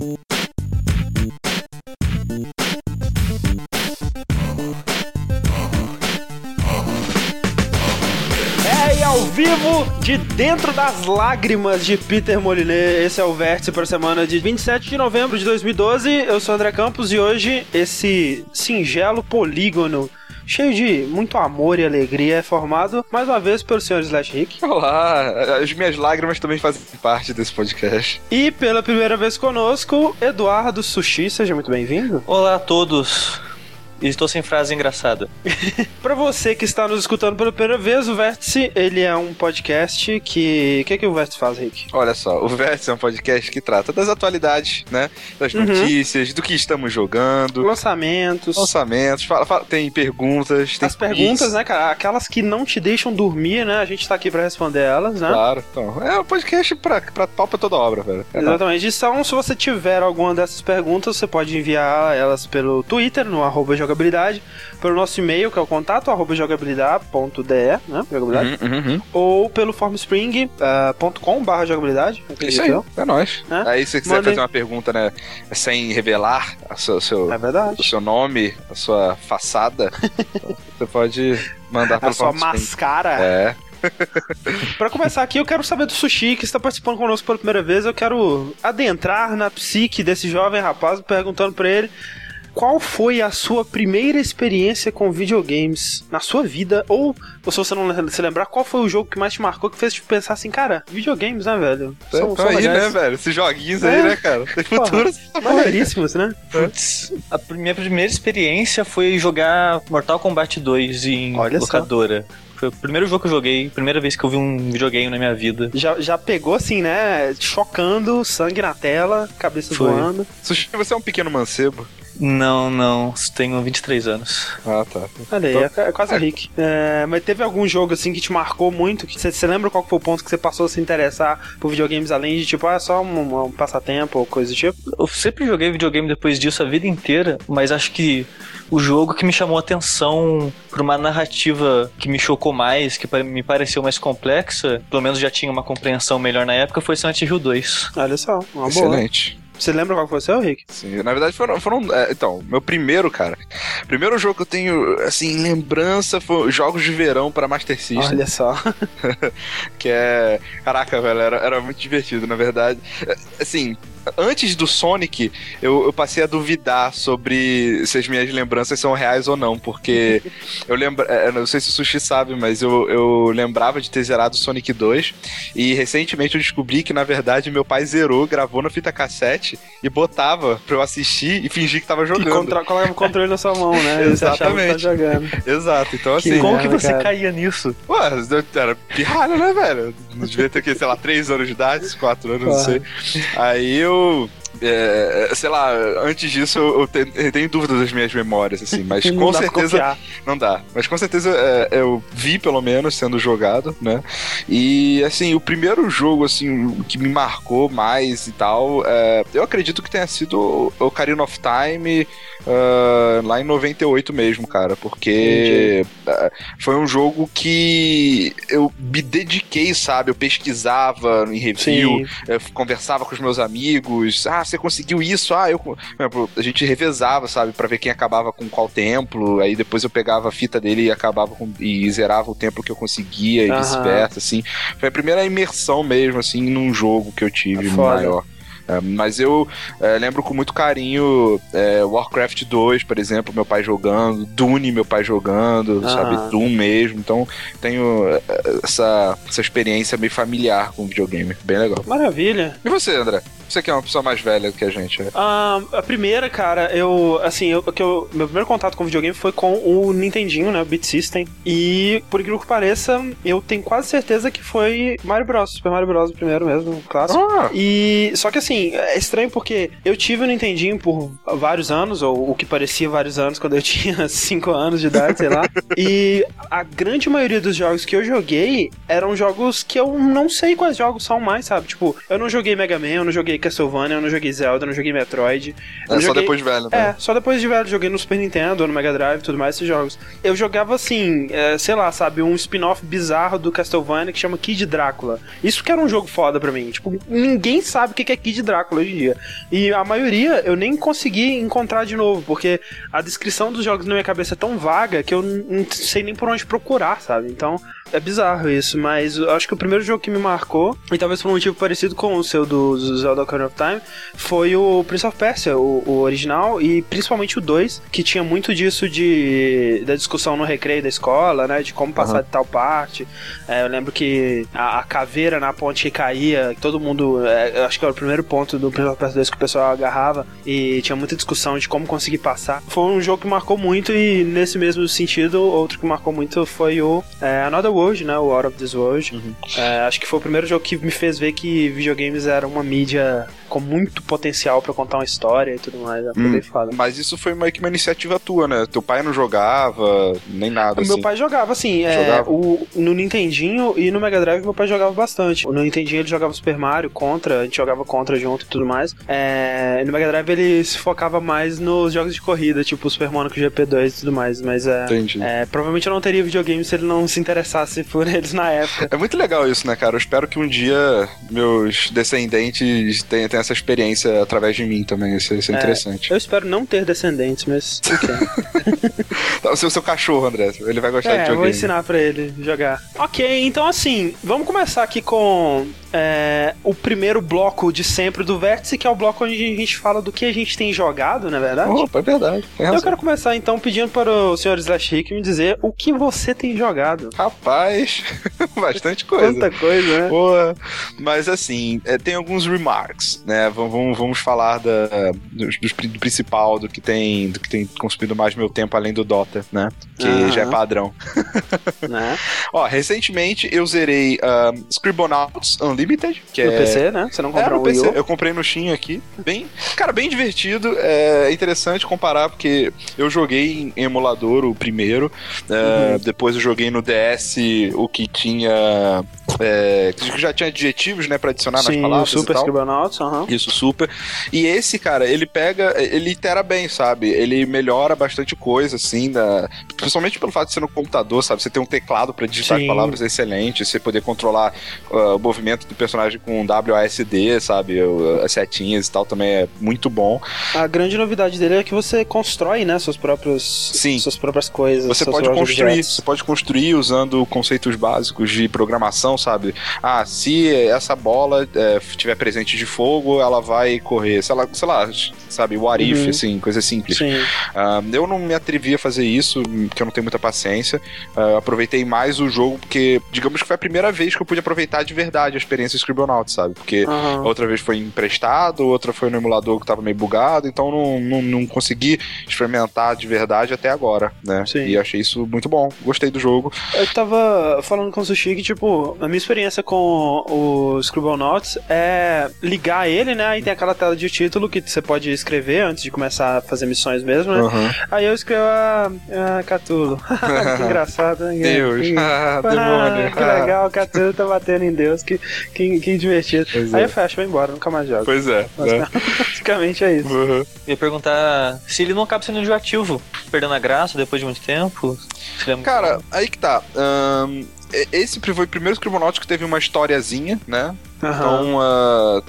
É, ao vivo, de dentro das lágrimas de Peter Moliné, esse é o Vértice para a semana de 27 de novembro de 2012. Eu sou André Campos e hoje esse singelo polígono cheio de muito amor e alegria, é formado mais uma vez pelo senhor Slash Rick. Olá, as minhas lágrimas também fazem parte desse podcast. E pela primeira vez conosco, Eduardo Sushi, seja muito bem-vindo. Olá a todos. Estou sem frase engraçada. Para você que está nos escutando pela primeira vez, o Vértice, ele é um podcast que... O que, que o Vértice faz, Rick? Olha só, o Vértice é um podcast que trata das atualidades, né? Das Uhum. notícias, do que estamos jogando, Lançamentos... lançamentos, fala- fala- tem perguntas, tem As perguntas, quiz. né, cara? Aquelas que não te deixam dormir, né? A gente tá aqui pra responder elas, né? Claro, então. É um podcast pra, pra pau pra toda obra, velho. É Exatamente. Então, se você tiver alguma dessas perguntas, você pode enviar elas pelo Twitter, no arroba jogabilidade, pelo nosso e-mail, que é o contato, arroba jogabilidade.de, né? Jogabilidade. Uhum, uhum. Ou pelo formspring.com barra jogabilidade. É isso aí, é nóis. É? Aí se você quiser Mandem. fazer uma pergunta, né, sem revelar a sua- o seu, É o seu nome, a sua façada, você pode mandar A pelo sua Formspring. máscara. É. Pra começar aqui, eu quero saber do Sushi, que está participando conosco pela primeira vez. Eu quero adentrar na psique desse jovem rapaz, perguntando pra ele qual foi a sua primeira experiência com videogames na sua vida, ou, ou se você não se lembrar, qual foi o jogo que mais te marcou, que fez te pensar assim, cara, videogames, né, velho? Então são aí, né, legais. velho? Esses joguinhos É. aí, né, cara? Tem Porra, futuro. essa porra aí. Maneiríssimos, né? Putz, a minha primeira experiência foi jogar Mortal Kombat 2 em Olha só. locadora. Foi o primeiro jogo que eu joguei, primeira vez que eu vi um videogame na minha vida. Já, já pegou assim, né? Chocando, sangue na tela, cabeça Foi. voando. Sushi, você é um pequeno mancebo. Não, não, tenho 23 anos. Ah, tá. Olha aí, é, é quase Rick. É, mas teve algum jogo assim que te marcou muito? Que você, lembra qual foi o ponto que você passou a se interessar por videogames além de tipo, ah, só um, um passatempo ou coisa do tipo? Eu sempre joguei videogame depois disso a vida inteira, mas acho que o jogo que me chamou a atenção por uma narrativa que me chocou mais, que me pareceu mais complexa, pelo menos já tinha uma compreensão melhor na época, foi Silent Hill 2. Olha só, uma boa. Você lembra qual que foi o seu, Rick? Sim, na verdade foram. foram é, então, meu primeiro, cara. Primeiro jogo que eu tenho, assim, em lembrança foi jogos de verão para Master System. Olha só. Que é. Caraca, velho, era, era muito divertido, na verdade. É, Assim, antes do Sonic, eu, eu passei a duvidar sobre se as minhas lembranças são reais ou não, porque eu lembro. é, eu não sei se o Sushi sabe, mas eu, eu lembrava de ter zerado o Sonic 2. E recentemente eu descobri que, na verdade, meu pai zerou, gravou na fita cassete e botava pra eu assistir e fingir que tava E jogando. contra, colocava o controle na sua mão, né? E Você achava que tá Exatamente. jogando. Exato, então Que assim. Como que você cara. caía nisso? Ué, era pirralho, né, velho? Não devia ter, que, sei lá, 3 anos de idade, 4 anos, não Claro. sei. Aí eu. é, sei lá, antes disso eu, eu te- eu tenho dúvidas das minhas memórias, assim, mas Não com certeza. Não dá. Mas com certeza é, eu vi, pelo menos, sendo jogado, né? E, assim, o primeiro jogo, assim, que me marcou mais e tal, é, eu acredito que tenha sido o Ocarina of Time ah, lá em 98 mesmo, cara. Porque ah, foi um jogo que eu me dediquei, sabe? Eu pesquisava em review, eu conversava com os meus amigos. Ah, você conseguiu isso? Ah, eu. A gente revezava, sabe, Pra ver quem acabava com qual templo. Aí depois eu pegava a fita dele e acabava com. e zerava o templo que eu conseguia e vice-versa, assim. Foi a primeira imersão mesmo, assim, num jogo que eu tive É maior. É, mas eu é, lembro com muito carinho é, Warcraft 2, por exemplo, meu pai jogando, Dune, meu pai jogando, Ah. sabe? Doom mesmo. Então tenho é, essa, essa experiência meio familiar com videogame. Bem legal. Maravilha. E você, André? Você que é uma pessoa mais velha que a gente. né? Ah, a primeira, cara, eu. Assim, eu, que eu, meu primeiro contato com videogame foi com o Nintendinho, né? O Beat System. E, por incrível que pareça, eu tenho quase certeza que foi Mario Bros. Super Mario Bros. o primeiro mesmo, clássico. Ah, E só que assim, é estranho porque eu tive o Nintendinho por vários anos, ou o que parecia vários anos quando eu tinha 5 anos de idade, sei lá. E a grande maioria dos jogos que eu joguei eram jogos que eu não sei quais jogos são mais, sabe? Tipo, eu não joguei Mega Man, eu não joguei Castlevania, eu não joguei Zelda, eu não joguei Metroid. É, só joguei... depois de velho, É, né? só depois de velho. Joguei no Super Nintendo, no Mega Drive tudo mais, esses jogos. Eu jogava assim, é, sei lá, sabe, um spin-off bizarro do Castlevania que chama Kid Drácula. Isso que era um jogo foda pra mim. Tipo, ninguém sabe o que é Kid Drácula hoje em dia. E a maioria eu nem consegui encontrar de novo, porque a descrição dos jogos na minha cabeça é tão vaga que eu não sei nem por onde procurar, sabe? Então. É bizarro isso, mas eu acho que o primeiro jogo que me marcou, e talvez por um motivo parecido com o seu do Zelda Ocarina of Time, foi o Prince of Persia, o, o original, e principalmente o 2, que tinha muito disso de da discussão no recreio da escola, né? De como passar Aham. de tal parte. É, eu lembro que a, a caveira na ponte que caía, todo mundo. é, eu acho que era o primeiro ponto do Prince of Persia 2 que o pessoal agarrava, e tinha muita discussão de como conseguir passar. Foi um jogo que marcou muito, e nesse mesmo sentido, outro que marcou muito foi o é, Another World, né? O Out of This World. Uhum. É, acho que foi o primeiro jogo que me fez ver que videogames era uma mídia com muito potencial pra contar uma história e tudo mais. Foi Hum. Mas isso foi meio que uma iniciativa tua, né? Teu pai não jogava, nem nada, Meu assim. pai jogava, assim, é, Jogava? o, no Nintendinho e no Mega Drive meu pai jogava bastante. No Nintendinho ele jogava Super Mario, Contra, a gente jogava Contra junto e tudo mais. É, no Mega Drive ele se focava mais nos jogos de corrida, tipo Super Monaco GP2 e tudo mais, mas é, Entendi. é, provavelmente eu não teria videogame se ele não se interessasse por eles na época. É muito legal isso, né, cara? Eu espero que um dia meus descendentes tenham, tenham essa experiência através de mim também. Isso, isso é, É. interessante. Eu espero não ter descendentes, mas ok. O seu, seu cachorro, André, ele vai gostar de É, eu videogame. vou ensinar pra ele jogar. Ok, então assim, vamos começar aqui com é, o primeiro bloco de sempre do Vértice, que é o bloco onde a gente fala do que a gente tem jogado, na é verdade. Opa, é verdade. Eu quero começar então pedindo para o senhor Slash Rick me dizer o que você tem jogado. Rapaz, bastante coisa. Quanta coisa, né? Boa. Mas assim, é, tem alguns remarks, né? Vamos, vamos, falar da, pri- do principal, do que tem do que tem consumido mais meu tempo além do Dota, né? Que Aham. já é padrão. né? Ó, recentemente eu zerei um, Scribblenauts Unlimited, que No é PC, né? Você não é, comprou no o Wii PC. Eu comprei no Steam aqui. Bem, cara, bem divertido. É interessante comparar, porque eu joguei em emulador o primeiro. é, Uhum. Depois eu joguei no DS o que tinha. É, que já tinha adjetivos, né, pra adicionar nas Sim, o palavras. Super e tal. Scribblenauts, aham. Isso, super. E esse, cara, ele pega, ele itera bem, sabe? Ele melhora bastante coisa, assim, da... principalmente pelo fato de ser no computador, sabe? Você tem um teclado pra digitar Sim. as palavras excelente, você poder controlar uh, o movimento do personagem com WASD, sabe? O- As setinhas e tal também é muito bom. A grande novidade dele é que você constrói, né, seus próprios, Sim. suas próprias coisas. Você pode construir, objetos. você pode construir usando conceitos básicos de programação, sabe? Ah, se essa bola é, tiver presente de fogo, ela vai correr, sei lá, sei lá sabe, what if, Uhum. assim, coisa simples. Sim. Ah, eu não me atrevi a fazer isso, porque eu não tenho muita paciência. Ah, aproveitei mais o jogo, porque, digamos que foi a primeira vez que eu pude aproveitar de verdade a experiência Scribblenauts, sabe? Porque a outra vez foi emprestado, outra foi no emulador que tava meio bugado, então não, não, não consegui experimentar de verdade até agora, né? Sim. E achei isso muito bom. Gostei do jogo. Eu tava falando com o Sushi que, tipo, a minha experiência com o Scribblenauts é ligar ele, né? Aí tem aquela tela de título que você pode escrever antes de começar a fazer missões mesmo, né? Aham. Aí eu escrevo a. Ah, Catulo. que engraçado, né? Deus. Que, Ah, ah, demônio. que legal, Catulo tá batendo em Deus. Que, que, que divertido. Pois Aí é. eu fecho, vou embora, nunca mais jogo. Pois é. né? Basicamente é isso. Uhum. Eu ia perguntar se ele não acaba sendo enjoativo, perdendo a graça depois de muito tempo. Se ele é muito Cara, bom. aí que tá. Ahn, e- esse foi o primeiro Scribblenauts que teve uma historiazinha, né? Então, ah,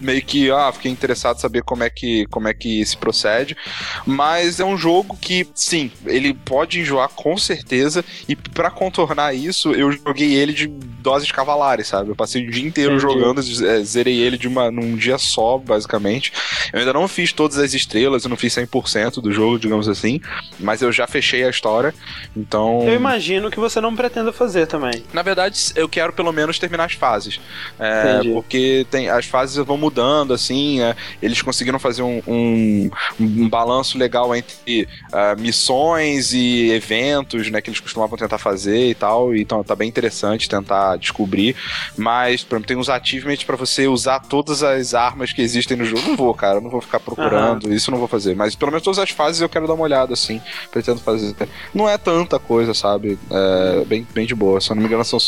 meio que, ah, fiquei interessado em saber como é, que, como é que se procede. Mas é um jogo que, sim, ele pode enjoar com certeza. E pra contornar isso, eu joguei ele de doses cavalares, sabe? Eu passei o dia inteiro Entendi. jogando, eh, zerei ele de uma, num dia só, basicamente. Eu ainda não fiz todas as estrelas, eu não fiz 100% do jogo, digamos assim. Mas eu já fechei a história. Então. Eu imagino que você não pretenda fazer também. Na verdade, eu quero pelo menos terminar as fases. É, porque tem, as fases vão mudando, assim. é, eles conseguiram fazer um, um, um balanço legal entre ah, missões e eventos, né? Que eles costumavam tentar fazer e tal. Então tá bem interessante tentar descobrir. Mas, por exemplo, tem uns achievements pra você usar todas as armas que existem no jogo. Não vou, cara, não vou ficar procurando. Isso não vou fazer. Mas pelo menos todas as fases eu quero dar uma olhada, assim. Pretendo fazer. Não é tanta coisa, sabe? É bem, bem de boa. Se eu não me engano, são.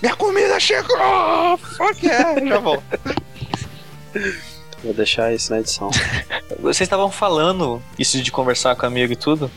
Minha comida chegou! Fuck yeah! Já volto. Vou deixar isso na edição. Vocês estavam falando isso de conversar com amigo e tudo.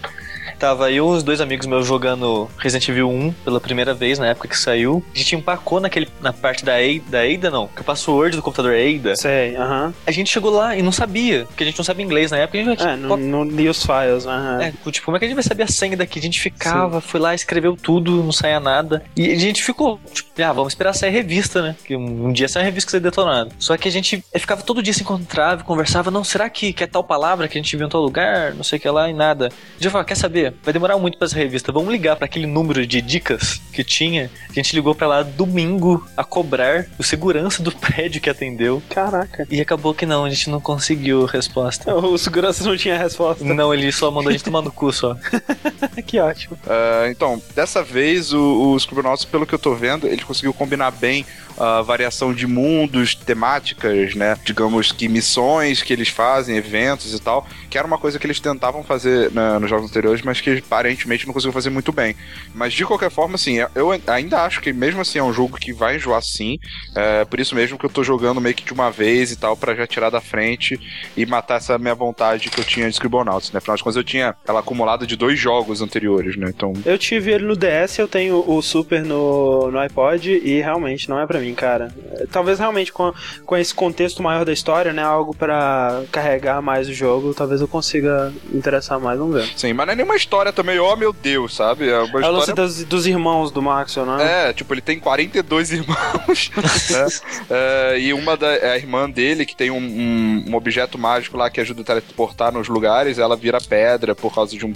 Tava eu e os dois amigos meus jogando Resident Evil 1 pela primeira vez na época que saiu. A gente empacou naquele, na parte da Ada, da não, que o password do computador é Ada. Sei, aham. A gente chegou lá e não sabia, porque a gente não sabia inglês na época. A gente, É, não, não li os files, aham. É, tipo, como é que a gente vai saber a senha daqui? A gente ficava, foi lá, escreveu tudo, não saía nada. E a gente ficou, tipo, ah, vamos esperar sair revista, né? Que um, um dia sai a revista que ser detonado. Só que a gente ficava todo dia se encontrava, conversava, não, será que, que é tal palavra que a gente viu em tal lugar? Não sei o que lá e nada. A gente falou, quer saber? Vai demorar muito pra essa revista. Vamos ligar pra aquele número de dicas que tinha. A gente ligou pra lá domingo a cobrar o segurança do prédio que atendeu. Caraca. E acabou que não, a gente não conseguiu resposta. O segurança não tinha resposta. Não, ele só mandou a gente tomar no cu só. que ótimo. Ah, então, dessa vez, o, os Scribblenauts, pelo que eu tô vendo, ele conseguiu combinar bem a variação de mundos, temáticas, né? Digamos que missões que eles fazem, eventos e tal, que era uma coisa que eles tentavam fazer né, nos jogos anteriores, mas que aparentemente não conseguiu fazer muito bem. Mas de qualquer forma, assim, eu ainda acho que mesmo assim é um jogo que vai enjoar sim. É, por isso mesmo que eu tô jogando meio que de uma vez e tal, para já tirar da frente e matar essa minha vontade que eu tinha de Scribblenauts, né? Afinal de contas, eu tinha ela acumulada de dois jogos anteriores, né? Então, Eu tive ele no DS, eu tenho o Super no, no iPod e realmente não é pra mim, cara. É, Talvez realmente com, com esse contexto maior da história, né? Algo pra carregar mais o jogo, talvez eu consiga interessar mais, vamos ver. sim, mas não é nenhuma história também, oh meu Deus, sabe? É uma É o lance história dos, dos irmãos do Maxwell, né? É, tipo, ele tem 42 irmãos. né? É, e uma da é a irmã dele, que tem um, um- um objeto mágico lá que ajuda a teleportar nos lugares, ela vira pedra por causa de um,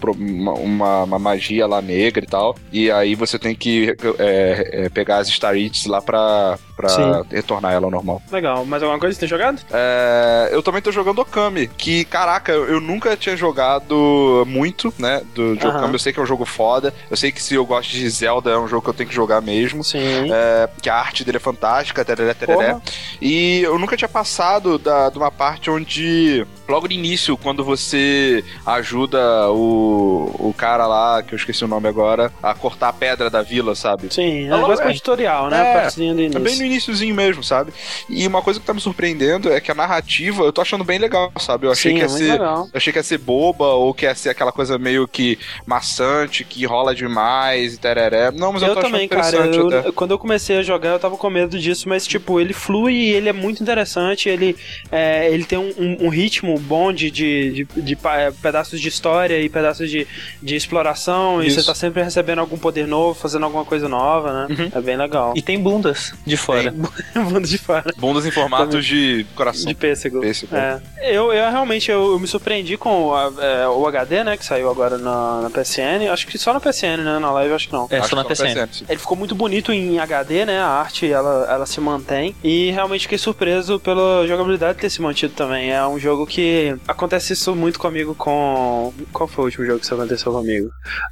uma- uma magia lá negra e tal. E aí você tem que é, é, pegar as Star Eats lá pra, pra Sim. retornar ela ao normal. Legal. Mais alguma coisa que você tem jogado? É, eu também tô jogando Okami, que, caraca, eu, nunca tinha jogado muito, né, do, de. Okami. Eu sei que é um jogo foda, eu sei que se eu gosto de Zelda é um jogo que eu tenho que jogar mesmo. Sim. É, que a arte dele é fantástica, tereré, tereré. Porra. E eu nunca tinha passado da, de uma parte onde, logo no início, quando você ajuda o, o cara lá, que eu esqueci o nome agora, a cortar a pedra da vila, sabe? Sim, é Alô, basicamente é. tutorial, né? É, A partezinha do É início. Bem no iníciozinho mesmo, sabe? E uma coisa que tá me surpreendendo é que a narrativa eu tô achando bem legal, sabe? Eu achei Sim, que é ia muito ser. legal. Eu achei que ia ser boba, ou que ia ser aquela coisa meio que maçante, que rola demais e tereré. Não, mas eu, Eu tô também, achando cara. interessante eu- até. quando eu comecei a jogar, eu tava com medo disso, mas, tipo, ele flui e ele é muito interessante. Ele, é, ele tem um, um- um ritmo bom de, de, de- de é, pedaços de história e pedaços de, de exploração. E Isso. você tá sempre recebendo algum poder novo, fazendo alguma coisa nova, né? Uhum. É bem legal. E tem bundas de fora. Bando de fora. Bundas em formatos de coração. De pêssego. Pêssego. É. Eu, eu realmente eu, eu me surpreendi com a- é, o HD, né? Que saiu agora na, na PSN. Acho que só na PSN, né? Na live, acho que não. É, Acho só na PCN. sim. Ele ficou muito bonito em HD, né? A arte ela, ela se mantém. E realmente fiquei surpreso pela jogabilidade ter se mantido também. É um jogo que acontece isso muito comigo com. Qual foi o último jogo que isso aconteceu comigo?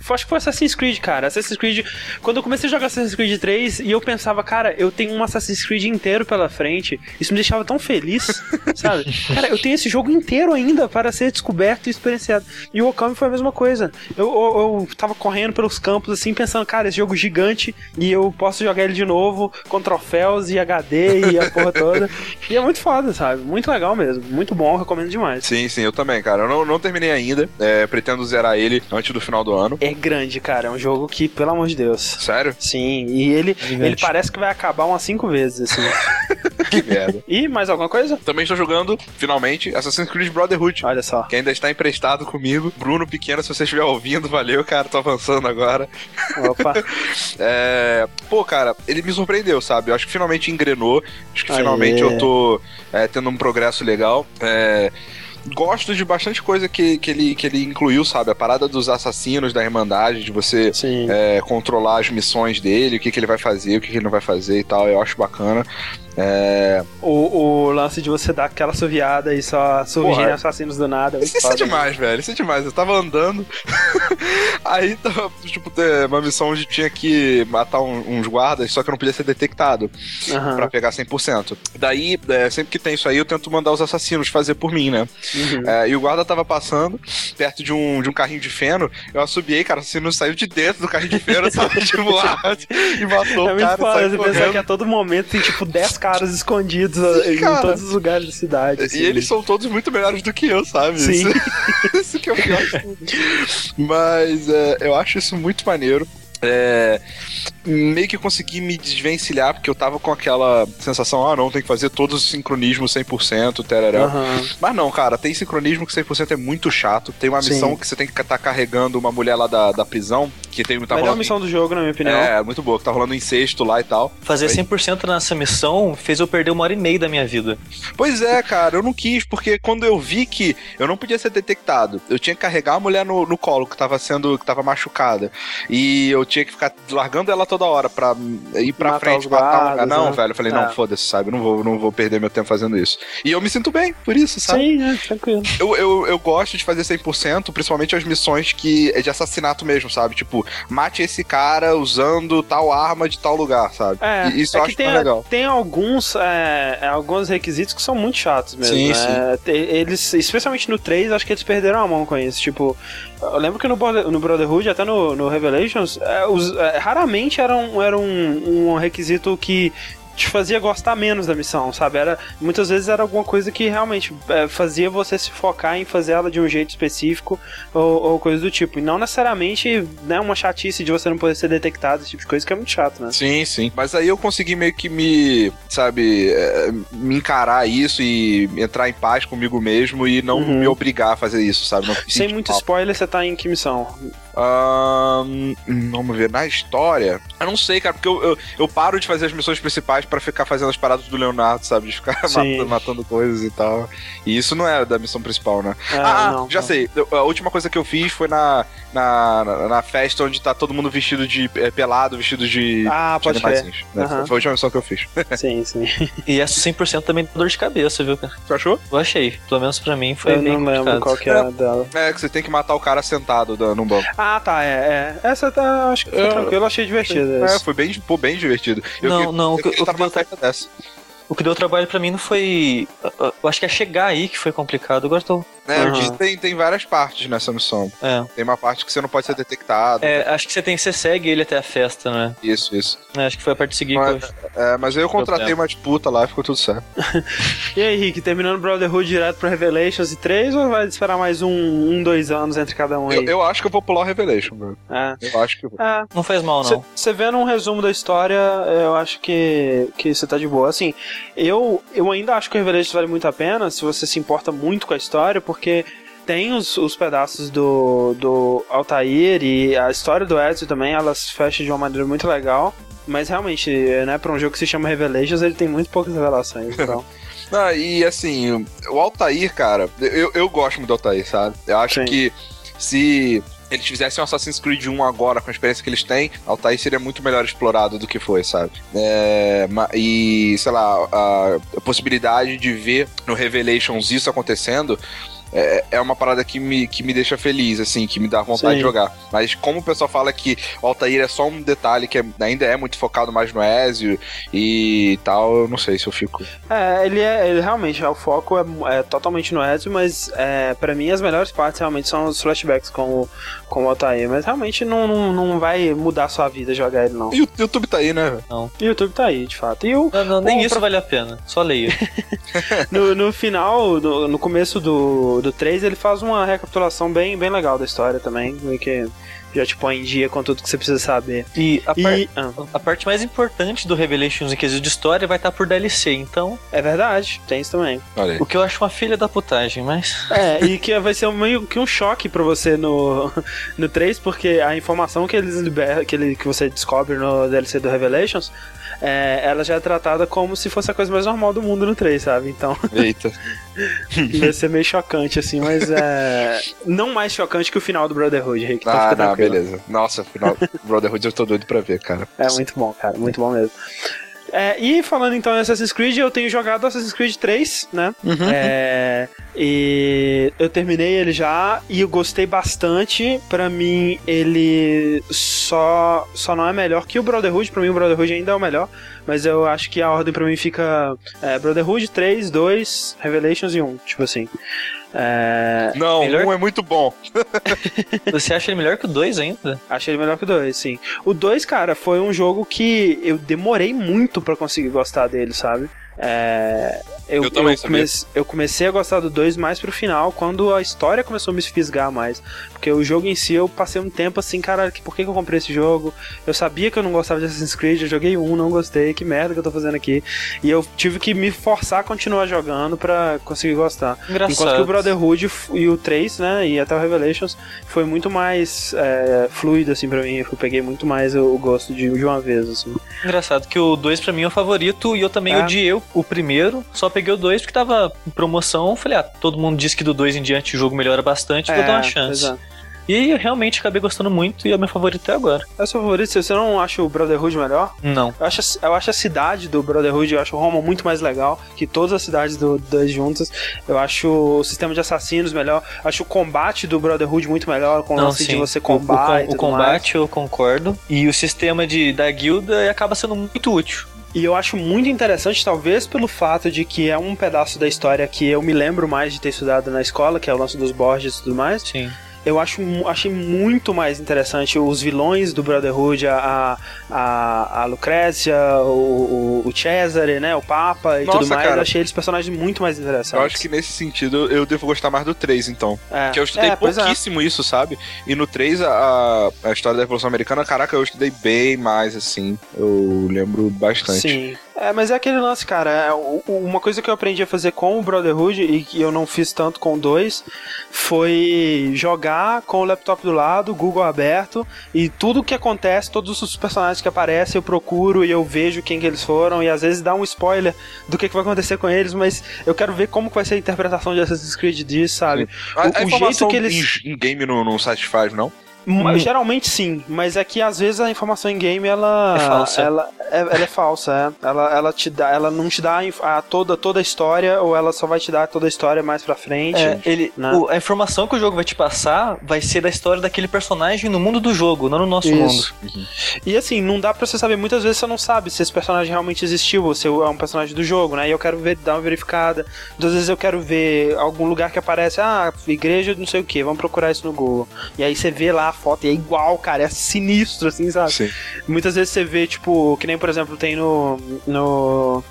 Acho que foi Assassin's Creed, cara. Assassin's Creed. Quando eu comecei a jogar Assassin's Creed 3 e eu pensava, cara, eu tenho um Assassin's Creed inteiro pela frente, isso me deixava tão feliz, sabe? Cara, eu tenho esse jogo inteiro ainda para ser descoberto e experienciado. E o Okami foi a mesma coisa. Eu, eu, eu tava correndo pelos campos assim, pensando, cara, esse jogo gigante e eu posso jogar ele de novo com troféus e HD e a porra toda. E é muito foda, sabe? Muito legal mesmo. Muito bom, recomendo demais. Sim, sim, eu também, cara. Eu não, não terminei ainda. É, pretendo zerar ele antes do final do ano. É grande, cara. É um jogo que, pelo amor de Deus. Sério? Sim, e ele, Gigante. ele parece que vai acabar umas cinco vezes, assim. Que merda. e mais alguma coisa? Também estou jogando, finalmente, Assassin's Creed Brotherhood. Olha só. Que ainda está emprestado comigo. Bruno Pequeno, se você estiver ouvindo, valeu, cara. Tô avançando agora. Opa. É, Pô, cara, ele me surpreendeu, sabe? Eu acho que finalmente engrenou. Acho que Aê. finalmente eu tô é, tendo um progresso legal. É, Gosto de bastante coisa que, que, ele, que ele incluiu, sabe? A parada dos assassinos da Irmandade, de você é, controlar as missões dele, o que, que ele vai fazer, o que, que ele não vai fazer e tal. Eu acho bacana. É, O, o lance de você dar aquela suviada e só surgirem Porra. assassinos do nada. é Isso, isso é foda. demais, velho. Isso é demais. Eu tava andando. aí tava, tipo, ter uma missão onde tinha que matar um- uns guardas, só que não podia ser detectado Aham. pra pegar 100%. Daí, é, sempre que tem isso aí, eu tento mandar os assassinos fazer por mim, né? Uhum. É, e o guarda tava passando perto de um, de um carrinho de feno. Eu assobiei, cara, você não saiu de dentro do carrinho de feno, sabe? tipo, e matou é o cara. Foda, você pensar que a todo momento tem, tipo, 10 caras escondidos Sim, em cara. todos os lugares da cidade. Assim. E eles são todos muito melhores do que eu, sabe? Sim. Isso, isso que eu pior. Mas é, eu acho isso muito maneiro. É, meio que consegui me desvencilhar, porque eu tava com aquela sensação, ah, não, tem que fazer todos os sincronismos 100%, tereré. Uhum. Mas não, cara, tem sincronismo que 100% é muito chato. Tem uma missão Sim. que você tem que estar tá carregando uma mulher lá da, da prisão, que tem... Tá Melhor missão em... do jogo, na minha opinião. É, muito boa, que tá rolando incesto lá e tal. Fazer 100% nessa missão fez eu perder uma hora e meia da minha vida. Pois é, cara, eu não quis, porque quando eu vi que eu não podia ser detectado, eu tinha que carregar a mulher no, no colo, que tava sendo, que tava machucada, e eu tinha que ficar largando ela toda hora pra ir pra matar frente, matar um... Não, né? velho, eu falei, é. não, foda-se, sabe, não vou, não vou perder meu tempo fazendo isso. E eu me sinto bem por isso, sabe? Sim, é, tranquilo. Eu, eu, eu gosto de fazer 100%, principalmente as missões que é de assassinato mesmo, sabe? Tipo, mate esse cara usando tal arma de tal lugar, sabe? É, e isso é eu acho tem, legal. Tem alguns, é, alguns requisitos que são muito chatos mesmo. Sim, né? sim. Eles, especialmente no 3, acho que eles perderam a mão com isso. Tipo, eu lembro que no, no Brotherhood, até no, no Revelations, é, os, é, raramente era, um, era um, um requisito que te fazia gostar menos da missão, sabe? Era, muitas vezes era alguma coisa que realmente é, fazia você se focar em fazer ela de um jeito específico ou, ou, coisa do tipo. E não necessariamente né, uma chatice de você não poder ser detectado, esse tipo de coisa que é muito chato, né? Sim, sim. Mas aí eu consegui meio que me, sabe, é, me encarar isso e entrar em paz comigo mesmo e não uhum. me obrigar a fazer isso, sabe? Sem muito spoiler, você tá em que missão? Um, vamos ver, na história. Eu não sei, cara, porque eu, eu, eu, paro de fazer as missões principais para ficar fazendo as paradas do Leonardo, sabe? De ficar matando, matando, coisas e tal. E isso não é da missão principal, né? É, ah, não, já não. sei. A última coisa que eu fiz foi na, na, na, festa onde tá todo mundo vestido de é, pelado, vestido de. Ah, pode ser. Né? Uhum. Foi a última missão que eu fiz. Sim, sim. e essa 100% também dor de cabeça, viu, cara? Você achou? Eu achei. Pelo menos pra mim foi eu bem não lembro qual que é, é dela. É, que você tem que matar o cara sentado no banco. Ah, tá, é. é. Essa tá, acho que foi eu, tranquilo, achei divertido. É, foi bem, pô, bem divertido. Eu, não, não, eu, eu, eu, eu tava festa dessa. O que deu trabalho para mim não foi. Eu acho que é chegar aí que foi complicado. Agora tô. É, uhum. tem, tem várias partes nessa missão. É. Tem uma parte que você não pode ser detectado. É, acho que você tem você segue ele até a festa, né? Isso, isso. É, acho que foi a parte seguinte. Mas, é, mas aí eu contratei uma disputa lá e ficou tudo certo. e aí, Rick, terminando Brotherhood direto pra Revelations e 3 ou vai esperar mais um, um dois anos entre cada um aí? Eu, eu acho que eu vou pular o Revelation, mano. É. Eu acho que eu vou. É. Não faz mal, não. Você vendo um resumo da história, eu acho que, que você tá de boa. Assim, eu, eu ainda acho que o Revelations vale muito a pena se você se importa muito com a história, porque tem os, os pedaços do, do Altair e a história do Ezio também, elas fecham de uma maneira muito legal. Mas realmente, né, pra um jogo que se chama Revelations, ele tem muito poucas revelações, então. E assim, o Altair, cara, eu, eu gosto muito do Altair, sabe? Eu acho Sim. que se eles fizessem um Assassin's Creed 1 agora, com a experiência que eles têm, Altair seria muito melhor explorado do que foi, sabe? É, e, sei lá, a, a possibilidade de ver no Revelations isso acontecendo é, é uma parada que me, que me deixa feliz, assim, que me dá vontade Sim. de jogar. Mas como o pessoal fala que o Altair é só um detalhe que é, ainda é muito focado mais no Ezio e tal, eu não sei se eu fico. É, ele é ele realmente, o foco é, é totalmente no Ezio, mas é, para mim as melhores partes realmente são os flashbacks com o, com o Altair, mas realmente não, não, não vai mudar a sua vida jogar ele, não. E o YouTube tá aí, né? Não. E o YouTube tá aí, de fato. E o, não, não, nem o, isso pra... vale a pena, só leia. no, no final, no, no começo do do, 3, ele faz uma recapitulação bem, bem legal da história também, que já te põe em dia com tudo que você precisa saber. E a, par e, ah. a parte mais importante do Revelations em quesito de história vai estar por DLC, então. É verdade, tem isso também. O que eu acho uma filha da putagem, mas. É, e que vai ser meio que um choque pra você no, no 3, porque a informação que eles liberam, que, ele, que você descobre no DLC do Revelations é, ela já é tratada como se fosse a coisa mais normal do mundo no 3, sabe? Então. Eita. vai ser meio chocante, assim, mas é. Não mais chocante que o final do Brotherhood, Rick. Então ah, não, beleza. Nossa, final do Brotherhood eu tô doido pra ver, cara. É muito bom, cara, muito bom mesmo. É, e falando então em Assassin's Creed, eu tenho jogado Assassin's Creed 3, né? Uhum. É, E eu terminei ele já e eu gostei bastante. Pra mim, ele só, só não é melhor que o Brotherhood. Pra mim, o Brotherhood ainda é o melhor. Mas eu acho que a ordem pra mim fica é, Brotherhood 3, 2, Revelations e 1. Tipo assim. É... Não, Melhor- um é muito bom. Você acha ele melhor que o 2 ainda? Achei ele melhor que o 2, sim. O 2, cara, foi um jogo que eu demorei muito pra conseguir gostar dele, sabe? É, eu, Eu também, eu, sabia? comece- eu comecei a gostar do 2 mais pro final, quando a história começou a me fisgar mais. Porque o jogo em si, eu passei um tempo assim, cara, por que, que eu comprei esse jogo? Eu sabia que eu não gostava de Assassin's Creed, eu joguei um, não gostei, que merda que eu tô fazendo aqui. E eu tive que me forçar a continuar jogando pra conseguir gostar. Engraçado. Enquanto que o Brotherhood e o 3, né, e até o Revelations, foi muito mais é, fluido, assim, pra mim. Eu peguei muito mais o, o gosto de, de uma vez, assim. Engraçado que o 2 pra mim é o favorito e eu também É. odiei o- o primeiro, só peguei o 2 porque tava em promoção. Falei, ah, todo mundo diz que do 2 em diante o jogo melhora bastante, vou dar uma chance. exato. E eu realmente acabei gostando muito e é o meu favorito até agora. É o seu favorito? Você não acha o Brotherhood melhor? Não. Eu acho, a- eu acho a cidade do Brotherhood, eu acho Roma muito mais legal que todas as cidades do, das juntas. Eu acho o sistema de assassinos melhor. Acho o combate do Brotherhood muito melhor, com o Não, lance de você O- o, com- e o tudo combate eu concordo. E o sistema de, da guilda acaba sendo muito útil. E eu acho muito interessante, talvez pelo fato de que é um pedaço da história que eu me lembro mais de ter estudado na escola, que é o lance dos Borges e tudo mais. Sim. Eu acho, achei muito mais interessante os vilões do Brotherhood, a, a, a Lucrécia, o, o, Cesare, né? O Papa e Nossa, tudo mais. cara. Eu achei eles personagens muito mais interessantes. Eu acho que nesse sentido eu devo gostar mais do 3, então. É. Porque eu estudei É, é. pouquíssimo isso, sabe? E no 3, a, a história da Revolução Americana, caraca, eu estudei bem mais, assim. Eu lembro bastante. Sim. É, mas é aquele lance, cara. é, uma coisa que eu aprendi a fazer com o Brotherhood e que eu não fiz tanto com 2 foi jogar com o laptop do lado, Google aberto e tudo que acontece, todos os personagens que aparecem, eu procuro e eu vejo quem que eles foram e às vezes dá um spoiler do que, que vai acontecer com eles, mas eu quero ver como vai ser a interpretação de Assassin's Creed disso, sabe? A, O- a o jeito que eles- em, em game não, não satisfaz, não? Ma- Geralmente sim, mas é que às vezes a informação em game ela É falsa. Ela, é, ela é falsa, é. Ela, ela te dá, ela não te dá a, toda toda a história ou ela só vai te dar toda a história mais pra frente. É, ele, né? o- a informação que o jogo vai te passar vai ser da história daquele personagem no mundo do jogo, não no nosso Isso. mundo. E assim, não dá pra você saber, muitas vezes você não sabe se esse personagem realmente existiu ou se é um personagem do jogo, né? E eu quero ver, dar uma verificada. Muitas vezes eu quero ver algum lugar que aparece, ah, igreja não sei o que, vamos procurar isso no Google. E aí você vê lá a foto e é igual, cara, é sinistro, assim, sabe? Sim. Muitas vezes você vê, tipo, que nem, por exemplo, tem no. no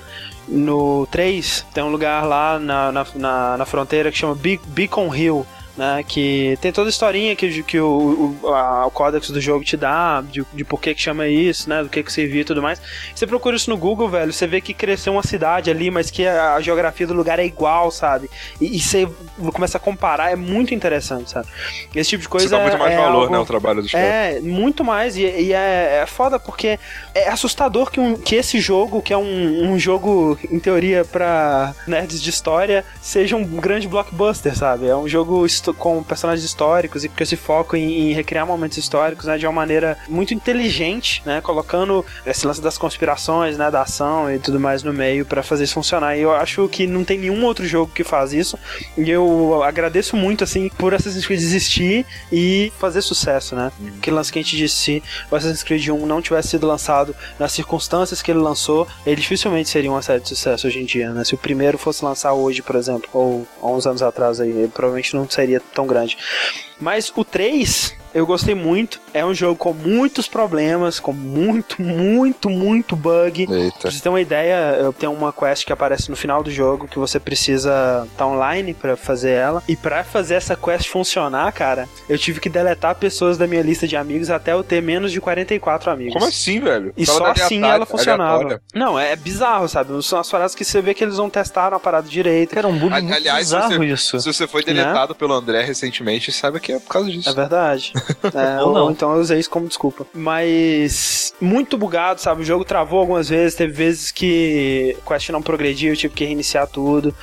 no 3, tem um lugar lá na, na, na, na fronteira que chama Be- Beacon Hill, né? Que tem toda a historinha que, que o, o, a- o códex do jogo te dá, de, de por que que chama isso, né? Do que que servia e tudo mais. Você procura isso no Google, velho, você vê que cresceu uma cidade ali, mas que a, a geografia do lugar é igual, sabe? E, e você começa a comparar, é muito interessante, sabe? Esse tipo de coisa Você dá muito mais é valor, algo- né, ao trabalho dos caras. é, muito mais, e, e é, é foda porque é assustador que, um, que esse jogo, que é um, um jogo, em teoria, pra nerds de história, seja um grande blockbuster, sabe? É um jogo com personagens históricos e que se foca em, em recriar momentos históricos, né, de uma maneira muito inteligente, né, colocando esse lance das conspirações, né, da ação e tudo mais no meio pra fazer isso funcionar. E eu acho que não tem nenhum outro jogo que faz isso, e eu agradeço muito, assim, por Assassin's Creed existir e fazer sucesso, né? Que lance que a gente disse, se o Assassin's Creed 1 não tivesse sido lançado nas circunstâncias que ele lançou, ele dificilmente seria uma série de sucesso hoje em dia, né? Se o primeiro fosse lançar hoje, por exemplo, ou há uns anos atrás aí, ele provavelmente não seria tão grande. Mas o 3, eu gostei muito. É um jogo com muitos problemas, com muito, muito, muito bug. Pra Eita. você ter uma ideia, eu tenho uma quest que aparece no final do jogo que você precisa estar online pra fazer ela. E pra fazer essa quest funcionar, cara, eu tive que deletar pessoas da minha lista de amigos até eu ter menos de 44 amigos. Como assim, velho? E Tava só assim ela funcionava. aleatória. Não, é bizarro, sabe? São as paradas que você vê que eles não testaram a parada direito. Cara, é um bug Ali- muito aliás, bizarro você- isso. Se você foi deletado pelo André recentemente, saiba que é por causa disso. É verdade. É, ou, ou então eu usei isso como desculpa. Mas muito bugado, sabe? O jogo travou algumas vezes, teve vezes que o quest não progredia, eu tive que reiniciar tudo.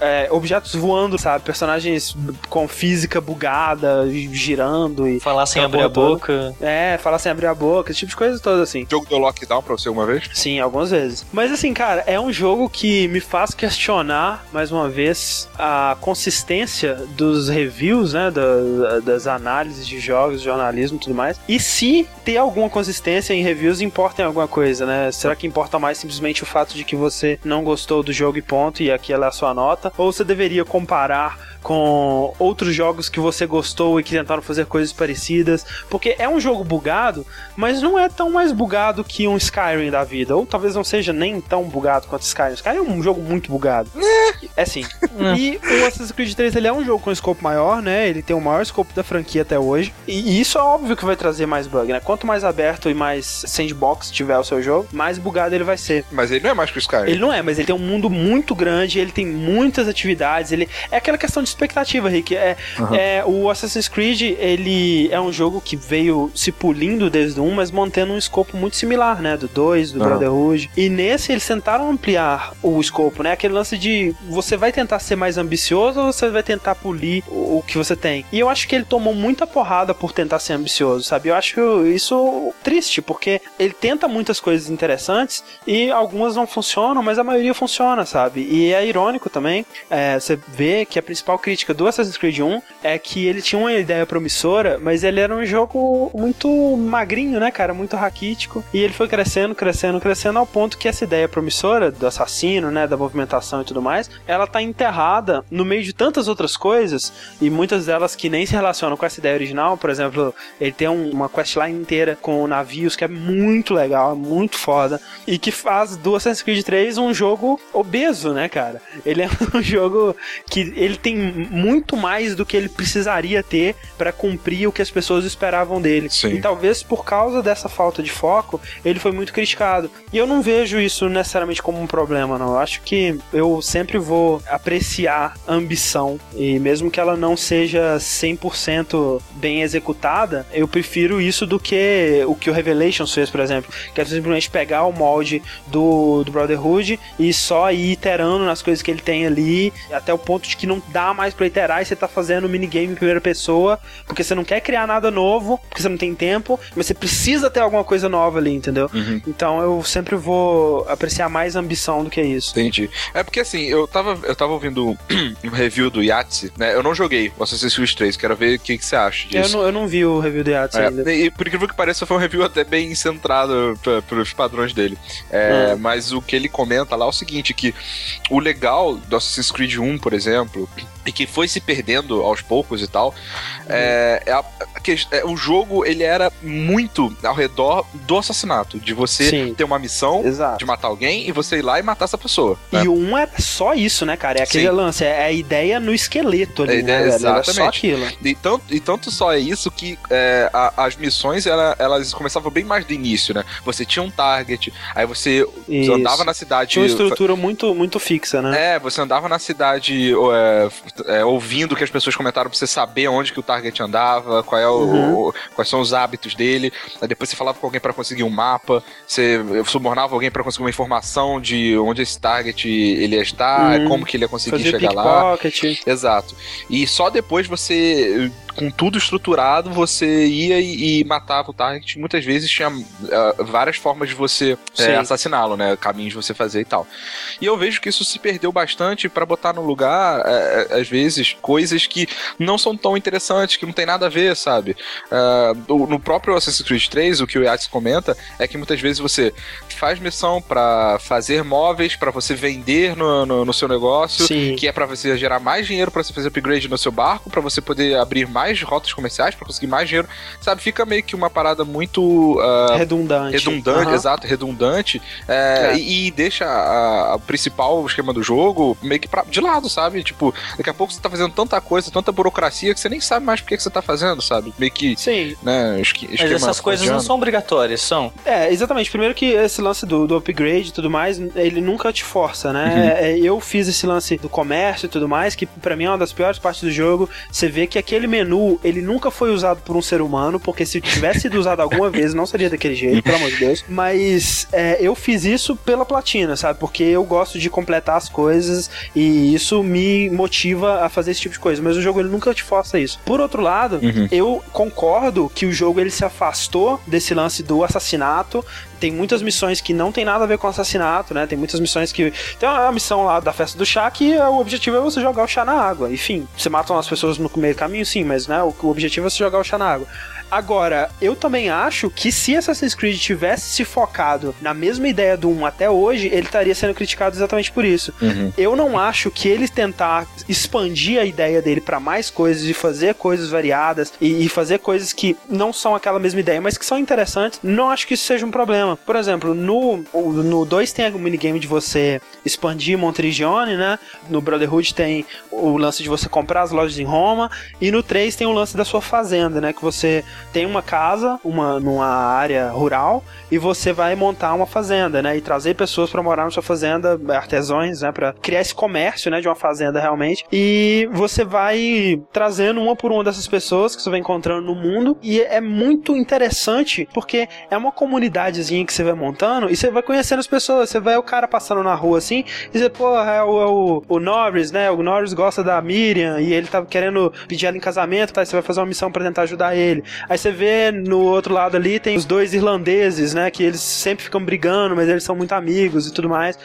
É, objetos voando, sabe? Personagens com física bugada, girando e. Falar sem abrir a boca. É, falar sem abrir a boca, esse tipo de coisa toda assim. Jogo deu lockdown pra você uma vez? Sim, algumas vezes. Mas assim, cara, é um jogo que me faz questionar, mais uma vez, a consistência dos reviews, né? Da, das análises de jogos, jornalismo e tudo mais. E se ter alguma consistência em reviews importa em alguma coisa, né? Será que importa mais simplesmente o fato de que você não gostou do jogo e ponto, e aquela é a sua nota? Ou você deveria comparar com outros jogos que você gostou e que tentaram fazer coisas parecidas, porque é um jogo bugado, mas não é tão mais bugado que um Skyrim da vida, ou talvez não seja nem tão bugado quanto Skyrim. Skyrim é um jogo muito bugado. É sim. e o Assassin's Creed 3 ele é um jogo com escopo maior, né? Ele tem o maior escopo da franquia até hoje. E isso é óbvio que vai trazer mais bug, né? Quanto mais aberto e mais sandbox tiver o seu jogo, mais bugado ele vai ser. Mas ele não é mais que o Skyrim. Ele não é, mas ele tem um mundo muito grande, ele tem muitas atividades, ele é aquela questão de expectativa, Rick. É, uhum. é, o Assassin's Creed, ele é um jogo que veio se pulindo desde o 1, mas mantendo um escopo muito similar, né? Do 2, do uhum. Brotherhood. E nesse eles tentaram ampliar o escopo, né? Aquele lance de você vai tentar ser mais ambicioso ou você vai tentar polir o, o que você tem. E eu acho que ele tomou muita porrada por tentar ser ambicioso, sabe? Eu acho isso triste, porque ele tenta muitas coisas interessantes e algumas não funcionam, mas a maioria funciona, sabe? E é irônico também, é, você vê que a principal crítica do Assassin's Creed 1 é que ele tinha uma ideia promissora, mas ele era um jogo muito magrinho, né, cara? Muito raquítico. E ele foi crescendo, crescendo, crescendo ao ponto que essa ideia promissora do assassino, né, da movimentação e tudo mais, ela tá enterrada no meio de tantas outras coisas e muitas delas que nem se relacionam com essa ideia original. Por exemplo, ele tem um, uma questline inteira com navios que é muito legal, muito foda e que faz do Assassin's Creed 3 um jogo obeso, né, cara? Ele é um jogo que ele tem muito mais do que ele precisaria ter para cumprir o que as pessoas esperavam dele. Sim. E talvez por causa dessa falta de foco, ele foi muito criticado. E eu não vejo isso necessariamente como um problema, não. Eu acho que eu sempre vou apreciar a ambição e mesmo que ela não seja 100% bem executada, eu prefiro isso do que o que o Revelations fez, por exemplo, que é simplesmente pegar o molde do, do Brotherhood e só ir iterando nas coisas que ele tem ali, até o ponto de que não dá mais pra iterar e você tá fazendo minigame em primeira pessoa, porque você não quer criar nada novo, porque você não tem tempo, mas você precisa ter alguma coisa nova ali, entendeu? Uhum. Então eu sempre vou apreciar mais ambição do que isso. Entendi. É porque assim, eu tava, eu tava ouvindo um review do Yahtzee, né? Eu não joguei o Assassin's Creed 3, quero ver o que, que você acha disso. Eu não, eu não vi o review do Yahtzee é, ainda. E por incrível que pareça, foi um review até bem centrado pra, pros padrões dele. É, hum. Mas o que ele comenta lá é o seguinte, que o legal do Assassin's Creed 1, por exemplo, e que foi se perdendo aos poucos e tal, uhum. é, é, a, é, o jogo ele era muito ao redor do assassinato, de você Sim. ter uma missão Exato. de matar alguém e você ir lá e matar essa pessoa. Né? E um é só isso, né, cara? É aquele Sim. lance, é a ideia no esqueleto ali, ideia, né? Exatamente. só aquilo. E tanto, e tanto só é isso que é, a, as missões ela, elas começavam bem mais do início, né? Você tinha um target, aí você, você andava na cidade. Tinha uma estrutura muito, muito fixa, né? É, você andava na cidade é, ouvindo o que as pessoas comentaram pra você saber onde que o target andava, qual é o, uhum. o quais são os hábitos dele. Aí depois você falava com alguém para conseguir um mapa, você subornava alguém para conseguir uma informação de onde esse target ele ia estar, uhum. como que ele ia conseguir Fazer chegar lá. Exato. E só depois você com tudo estruturado, você ia e, e, matava o target. Muitas vezes tinha uh, várias formas de você é, assassiná-lo, né? Caminhos de você fazer e tal. E eu vejo que isso se perdeu bastante para botar no lugar, uh, às vezes, coisas que não são tão interessantes, que não tem nada a ver, sabe? Uh, no próprio Assassin's Creed 3, o que o Yates comenta é que muitas vezes você faz missão para fazer móveis, para você vender no, no, no seu negócio, Sim. que é para você gerar mais dinheiro para você fazer upgrade no seu barco, para você poder abrir mais rotas comerciais para conseguir mais dinheiro, sabe? Fica meio que uma parada muito uh, redundante, redundante, uhum. exato, redundante, é, é. E, e, deixa a, a, principal esquema do jogo meio que pra, de lado, sabe? Tipo, daqui a pouco você tá fazendo tanta coisa, tanta burocracia que você nem sabe mais por que, que você tá fazendo, sabe? Meio que, Sim. né? Esque, Mas essas coisas não são obrigatórias, são? É, exatamente. Primeiro que esse lance do, do upgrade e tudo mais, ele nunca te força, né? Uhum. É, eu fiz esse lance do comércio e tudo mais, que para mim é uma das piores partes do jogo. Você vê que aquele menu menu, ele nunca foi usado por um ser humano, porque se tivesse sido usado alguma vez, não seria daquele jeito, pelo amor de Deus. Mas é, eu fiz isso pela platina, sabe? Porque eu gosto de completar as coisas e isso me motiva a fazer esse tipo de coisa. Mas o jogo ele nunca te força isso. Por outro lado, uhum. eu concordo que o jogo ele se afastou desse lance do assassinato tem muitas missões que não tem nada a ver com assassinato, né? Tem muitas missões que. Tem uma missão lá da festa do chá que o objetivo é você jogar o chá na água. Enfim, você mata as pessoas no meio do caminho, sim, mas né, o, o objetivo é você jogar o chá na água. Agora, eu também acho que se Assassin's Creed tivesse se focado na mesma ideia do 1 até hoje, ele estaria sendo criticado exatamente por isso. Uhum. Eu não acho que ele tentar expandir a ideia dele para mais coisas e fazer coisas variadas e, e, fazer coisas que não são aquela mesma ideia, mas que são interessantes, não acho que isso seja um problema. Por exemplo, no, no 2 tem o minigame de você expandir Montrigione, né? No Brotherhood tem o lance de você comprar as lojas em Roma e no 3 tem o lance da sua fazenda, né? Que você tem uma casa, uma numa área rural e você vai montar uma fazenda, né? E trazer pessoas para morar na sua fazenda, artesãos, né? Para criar esse comércio, né? De uma fazenda realmente. E você vai trazendo uma por uma dessas pessoas que você vai encontrando no mundo e é muito interessante porque é uma comunidadezinha que você vai montando e você vai conhecendo as pessoas. Você vai o cara passando na rua assim e você, pô, é o, é o, o Norris, né? O Norris gosta da Miriam e ele tá querendo pedir ela em casamento, tá? Você vai fazer uma missão para tentar ajudar ele. Aí você vê no outro lado ali tem os dois irlandeses, né? Que eles sempre ficam brigando, mas eles são muito amigos e tudo mais.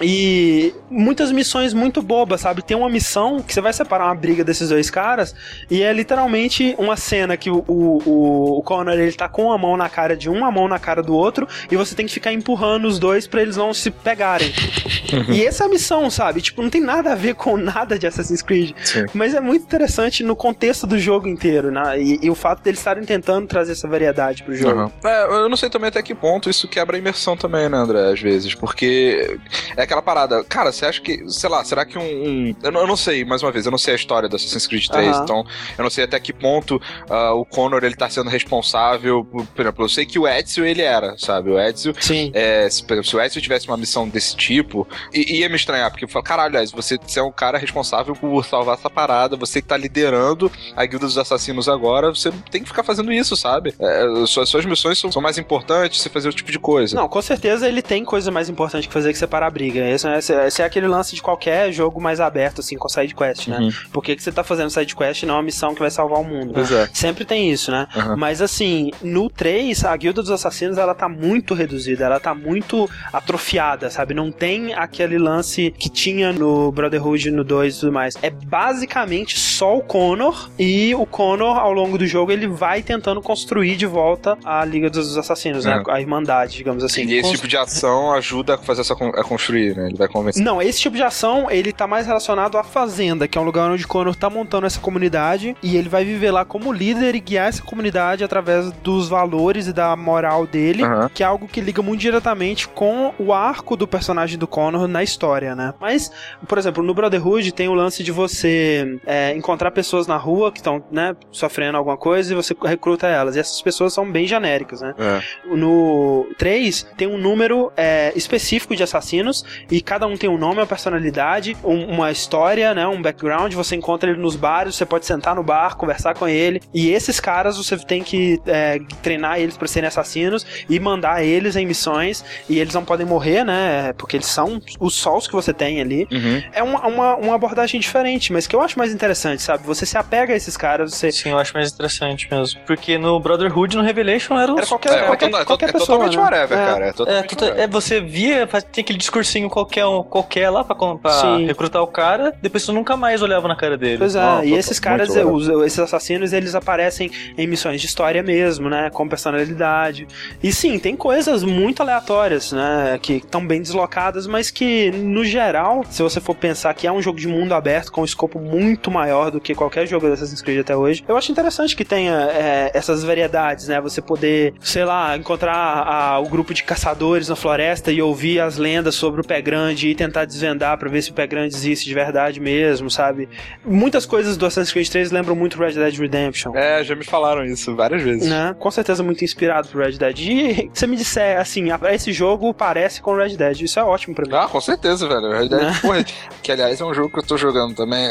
E muitas missões muito bobas, sabe? Tem uma missão que você vai separar uma briga desses dois caras e é literalmente uma cena que o, o, o Connor ele tá com uma mão na cara de um, uma mão na cara do outro e você tem que ficar empurrando os dois para eles não se pegarem. e essa é a missão, sabe? Tipo, não tem nada a ver com nada de Assassin's Creed. Sim. Mas é muito interessante no contexto do jogo inteiro, né? E, e o fato deles estarem tentando trazer essa variedade pro jogo. Uhum. É, eu não sei também até que ponto isso quebra a imersão também, né, André? Às vezes, porque é aquela parada. Cara, você acha que, sei lá, será que um. um eu, não, eu, não, sei, mais uma vez, eu não sei a história do Assassin's Creed 3, uhum. então eu não sei até que ponto uh, o Connor ele tá sendo responsável. Por exemplo, eu sei que o Ezio ele era, sabe? O Ezio. Sim. É, se, por exemplo, se o Ezio tivesse uma missão desse tipo, ia me estranhar, porque eu falo, caralho, aliás, você, você é um cara responsável por salvar essa parada, você que tá liderando a Guilda dos Assassinos agora, você tem que ficar fazendo isso, sabe? É, suas, suas missões são, são, mais importantes, você fazer o tipo de coisa. Não, com certeza ele tem coisa mais importante que fazer que separar a briga. Esse, esse, esse, é aquele lance de qualquer jogo mais aberto, assim, com side quest, né? Uhum. Por que, que você tá fazendo side quest e não uma missão que vai salvar o mundo? Né? É. Sempre tem isso, né? Uhum. Mas assim, no 3, a Guilda dos Assassinos ela tá muito reduzida, ela tá muito atrofiada, sabe? Não tem aquele lance que tinha no Brotherhood, no 2 e tudo mais. É basicamente só o Connor e o Connor, ao longo do jogo, ele vai tentando construir de volta a Liga dos Assassinos, né? É. A Irmandade, digamos assim. E esse Const... tipo de ação ajuda a fazer essa a construir, né? Ele vai convencer. Não, esse tipo de ação, ele tá mais relacionado à Fazenda, que é um lugar onde Connor tá montando essa comunidade e ele vai viver lá como líder e guiar essa comunidade através dos valores e da moral dele, uhum. que é algo que liga muito diretamente com o arco do personagem do Connor na história, né? Mas, por exemplo, no Brotherhood tem o lance de você é, encontrar pessoas na rua que estão, né, sofrendo alguma coisa e você recruta elas. E essas pessoas são bem genéricas, né? É. No 3 tem um número é, específico de assassinos e cada um tem um nome, uma personalidade, um, uma história, né? Um background. Você encontra ele nos bares, você pode sentar no bar, conversar com ele. E esses caras você tem que é, treinar eles para serem assassinos e mandar eles em missões. E eles não podem morrer, né? Porque eles são os sols que você tem ali. Uhum. É uma, uma, uma abordagem diferente, mas que eu acho mais interessante, sabe? Você se apega a esses caras. Você... Sim, eu acho mais interessante mesmo. Porque no Brotherhood, no Revelation, era, era qualquer, é, qualquer, é, qualquer é, pessoa. Totalmente né? whatever, é, cara. É, totalmente é, whatever. é, você via, tem aquele discursinho qualquer, qualquer lá pra, pra recrutar o cara, depois você nunca mais olhava na cara dele. Pois é, Não, e esses caras, os, esses assassinos, eles aparecem em missões de história mesmo, né? Com personalidade. E sim, tem coisas muito aleatórias, né? Que estão bem deslocadas, mas que, no geral, se você for pensar que é um jogo de mundo aberto com um escopo muito maior do que qualquer jogo dessas Assassin's Creed até hoje, eu acho interessante que tenha é, essas variedades, né? Você poder, sei lá, encontrar a, o grupo de caçadores na floresta e ouvir as lendas sobre o pé grande e tentar desvendar para ver se o pé grande existe de verdade mesmo, sabe? Muitas coisas do Assassin's Creed 3 lembram muito Red Dead Redemption. É, já me falaram isso várias vezes. Né? Com certeza muito inspirado por Red Dead. E você me disser, assim, esse jogo parece com Red Dead, isso é ótimo pra mim. Ah, com certeza, velho. Red Dead, né? porra, que aliás é um jogo que eu tô jogando também,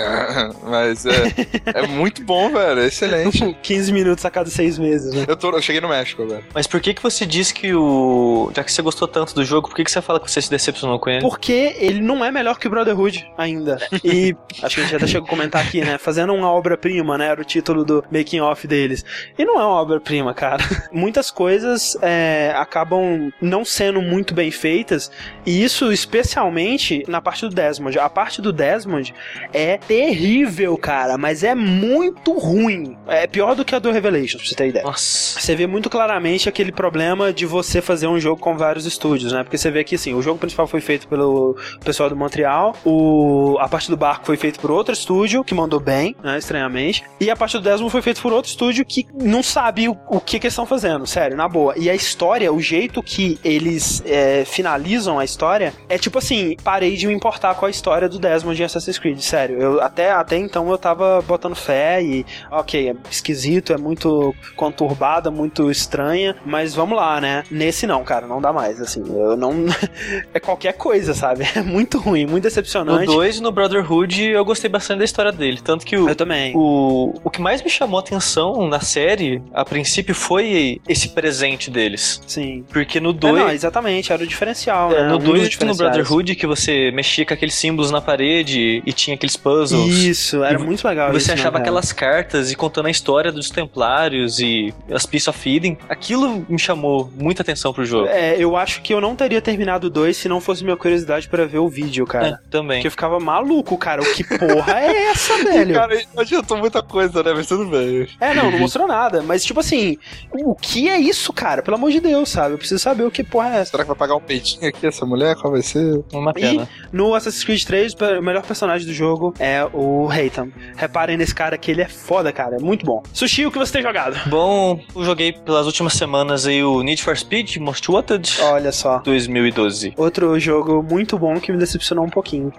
mas mas é, é muito bom, velho. É excelente. 15 minutos a cada seis meses, né? Eu, tô, eu cheguei no México agora. Mas por que que você diz que o... Já que você gostou tanto do jogo, por que que você fala que você se decepcionou com ele? Porque ele não é melhor que o Brotherhood ainda. E acho que a gente até chegou a comentar aqui, né? Fazendo uma obra-prima, né? Era o título do making off deles. E não é uma obra-prima, cara. Muitas coisas é, acabam não sendo muito bem feitas. E isso especialmente na parte do Desmond. A parte do Desmond é terrível, cara. Mas é muito ruim. É pior do que a do Revelations, pra você ter ideia. Nossa. Você vê muito claramente aquele problema de você fazer um jogo com vários estúdios, né? Porque você vê que, assim, o jogo principal foi feito pelo pessoal do Montreal, o... a parte do barco foi feita por outro estúdio, que mandou bem, né? Estranhamente, e a parte do Desmond foi feita por outro estúdio que não sabe o, o que, que eles estão fazendo, sério, na boa. E a história, o jeito que eles é, finalizam a história, é tipo assim, parei de me importar com a história do Desmond em Assassin's Creed, sério. Eu, até, até então eu tava botando fé e, ok, é esquisito, é muito conturbada, muito estranha, mas vamos lá, né? Nesse não, cara, não dá mais, assim, eu não... é qualquer coisa, sabe? É muito ruim, muito No decepcionante. 2 e no Brotherhood eu gostei bastante da história dele. Tanto que o, Eu também. o, o que mais me chamou a atenção na série, a princípio, foi esse presente deles. Sim. Porque no É, 2. não, exatamente, era o diferencial, É, né? no Um dos 2 e no. Brotherhood que você mexia com aqueles símbolos na parede e tinha aqueles puzzles. Isso, era muito legal E isso, você né, achava cara? aquelas cartas e contando a história dos Templários e as Piece of Eden. Aquilo me chamou muita atenção pro jogo. É, eu acho que eu não teria terminado o 2 se não fosse minha curiosidade pra ver o vídeo, cara. É, também. Porque eu ficava maluco, cara. O que porra é essa, velho? Cara, adiantou muita coisa, né? Mas tudo bem. É, não, não mostrou nada. Mas, tipo assim, o que é isso, cara? Pelo amor de Deus, sabe? Eu preciso saber o que porra é essa. Será que vai pagar um peitinho aqui essa mulher? Qual vai ser? Uma pena. No Assassin's Creed 3, o melhor personagem do jogo é o Reitam. Reparem nesse cara que ele é foda, cara. É muito bom. Sushi, o que você tem jogado? Bom, eu joguei pelas últimas semanas aí o Need for Speed Most Wanted Olha só. 2012. Outro jogo muito bom que me decepcionou um pouquinho.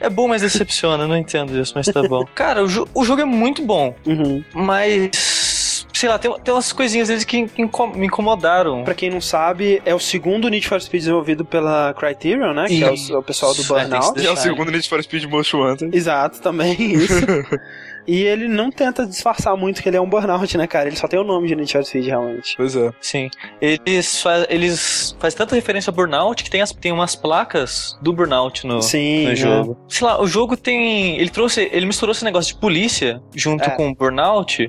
É bom, mas decepciona, eu não entendo isso, mas tá bom. Cara, o, jo- o jogo é muito bom, Uhum. mas. Sei lá, tem, tem umas coisinhas deles que inco- me incomodaram. Pra quem não sabe, é o segundo Need for Speed desenvolvido pela Criterion, né? Que é o, o pessoal do é, que Burnout. E é o segundo Need for Speed Most Wanted. Exato, também isso. e ele não tenta disfarçar muito que ele é um Burnout, né, cara? Ele só tem o nome de Need for Speed, realmente. Pois é. Sim. Eles, fa eles fazem tanta referência ao Burnout que tem, as, tem umas placas do Burnout no, Sim, no né? jogo. Sei lá, o jogo tem. Ele trouxe. Ele misturou esse negócio de polícia junto É. com o Burnout.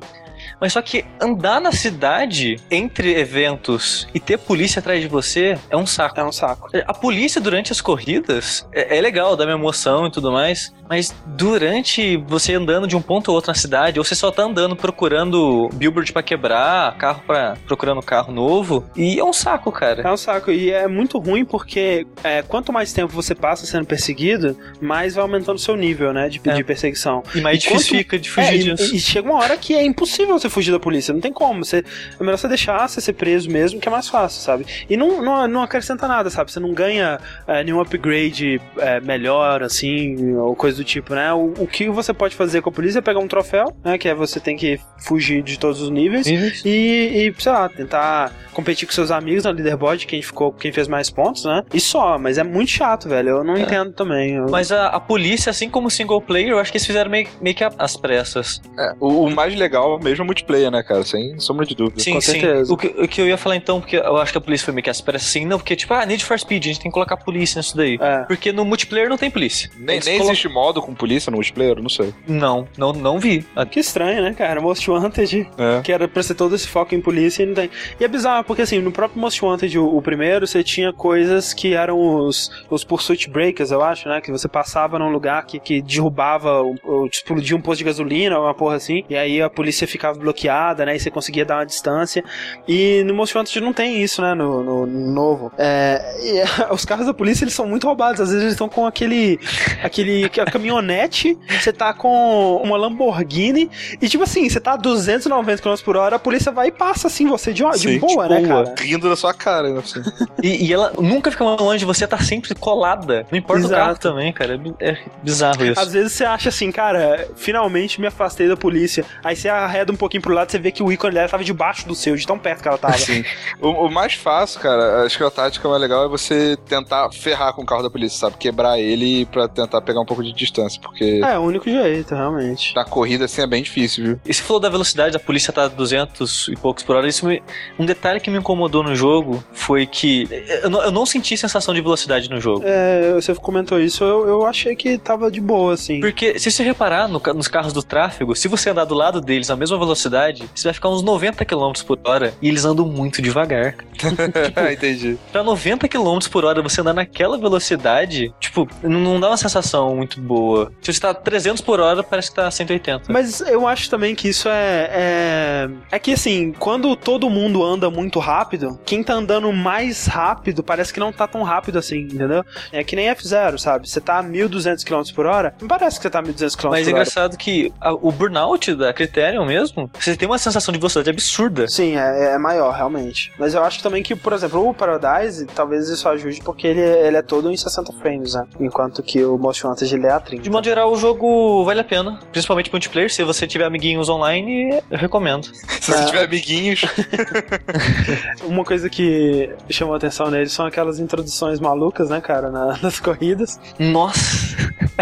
Mas só que andar na cidade entre eventos e ter polícia atrás de você é um saco. É um saco. A polícia durante as corridas é, é legal, dá uma emoção e tudo mais, mas durante você andando de um ponto a outro na cidade, ou você só tá andando procurando billboard pra quebrar, carro para procurando carro novo, e é um saco, cara. É um saco. E é muito ruim porque é, quanto mais tempo você passa sendo perseguido, mais vai aumentando o seu nível, né? De, É. de perseguição. E mais E difícil quanto- fica de fugir É, disso. e, e chega uma hora que é impossível você fugir da polícia, não tem como. Você, é melhor você deixar você ser preso mesmo, que é mais fácil, sabe? E não, não, não acrescenta nada, sabe? Você não ganha é, nenhum upgrade é, melhor, assim, ou coisa do tipo, né? O, o que você pode fazer com a polícia é pegar um troféu, né? Que é você tem que fugir de todos os níveis. E, e, sei lá, tentar competir com seus amigos na leaderboard, quem ficou, quem fez mais pontos, né? E só, mas é muito chato, velho. Eu não entendo também. Eu- Mas a, a polícia, assim como o single player, eu acho que eles fizeram meio, meio que as pressas. É, o, o mais legal mesmo é o multiplayer, né, cara? Sem sombra de dúvida. Sim, com sim. certeza. O que, o que eu ia falar então, porque eu acho que a polícia foi meio que as pressas, assim, não, porque tipo, ah, Need for Speed, a gente tem que colocar polícia nisso daí. É. Porque no multiplayer não tem polícia. Nem, nem colo- existe modo com polícia no multiplayer, não sei. Não, não, não vi. Ah, Que estranho, né, cara? Most Wanted, É. que era pra ser todo esse foco em polícia e não tem. E é bizarro, porque assim, no próprio Most Wanted, o, o primeiro, você tinha coisas que eram os, os Pursuit Breakers, eu acho, né? Que você passava num lugar que, que derrubava, ou, ou explodia um posto de gasolina, ou uma porra assim, e aí a polícia ficava bloqueada, né? E você conseguia dar uma distância. E no Most Wanted não tem isso, né? No, no- no novo. É, e, os carros da polícia, eles são muito roubados. Às vezes eles estão com aquele, aquele a caminhonete, você tá com uma Lamborghini, e tipo assim, você tá a 290 km por hora, a polícia vai e passa assim, você de, de Sim, boa, de né, cara? Rindo da sua cara, ainda assim. E, e ela nunca fica longe de você, tá sempre colada. Não importa Exato. o carro também, cara. É É bizarro isso. Às vezes você acha assim, cara, finalmente me afastei da polícia. Aí você arreda um pouquinho pouquinho pro lado, você vê que o ícone dela tava debaixo do seu, de tão perto que ela tava. Sim. O, o mais fácil, cara, acho que a tática mais legal é você tentar ferrar com o carro da polícia, sabe? Quebrar ele pra tentar pegar um pouco de distância, porque É, o único jeito, realmente. na corrida assim é bem difícil, viu? E você falou da velocidade, a polícia tá a 200 e poucos por hora. Isso me- um detalhe que me incomodou no jogo foi que eu não, eu não senti sensação de velocidade no jogo. É, você comentou isso, eu, eu achei que tava de boa, assim. Porque se você reparar no nos carros do tráfego, se você andar do lado deles na mesma velocidade, você vai ficar uns 90 km por hora e eles andam muito devagar. Entendi. Pra 90 km por hora você andar naquela velocidade, tipo, não dá uma sensação muito boa. Se você tá 300 por hora, parece que tá 180. Mas eu acho também que isso é, é. É que assim, quando todo mundo anda muito rápido, quem tá andando mais rápido parece que não tá tão rápido assim, entendeu? É que nem F0, sabe? Você tá a 1200 km por hora, não parece que você tá a 1200 km Mas é por hora. engraçado que a- o burnout da Criterion mesmo, você tem uma sensação de velocidade absurda. Sim, é, é maior, realmente. Mas eu acho também que, por exemplo, o Paradise, talvez isso ajude porque ele, ele é todo em 60 frames, né? Enquanto que o Most Wanted ele é a 30. De modo geral, o jogo vale a pena. Principalmente multiplayer. Se você tiver amiguinhos online, eu recomendo. Se você É. tiver amiguinhos, Uma coisa que chamou a atenção nele são aquelas introduções malucas, né, cara, na- nas corridas. Nossa!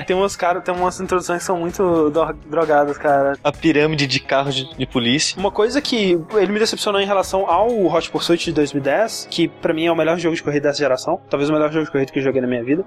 Tem umas, cara, tem umas introduções que são muito dro- drogadas, cara. A pirâmide de carros de, de polícia. Uma coisa que ele me decepcionou em relação ao Hot Pursuit de 2010, que pra mim é o melhor jogo de corrida dessa geração, talvez o melhor jogo de corrida que eu joguei na minha vida,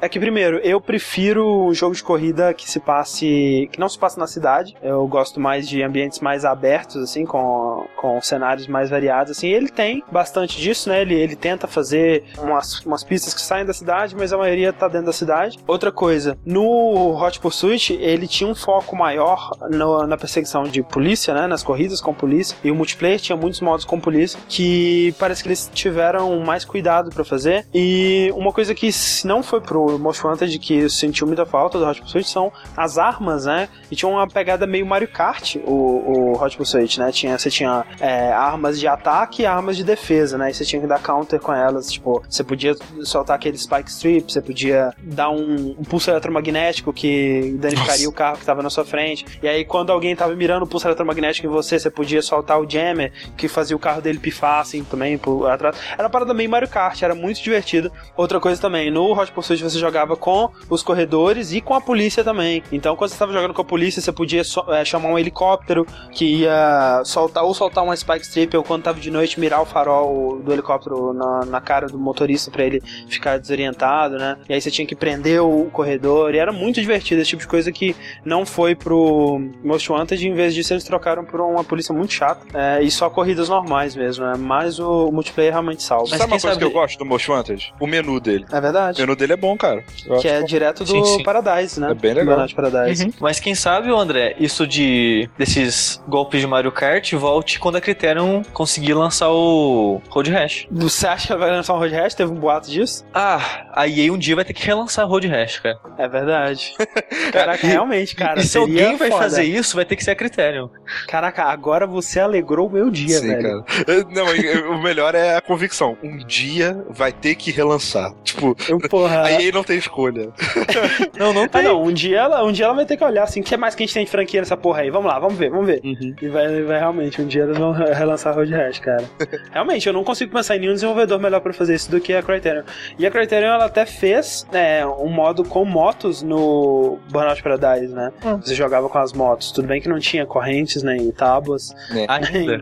é que primeiro, eu prefiro um jogo de corrida que se passe, que não se passe na cidade. Eu gosto mais de ambientes mais abertos assim, com, com cenários mais variados assim. Ele tem bastante disso, né? Ele, ele tenta fazer umas, umas pistas que saem da cidade, mas a maioria tá dentro da cidade. Outra coisa, no Hot Pursuit, ele tinha um foco maior no- na perseguição de polícia, né? Nas corridas com polícia. E o multiplayer tinha muitos modos com polícia que parece que eles tiveram mais cuidado pra fazer. E uma coisa que não foi pro Most Wanted, que eu senti muita falta do Hot Pursuit, são as armas, né? E tinha uma pegada meio Mario Kart, o, o Hot Pursuit, né? Tinha, você tinha é, armas de ataque e armas de defesa, né? E você tinha que dar counter com elas. Tipo, você podia soltar aquele Spike Strip, você podia dar um, um pulso eletromagnético que danificaria Nossa. o carro que tava na sua frente. E aí, quando alguém tava mirando o pulso eletromagnético em você, você podia soltar o Jammer, que fazia o carro dele pifar, assim, também, por atrás. Era parada meio Mario Kart, era muito divertido. Outra coisa também, no Hot Pursuit você jogava com os corredores e com a polícia também. Então, quando você estava jogando com a polícia, você podia so- é, chamar um helicóptero que ia soltar ou soltar uma Spike Strip, ou quando tava de noite, mirar o farol do helicóptero na, na cara do motorista pra ele ficar desorientado, né? E aí você tinha que prender o corredor, e era muito divertido, esse tipo de coisa que não foi pro Most Wanted, em vez disso eles trocaram por uma polícia muito chata, é, e só corridas normais mesmo, né? Mas o multiplayer realmente salva. Mas sabe uma quem coisa sabe- que eu gosto do Most Wanted? O menu dele. É verdade. O menu dele é bom, cara. Eu Que é bom. direto do Sim, sim. Paradise, né? É bem legal. Burnout Paradise. Mas quem sabe, André, isso de desses golpes de Mario Kart volte quando a Criterion conseguir lançar o Road Rash. Você acha que vai lançar um Road Rash? Teve um boato disso? Ah, a EA um dia vai ter que relançar Road Rash, cara. É verdade. Caraca, realmente, cara. e se alguém vai foda. fazer isso, vai ter que ser a Criterion. Caraca, agora você alegrou o meu dia, Sim, velho. cara. Não, o melhor é a convicção. Um dia vai ter que relançar. Tipo, Eu, porra. aí não tem escolha. Não, não Ah, tem. não, um dia, ela, um dia ela vai ter que olhar assim, o que mais que a gente tem de franquia nessa porra aí? Vamos lá, vamos ver, vamos ver. E vai, vai realmente, um dia eles vão re- relançar Road Rash, cara. realmente, eu não consigo pensar em nenhum desenvolvedor melhor pra fazer isso do que a Criterion. E a Criterion, ela até fez né, um modo com motos no Burnout Paradise, né? Hum. Você jogava com as motos. Tudo bem que não tinha correntes nem tábuas, Ainda.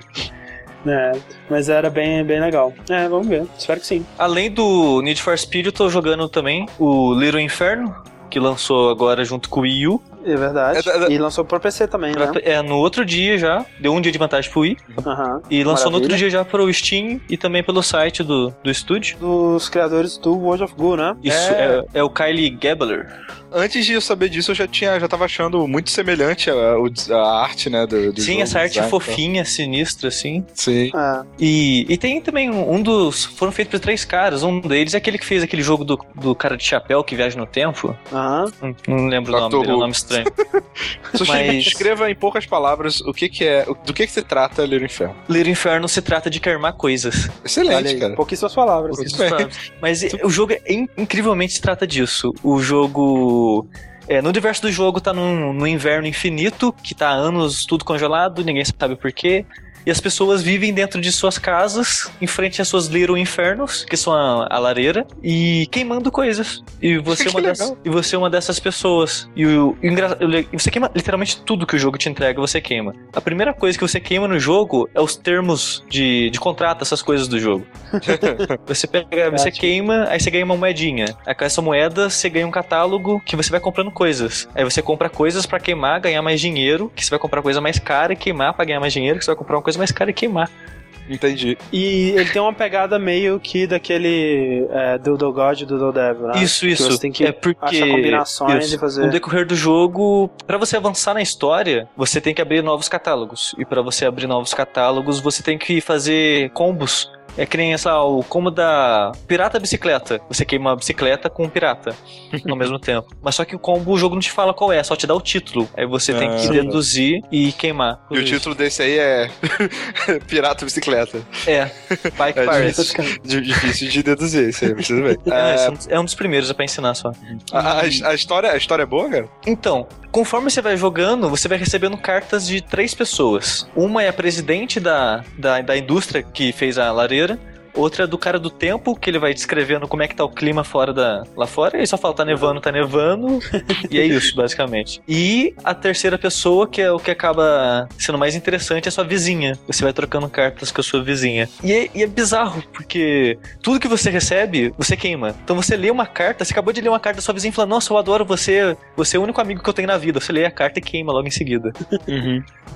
né? Mas era bem, bem legal. É, vamos ver. Espero que sim. Além do Need for Speed, eu tô jogando também o Little Inferno, que lançou agora junto com o Wii U. É verdade. É da- da- E lançou pro PC também, né? É no outro dia já, deu um dia de vantagem pro Wii. Aham. E lançou no outro Maravilha. dia já pro Steam e também pelo site do, do estúdio. Dos criadores do World of Goo, né? Isso, É. é, é o Kylie Gabler. Antes de eu saber disso, eu já tinha, já tava achando muito semelhante a, a arte, né? Do, do Sim, jogo, essa arte fofinha, sinistra, assim. Sim. É. E, e tem também um, um dos. Foram feitos por três caras. Um deles é aquele que fez aquele jogo do, do cara de chapéu que viaja no tempo. Aham. Não, não lembro o nome dele, é um nome estranho. Sushi, Mas- descreva em poucas palavras o que que é, do que que se trata Little Inferno. Little Inferno se trata de queimar coisas. Excelente, aí, cara. pouquíssimas palavras. Pouquíssimas palavras. Mas o jogo é in- incrivelmente se trata disso. O jogo. É, no universo do jogo tá num, no inverno infinito, que tá há anos tudo congelado, ninguém sabe por quê. E as pessoas vivem dentro de suas casas, em frente às suas Little Infernos, que são a, a lareira, e queimando coisas. E você, é uma dessas, e você é uma dessas pessoas. E o, e o engra- você queima literalmente tudo que o jogo te entrega, você queima. A primeira coisa que você queima no jogo é os termos de, de contrato, essas coisas do jogo. Você pega, você queima, aí você ganha uma moedinha. Aí com essa moeda você ganha um catálogo que você vai comprando coisas. Aí você compra coisas pra queimar, ganhar mais dinheiro, que você vai comprar coisa mais cara e queimar pra ganhar mais dinheiro, que você vai comprar uma coisa mais cara e queimar. Entendi. E ele tem uma pegada meio que daquele é, Doodle God e Doodle Devil, né? Isso, Que isso. Você tem que é porque achar combinações isso. e fazer. No decorrer do jogo, pra você avançar na história, você tem que abrir novos catálogos. E pra você abrir novos catálogos, você tem que fazer combos. É que nem essa, o combo da pirata bicicleta. Você queima a bicicleta com um pirata ao mesmo tempo. Mas só que o combo, o jogo não te fala qual é, só te dá o título. Aí você tem Ah. que deduzir e queimar. E o título desse aí é Pirata Bicicleta. É, Bike É Pirates. Difícil de deduzir, isso aí, precisa ver. É, É, é um dos primeiros, é pra ensinar só. a, a- a história, a história é boa, cara? Então, conforme você vai jogando, você vai recebendo cartas de três pessoas. Uma é a presidente da, da, da indústria que fez a lareira. brasileira Outra é do cara do tempo, que ele vai descrevendo como é que tá o clima fora da, lá fora. E só fala, tá nevando, tá nevando. e é isso, basicamente. E a terceira pessoa, que é o que acaba sendo mais interessante, é a sua vizinha. Você vai trocando cartas com a sua vizinha. E é, e é bizarro, porque tudo que você recebe, você queima. Então você lê uma carta, você acabou de ler uma carta da sua vizinha e fala, nossa, eu adoro você, você é o único amigo que eu tenho na vida. Você lê a carta e queima logo em seguida.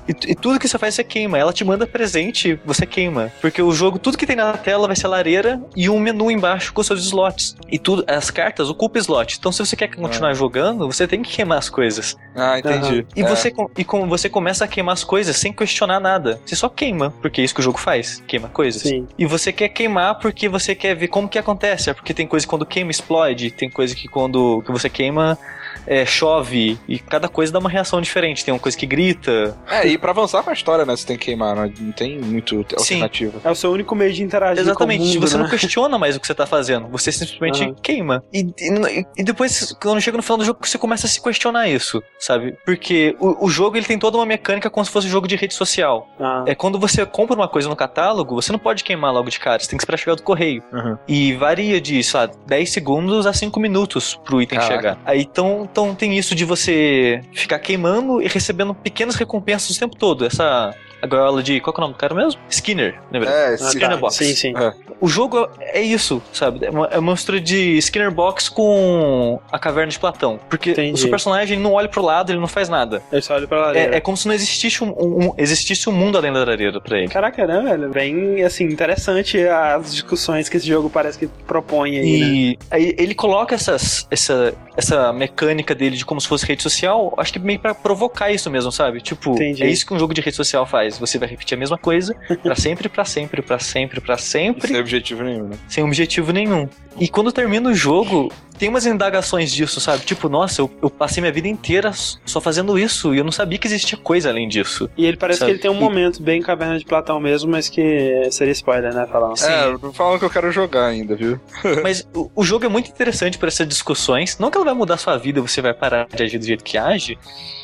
E, e tudo que você faz, você queima. Ela te manda presente, você queima. Porque o jogo, tudo que tem na tela vai ser lareira e um menu embaixo com seus slots. E tudo, as cartas ocupam slot. Então se você quer continuar jogando, você tem que queimar as coisas. Ah, entendi. E, É. você, com- e como você começa a queimar as coisas sem questionar nada. Você só queima, porque é isso que o jogo faz. Queima coisas. Sim. E você quer queimar porque você quer ver como que acontece. É porque tem coisa que quando queima explode, tem coisa que quando que você queima é, chove. E cada coisa dá uma reação diferente. Tem uma coisa que grita. É, e pra avançar com a história, né? Você tem que queimar, não, não tem muito Sim. alternativa. É o seu único meio de interagir Exatamente, com o mundo, você né? não questiona mais o que você tá fazendo, você simplesmente Aham. queima. E, e, e depois, quando chega no final do jogo, você começa a se questionar isso, sabe? Porque o, o jogo ele tem toda uma mecânica como se fosse um jogo de rede social. Ah, É quando você compra uma coisa no catálogo, você não pode queimar logo de cara, você tem que esperar chegar do correio. Uhum. E varia de, sei lá, 10 segundos a 5 minutos pro item Caraca. chegar. Aí então, então tem isso de você ficar queimando e recebendo pequenas recompensas o tempo todo. Essa. A gaiola de. Qual que é o nome do cara mesmo? Skinner, lembra? É, ah, Skinner. Box. Sim, sim. O jogo é isso, sabe? É uma, é uma mistura de Skinner Box com a Caverna de Platão. Porque Entendi. o seu personagem não olha pro lado, ele não faz nada. Eu só olho pra lareira. É, é como se não existisse um, um- existisse um mundo além da lareira pra ele. Caraca, né, velho? Bem, assim, interessante as discussões que esse jogo parece que propõe aí, né? E aí ele coloca essas, essa, essa mecânica dele de como se fosse rede social, acho que meio pra provocar isso mesmo, sabe? Tipo, Entendi. é isso que um jogo de rede social faz. Você vai repetir a mesma coisa pra sempre, pra sempre, pra sempre, pra sempre. Sem objetivo nenhum, né? sem objetivo nenhum. E quando termina o jogo, tem umas indagações disso, sabe? Tipo, nossa, eu, eu passei minha vida inteira só fazendo isso e eu não sabia que existia coisa além disso. E ele parece Sabe? que ele tem um E- momento bem caverna de Platão mesmo, mas que seria spoiler, né? Falar. Sim. É, falam que eu quero jogar ainda, viu? Mas o, o jogo é muito interessante para essas discussões. Não que ela vai mudar sua vida, você vai parar de agir do jeito que age,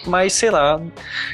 mas sei lá,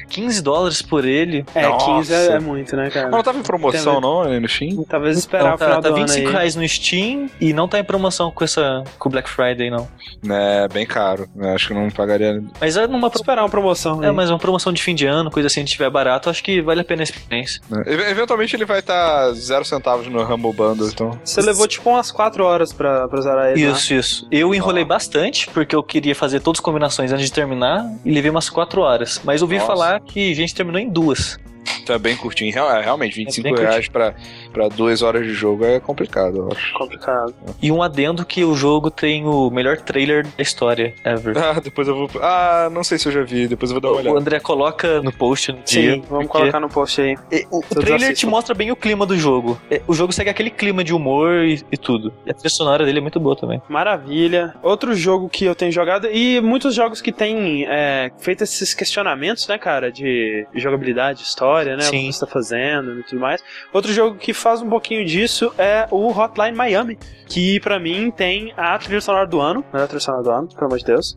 15 dólares por ele. É, Nossa. 15 é, é muito, né, cara? Mas não tava em promoção, não, no Steam? Talvez esperar Então, o final tá, tá do 25 ano aí. reais no Steam e não tá em promoção com essa com o Black Friday, não. É, bem caro. Eu acho que não pagaria. Mas é numa Vou esperar uma promoção é, aí. mas uma promoção de fim de ano, coisa assim, se tiver barato, acho que vale a pena a experiência. né? E- Eventualmente ele vai estar zero centavos no Humble Bundle, então. Você levou tipo umas 4 horas pra, pra zerar ele, né? Isso, isso. Eu enrolei bastante, porque eu queria fazer todas as combinações antes de terminar, e levei umas 4 horas. Mas ouvi Nossa. falar que a gente terminou em duas. Então é bem curtinho. É, Realmente, 25 bem reais pra, pra duas horas de jogo é complicado, eu acho. Complicado. E um adendo que o jogo tem o melhor trailer da história ever. Ah, depois eu vou. Ah, não sei se eu já vi, depois eu vou dar uma O olhada. André coloca no post no dia. Sim, vamos porque- colocar no post aí. E O, o trailer te mostra bem o clima do jogo. É, O jogo segue aquele clima de humor e, e tudo. E a trilha sonora dele é muito boa também. Maravilha. Outro jogo que eu tenho jogado, e muitos jogos que têm é, feito esses questionamentos, né, cara, de jogabilidade, história história, né? Sim. O que você tá fazendo e tudo mais. Outro jogo que faz um pouquinho disso é o Hotline Miami, que pra mim tem a trilha sonora do ano, melhor trilha sonora do ano, pelo amor de Deus.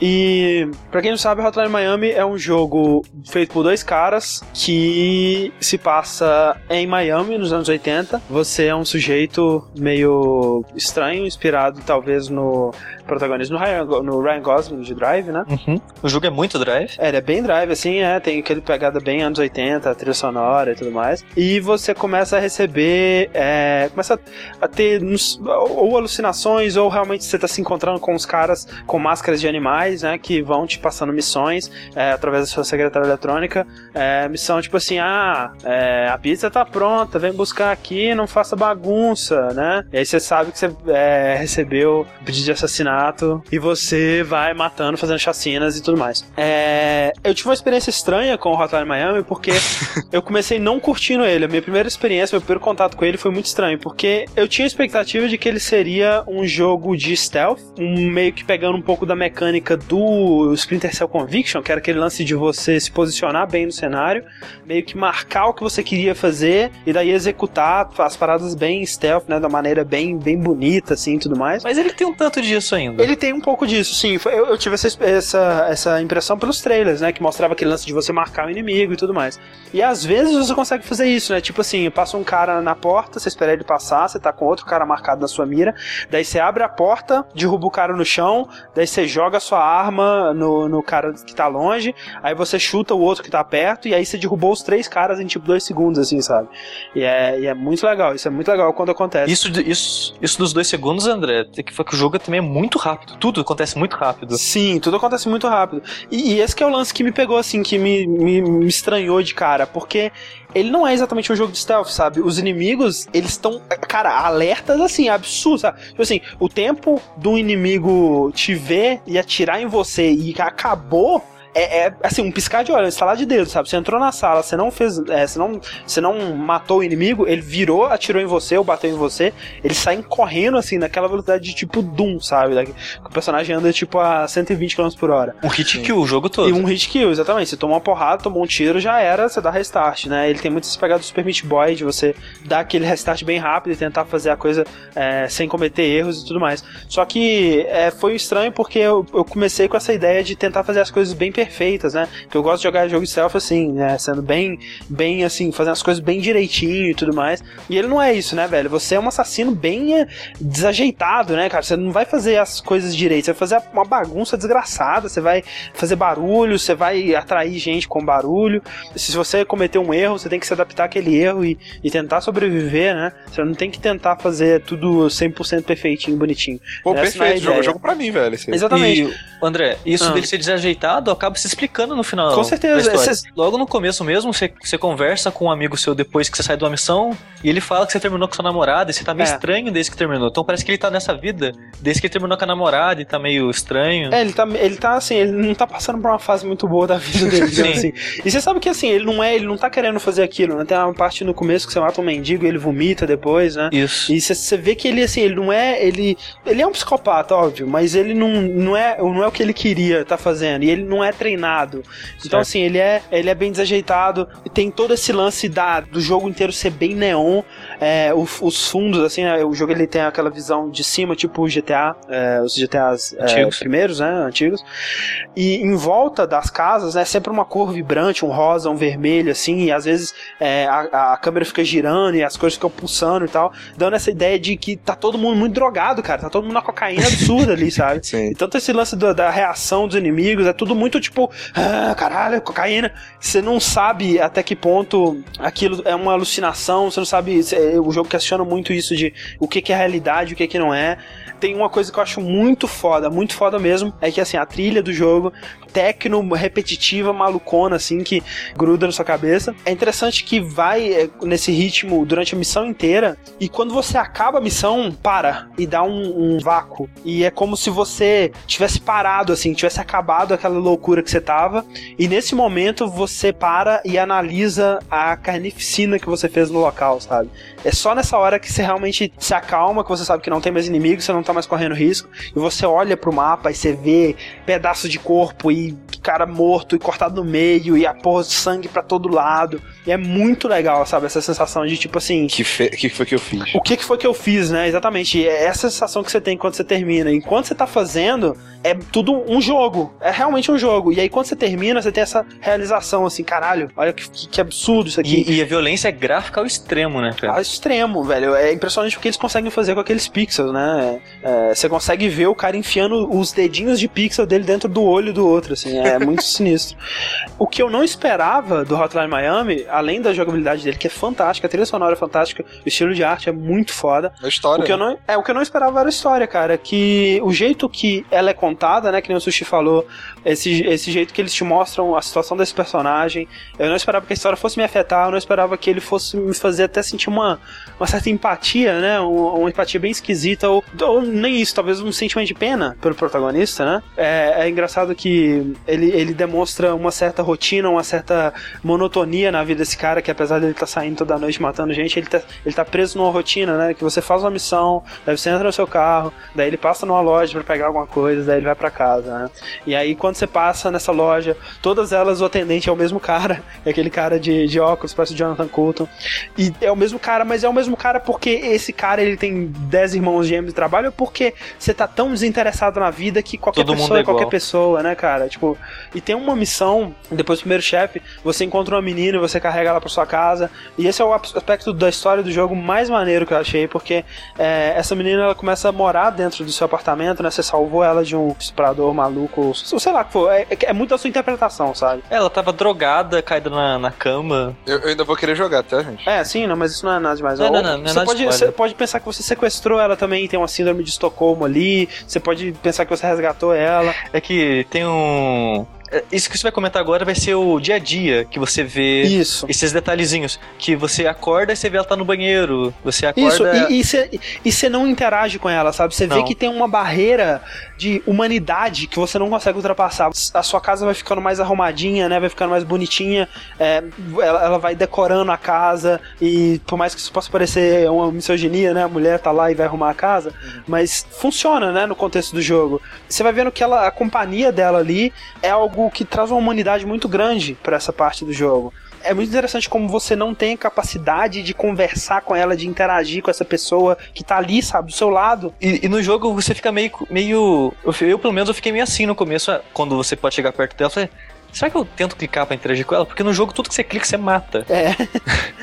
E pra quem não sabe, Hotline Miami é um jogo feito por dois caras que se passa em Miami nos anos 80. Você é um sujeito meio estranho, inspirado talvez no protagonista no Ryan, no Ryan Gosling de Drive, né? Uhum. O jogo é muito drive. É, ele é bem drive, assim, é, tem aquele pegada bem anos 80, trilha sonora e tudo mais. E você começa a receber, é, começa a ter nos- ou alucinações, ou realmente você tá se encontrando com os caras com máscaras de animais, né, que vão te passando missões é, através da sua secretária eletrônica. É, missão tipo assim, ah, é, a pizza tá pronta, vem buscar aqui, não faça bagunça, né? E aí você sabe que você é, recebeu pedido de assassinato e você vai matando, fazendo chacinas e tudo mais. É, eu tive uma experiência estranha com o Hotline Miami porque eu comecei não curtindo ele. A minha primeira experiência, meu primeiro contato com ele foi muito estranho, porque eu tinha a expectativa de que ele seria um jogo de stealth, um meio que pegando um pouco da mecânica do Splinter Cell Conviction, que era aquele lance de você se posicionar bem no cenário, meio que marcar o que você queria fazer e daí executar as paradas bem stealth, né, da maneira bem, bem bonita assim e tudo mais. Mas ele tem um tanto disso ainda. Ele tem um pouco disso, sim. Eu, eu tive essa, essa, essa impressão pelos trailers, né? Que mostrava aquele lance de você marcar o inimigo e tudo mais. E às vezes você consegue fazer isso, né? Tipo assim, passa um cara na porta, você espera ele passar, você tá com outro cara marcado na sua mira, daí você abre a porta, derruba o cara no chão, daí você joga a sua arma no, no cara que tá longe, aí você chuta o outro que tá perto, e aí você derrubou os três caras em tipo dois segundos, assim, sabe? E é, e é muito legal, isso é muito legal quando acontece. Isso, isso, isso dos dois segundos, André, tem que foi que o jogo também é muito rápido. Tudo acontece muito rápido. Sim, tudo acontece muito rápido. E, e esse que é o lance que me pegou, assim, que me, me, me estranhou de cara, porque ele não é exatamente um jogo de stealth, sabe? Os inimigos, eles estão, cara, alertas, assim, absurdos, sabe? Tipo assim, o tempo do inimigo te ver e atirar em você e acabou... É, é, assim, um piscar de olhos, estalar de dedo, sabe? Você entrou na sala, você não fez. é, você, não, você não matou o inimigo, ele virou, atirou em você ou bateu em você, eles saem correndo assim, naquela velocidade de tipo Doom, sabe? Da- o personagem anda tipo a 120 km por hora. Um hit kill o jogo todo. E um hit kill, exatamente. Você tomou uma porrada, tomou um tiro, já era, você dá restart, né? Ele tem muitas pegadas do Super Meat Boy, de você dar aquele restart bem rápido e tentar fazer a coisa é, sem cometer erros e tudo mais. Só que é, foi estranho porque eu, eu comecei com essa ideia de tentar fazer as coisas bem perfeitas, né? Que eu gosto de jogar jogo de stealth assim, né? Sendo bem, bem assim, fazendo as coisas bem direitinho e tudo mais. E ele não é isso, né, velho? Você é um assassino bem é, desajeitado, né, cara? Você não vai fazer as coisas direito, você vai fazer uma bagunça desgraçada, você vai fazer barulho, você vai atrair gente com barulho. Se você cometer um erro, você tem que se adaptar àquele erro e, e tentar sobreviver, né? Você não tem que tentar fazer tudo 100% perfeitinho, bonitinho. Pô, Essa é perfeito, jogo, ideia. jogo pra mim, velho. Exatamente. E, André, isso Ah. dele ser desajeitado acaba se explicando no final. Com certeza, Logo no começo mesmo, você, você conversa com um amigo seu depois que você sai de uma missão e ele fala que você terminou com sua namorada e você tá meio É. estranho desde que terminou. Então parece que ele tá nessa vida desde que ele terminou com a namorada e tá meio estranho. É, ele tá, ele tá assim, ele não tá passando por uma fase muito boa da vida dele, digamos assim. E você sabe que assim, ele não é, ele não tá querendo fazer aquilo, né? Tem uma parte no começo que você mata um mendigo e ele vomita depois, né? Isso. E você- você vê que ele, assim, ele não é. Ele, ele é um psicopata, óbvio, mas ele não, não, é, não é o que ele queria tá fazendo. E ele não é treinado. Então, Certo. assim, ele é, ele é bem desajeitado. E tem todo esse lance da, do jogo inteiro ser bem neon. É, o- os fundos, assim, né, o jogo ele tem aquela visão de cima, tipo o GTA, é, os GTAs é, Antigos. primeiros, né? Antigos. E em volta das casas, né, sempre uma cor vibrante, um rosa, um vermelho, assim, e às vezes é, a, a câmera fica girando e as coisas ficam pulsando e tal, dando essa ideia de que tá todo mundo muito drogado, cara, tá todo mundo na cocaína absurda ali, sabe? Sim. E tanto esse lance da, da reação dos inimigos, é tudo muito tipo, ah, caralho, cocaína. Você não sabe até que ponto aquilo é uma alucinação, você não sabe. cê- O jogo questiona muito isso de o que, que é realidade, o que, que não é. Tem uma coisa que eu acho muito foda, muito foda mesmo, é que assim, a trilha do jogo, tecno, repetitiva, malucona, assim, que gruda na sua cabeça. É interessante que vai é, nesse ritmo durante a missão inteira, e quando você acaba a missão, para e dá um, um vácuo. E é como se você tivesse parado, assim, tivesse acabado aquela loucura que você tava, e nesse momento você para e analisa a carnificina que você fez no local, sabe? É só nessa hora que você realmente se acalma, que você sabe que não tem mais inimigo, você não tá mais correndo risco, e você olha pro mapa e você vê pedaço de corpo e cara morto e cortado no meio e a porra de sangue pra todo lado. E é muito legal, sabe? Essa sensação de tipo assim. Que, fe... que foi que eu fiz? O que, que foi que eu fiz, né? Exatamente. É essa sensação que você tem quando você termina. Enquanto você tá fazendo, é tudo um jogo. É realmente um jogo. E aí quando você termina, você tem essa realização assim, caralho, olha que, que absurdo isso aqui. E, e, a violência é gráfica ao extremo, né, cara? Ao extremo, velho. É impressionante o que eles conseguem fazer com aqueles pixels, né? É, você consegue ver o cara enfiando os dedinhos de pixel dele dentro do olho do outro, assim. É muito sinistro. O que eu não esperava do Hotline Miami, além da jogabilidade dele, que é fantástica, a trilha sonora é fantástica, o estilo de arte é muito foda. A história. O que, eu não, é, o que eu não esperava era a história, cara. Que o jeito que ela é contada, né? Que nem o Sushi falou, esse, esse jeito que eles te mostram a situação desse personagem. Eu não esperava que a história fosse me afetar, eu não esperava que ele fosse me fazer até sentir uma, uma certa empatia, né? Uma, uma empatia bem esquisita, ou, ou, nem isso, talvez um sentimento de pena pelo protagonista, né? É, é engraçado que ele, ele demonstra uma certa rotina, uma certa monotonia na vida desse cara, que apesar dele estar tá saindo toda noite matando gente, ele tá, ele tá preso numa rotina, né? Que você faz uma missão, daí você entra no seu carro, daí ele passa numa loja para pegar alguma coisa, daí ele vai para casa, né? E aí quando você passa nessa loja, todas elas o atendente é o mesmo cara, é aquele cara de, de óculos, parece o Jonathan Coulton. E é o mesmo cara, mas é o mesmo cara porque esse cara ele tem 10 irmãos gêmeos de trabalho porque você tá tão desinteressado na vida que qualquer Todo pessoa é é qualquer pessoa, né, cara? Tipo, e tem uma missão, depois do primeiro chefe, você encontra uma menina e você carrega ela pra sua casa. E esse é o aspecto da história do jogo mais maneiro que eu achei, porque é, essa menina ela começa a morar dentro do seu apartamento, né? Você salvou ela de um explorador maluco, ou sei lá que for. É, é, muito da sua interpretação, sabe? Ela tava drogada, caída na, na cama. Eu, eu ainda vou querer jogar, tá, gente? É, sim, não, mas isso não é nada demais. Não, não, não, não é você, nada pode, você pode pensar que você sequestrou ela também, tem uma síndrome de Estocolmo ali. Você pode pensar que você resgatou ela. É que tem um. É, Isso que você vai comentar agora vai ser o dia a dia que você vê Isso. esses detalhezinhos. Que você acorda e você vê ela tá no banheiro. Você Isso, acorda. e você e você não interage com ela, sabe? Você vê que tem uma barreira de humanidade que você não consegue ultrapassar. A sua casa vai ficando mais arrumadinha, né? Vai ficando mais bonitinha. é, ela, ela vai decorando a casa. E por mais que isso possa parecer uma misoginia, né? A mulher tá lá e vai arrumar a casa. Mas funciona, né? No contexto do jogo. Você vai vendo que ela, a companhia dela ali é algo que traz uma humanidade muito grande pra essa parte do jogo. É muito interessante como você não tem capacidade de conversar com ela, de interagir com essa pessoa que tá ali, sabe, do seu lado. E, e no jogo você fica meio. meio eu, eu, pelo menos, eu fiquei meio assim no começo, quando você pode chegar perto dela. Falei, será que eu tento clicar pra interagir com ela? Porque no jogo tudo que você clica você mata. É.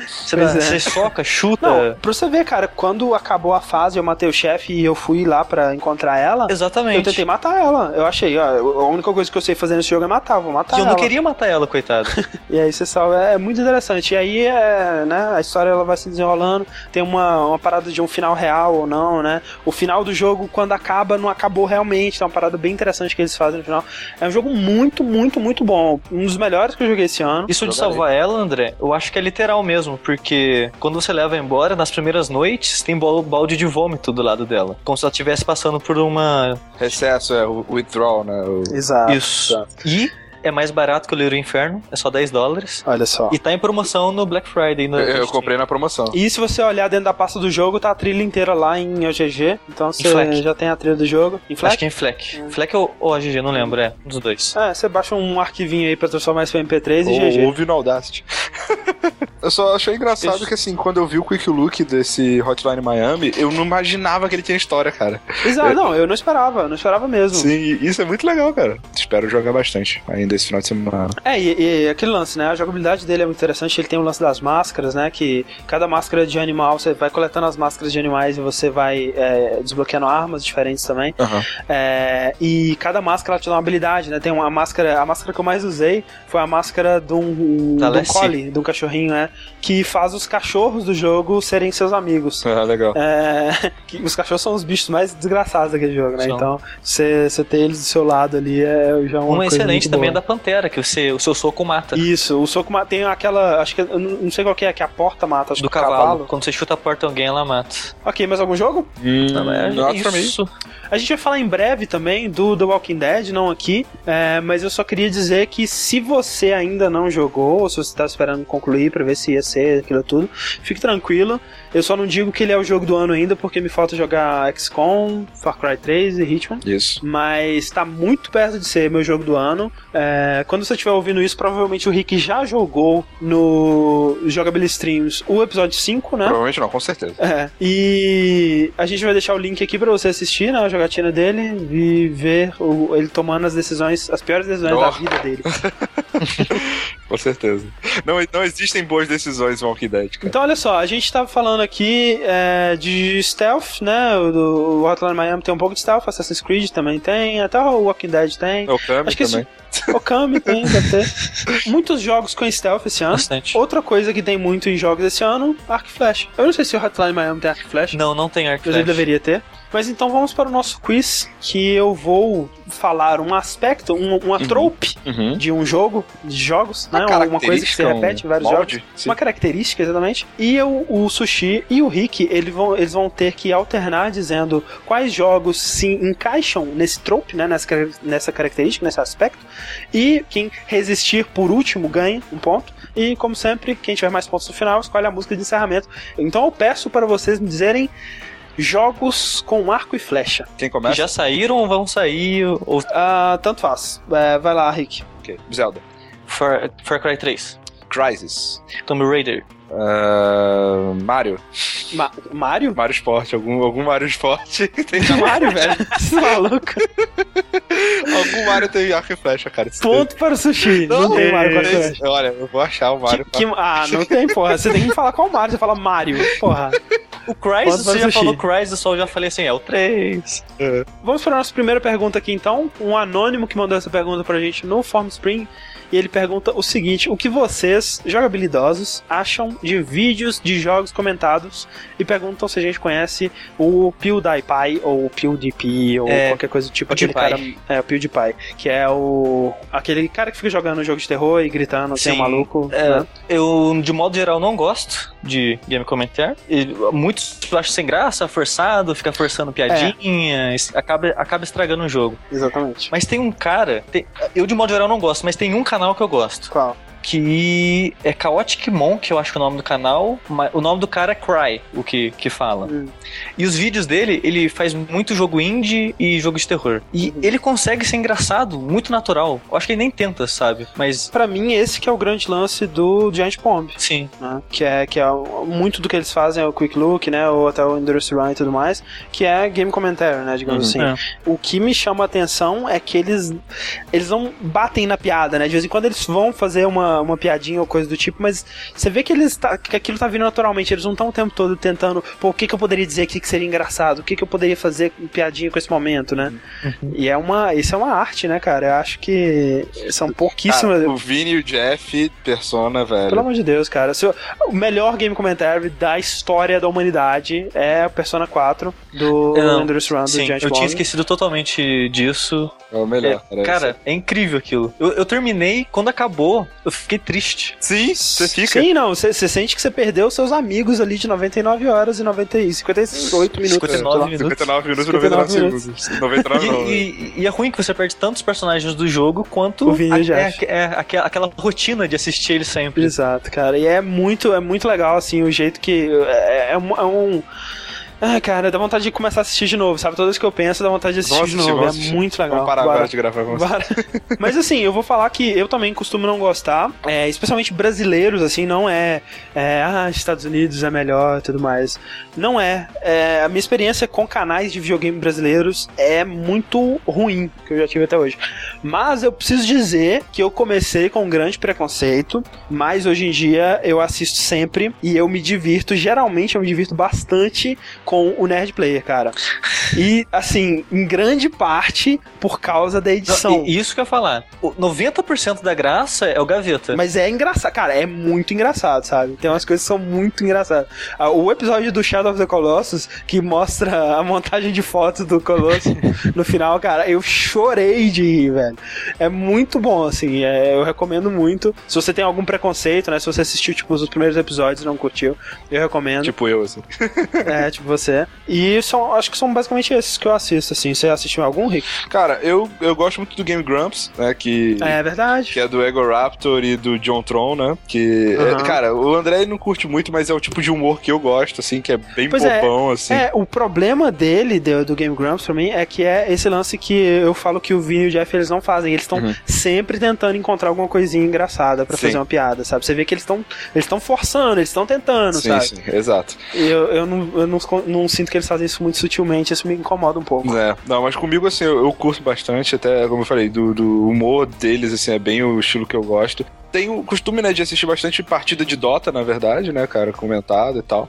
Você, dá- é. você soca, chuta. Não, pra você ver, cara, quando acabou a fase, eu matei o chefe e eu fui lá pra encontrar ela. Exatamente. Eu tentei matar ela. Eu achei, ó, a única coisa que eu sei fazer nesse jogo é matar, vou matar E eu ela. não queria matar ela, coitado. E aí você salva, é muito interessante. E aí, é, né, a história ela vai se desenrolando, tem uma, uma parada de um final real ou não, né? O final do jogo, quando acaba, não acabou realmente, tem uma parada bem interessante que eles fazem no final. É um jogo muito, muito, muito bom. Um dos melhores que eu joguei esse ano. Isso de salvar ela, André, eu acho que é literal mesmo, porque quando você leva embora, nas primeiras noites, tem bal- balde de vômito do lado dela. Como se ela estivesse passando por uma. Recesso, é, o withdrawal, né? O... Exato. Isso. exato. E é mais barato que o Little Inferno, é só 10 dólares. Olha só. E tá em promoção no Black Friday. No, Eu, eu comprei na promoção. E se você olhar dentro da pasta do jogo, tá a trilha inteira lá em OGG. Então você Fleck. já tem a trilha do jogo. Em Acho Flash? que é em Fleck. Fleck ou, ou AGG, não lembro, é. Um dos dois. É, você baixa um arquivinho aí pra transformar isso em MP3 e Ou GG. ouve no Audacity. eu só achei engraçado Isso. que, assim, quando eu vi o Quick Look desse Hotline Miami, eu não imaginava que ele tinha história, cara. Exato, não, eu não esperava, eu não esperava mesmo. Sim, e isso é muito legal, cara. Espero jogar bastante ainda esse final de semana. É, e, e aquele lance, né? A jogabilidade dele é muito interessante. Ele tem o lance das máscaras, né? Que cada máscara de animal, você vai coletando as máscaras de animais e você vai é, desbloqueando armas diferentes também. Aham. É, e cada máscara ela te dá uma habilidade, né? Tem uma máscara, a máscara que eu mais usei foi a máscara de um, Da de um collie, de um cachorrinho, né? Que faz os cachorros do jogo serem seus amigos. Ah, legal. É, que os cachorros são os bichos mais desgraçados daquele jogo, né? São. Então, você você ter eles do seu lado ali é já uma, Uma, coisa excelente muito também é. Da Pantera, que você, o seu soco mata. Isso, o soco ma- tem aquela. Acho que. Eu não não sei qual que é, que a porta mata, acho do que o cavalo. Quando você chuta a porta alguém, ela mata. Ok, mais algum jogo? Não, mas not é isso. A gente vai falar em breve também do The Walking Dead, não aqui, é, mas eu só queria dizer que se você ainda não jogou, ou se você tá esperando concluir pra ver se ia ser aquilo tudo, fique tranquilo. Eu só não digo que ele é o jogo do ano ainda, porque me falta jogar XCOM, Far Cry 3 e Hitman. Isso. Mas tá muito perto de ser. meu jogo do ano. É, quando você estiver ouvindo isso, provavelmente o Rick já jogou no Jogability Streams o episódio 5, né? Provavelmente não, com certeza. É, e a gente vai deixar o link aqui pra você assistir né, a jogatina dele e ver o- ele tomando as decisões, as piores decisões Oh. da vida dele. Com certeza. Não, não existem boas decisões em Walking Dead, cara. Então, olha só, a gente tava falando aqui é, de stealth, né? O, do, o Hotline Miami tem um pouco de stealth, Assassin's Creed também tem, até o Walking Dead tem. O Kami Acho que também. O Kami tem, deve ter. Muitos jogos com stealth esse ano. Bastante. Outra coisa que tem muito em jogos esse ano, Arc Flash. Eu não sei se o Hotline Miami tem Arc Flash, Não, não tem Arc mas ele Flash. deveria ter. Mas então vamos para o nosso quiz, que eu vou falar um aspecto, um- uma trope Uhum. de um jogo, de jogos, né? Uma Uma coisa que se repete em vários molde, jogos. sim. Uma característica, exatamente. E eu, o Sushi e o Rick, eles vão, eles vão ter que alternar dizendo quais jogos se encaixam nesse trope, né? Nessa, nessa característica, nesse aspecto. E quem resistir por último ganha um ponto. E, como sempre, quem tiver mais pontos no final escolhe a música de encerramento. Então eu peço para vocês me dizerem jogos com arco e flecha. Quem Que começa? já saíram ou vão sair? Ou Ah, tanto faz. É, vai lá, Rick. Ok. Zelda. Far, Far Cry 3, Crisis. Tomb Raider, Ah, Mario. Ma- Mario? Mario Sport. Algum, algum Mario Sport. tem Mario, velho. Você é maluco? algum Mario tem arco e flecha, cara. Ponto para o sushi. Não, tem Mario com arco e tem- flecha. Olha, eu vou achar o Mario. Que- que- ah, não tem, porra. Você tem que falar qual Mario. Você fala Mario. Porra. O Crysis, você já falou. Crysis, só eu já falei assim, é o 3. Vamos para a nossa primeira pergunta aqui, então. Um anônimo que mandou essa pergunta pra gente no Form Spring. E ele pergunta o seguinte: O que vocês, jogabilidosos, acham de vídeos de jogos comentados? E perguntam se a gente conhece o PewDiePie ou o PewDiePie ou É, qualquer coisa do tipo. Aquele cara. É, o PewDiePie. Que é o. Aquele cara que fica jogando jogo de terror e gritando, tem um maluco. é. né? Eu, de modo geral, não gosto de game comentar. E muitos acho sem graça, forçado, fica forçando piadinha, es- acaba, acaba estragando o jogo. Exatamente. Mas tem um cara, tem- eu de modo geral não gosto, mas tem um canal que eu gosto. Qual? Que é Chaotic Monk, eu acho que é o nome do canal. O nome do cara é Cry, o que, que fala. Hum. E os vídeos dele, ele faz muito jogo indie e jogo de terror. E Uhum. ele consegue ser engraçado, muito natural. Eu acho que ele nem tenta, sabe? Mas, Pra mim, esse que é o grande lance do Giant Bomb. sim. né? Que é, que é muito do que eles fazem é o Quick Look, né? Ou até o Endurance Run e tudo mais, que é game commentary, né? Digamos Uhum. assim. É. O que me chama a atenção é que eles eles não batem na piada, né? De vez em quando eles vão fazer uma, uma piadinha ou coisa do tipo, mas você vê que eles tá, que aquilo tá vindo naturalmente. Eles não estão o tempo todo tentando, pô, o que, que eu poderia dizer aqui que seria engraçado? O que, que eu poderia fazer com piadinha com esse momento, né? E é uma, isso é uma arte, né, cara? Eu acho que são pouquíssimas. Cara, o Vini e o Jeff, persona, velho. Pelo amor de Deus, cara. Se eu- o melhor game commentary da história da humanidade é o Persona 4 do Não, Endurance Run do Sim, Giant eu tinha esquecido totalmente disso. É o melhor. É, cara, é incrível aquilo. Eu, eu terminei, quando acabou, eu fiquei triste. sim, você fica. Sim, não, você você sente que você perdeu seus amigos ali de 99 horas e 90, e 58 minutos. 59 sei lá. minutos. 59 minutos e 59 99 segundos. 99 E, e- e é ruim que você perde tantos personagens do jogo quanto e a- é, Jeff. é aquela, aquela rotina de assistir ele sempre. Exato, cara. E é muito, é muito legal, assim, o jeito que. É, é um. Ah, cara, dá vontade de começar a assistir de novo, sabe? Toda vez que eu penso, dá vontade de assistir Vamos de novo. É assistir. muito legal. Vamos parar Bora. agora de gravar. Vamos Bora. Mas assim, eu vou falar que eu também costumo não gostar, é, especialmente brasileiros, assim, não é, é, ah, Estados Unidos é melhor e tudo mais. Não é. É, A minha experiência com canais de videogame brasileiros é muito ruim, que eu já tive até hoje. Mas eu preciso dizer que eu comecei com um grande preconceito, mas hoje em dia eu assisto sempre e eu me divirto, geralmente eu me divirto bastante com o Nerd Player, cara. E, assim, em grande parte por causa da edição. Não, isso que eu ia falar. O 90% da graça é o gaveta. Mas é engraçado, cara, é muito engraçado, sabe? Tem umas coisas que são muito engraçadas. Ah, O episódio do Shadow of the Colossus, que mostra a montagem de fotos do Colosso no final, cara, eu chorei de rir, velho. É muito bom, assim, é, eu recomendo muito. Se você tem algum preconceito, né? Se você assistiu, tipo, os primeiros episódios e não curtiu, eu recomendo. Tipo eu, assim. É, tipo você. E são, acho que são basicamente esses que eu assisto, assim. Você assistiu algum, Rick? Cara, eu, eu gosto muito do Game Grumps, né? Que, É verdade. que é do Ego Raptor e do John Tron, né? Que, é, Aham. cara, o André não curte muito, mas é o tipo de humor que eu gosto, assim, que é bem Pois é, bobão, assim. É, o problema dele, do, do Game Grumps, pra mim, é que é esse lance que eu falo que o Vini e o Jeff eles não fazem. Eles estão Uhum. sempre tentando encontrar alguma coisinha engraçada pra Sim. fazer uma piada, sabe? Você vê que eles estão eles estão forçando, eles estão tentando, sim, sabe? sim, exato. E Eu, eu, não, eu não, não sinto que eles fazem isso muito sutilmente, isso me incomoda um pouco. É, não, mas comigo, assim, eu, eu curto bastante, até, como eu falei, do, do humor deles, assim, é bem o estilo que eu gosto. Tenho o costume, né, de assistir bastante partida de Dota, na verdade, né, cara, comentado e tal.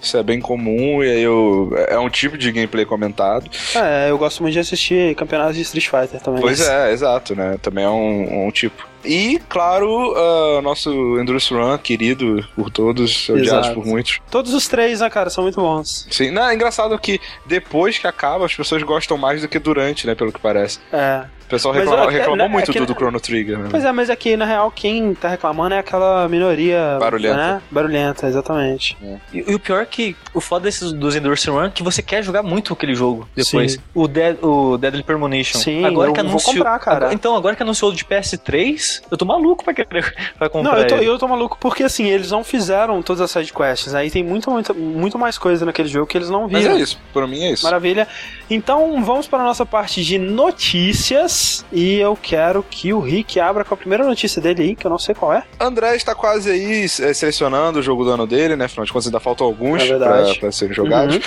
Isso é bem comum e aí eu, é um tipo de gameplay comentado. É, eu gosto muito de assistir campeonatos de Street Fighter também. Pois é, exato, né, também é um, um tipo. E, claro, ah, nosso Endurance Run, querido por todos, odiado por muitos. Todos os três, né, cara, são muito bons. Sim, não, é engraçado que depois que acaba, as pessoas gostam mais do que durante, né, pelo que parece. É. O pessoal Mas reclama- é reclamou é muito que- do, do Chrono Trigger, né? Pois é, mas aqui, na real, quem tá reclamando é aquela minoria. Barulhenta. Né? Barulhenta, exatamente. E, e o pior é que o foda desses dos Endurance Run é que você quer jogar muito aquele jogo depois. Sim. O, Dead, o Deadly Premonition. Sim, agora eu que vou anunciou, comprar, cara. agora- então, agora que anunciou de PS3, eu tô maluco pra, querer, pra comprar Não, eu tô, ele. eu tô maluco porque assim, eles não fizeram todas as sidequests. Aí tem muito, muito, muito mais coisa naquele jogo que eles não Mas viram. é isso, pra mim é isso. Maravilha. Então vamos para a nossa parte de notícias. E eu quero que o Rick abra com a primeira notícia dele aí, que eu não sei qual é. André está quase aí eh, selecionando o jogo do ano dele, né? Afinal de contas, ainda faltam alguns É pra serem jogados. Uhum.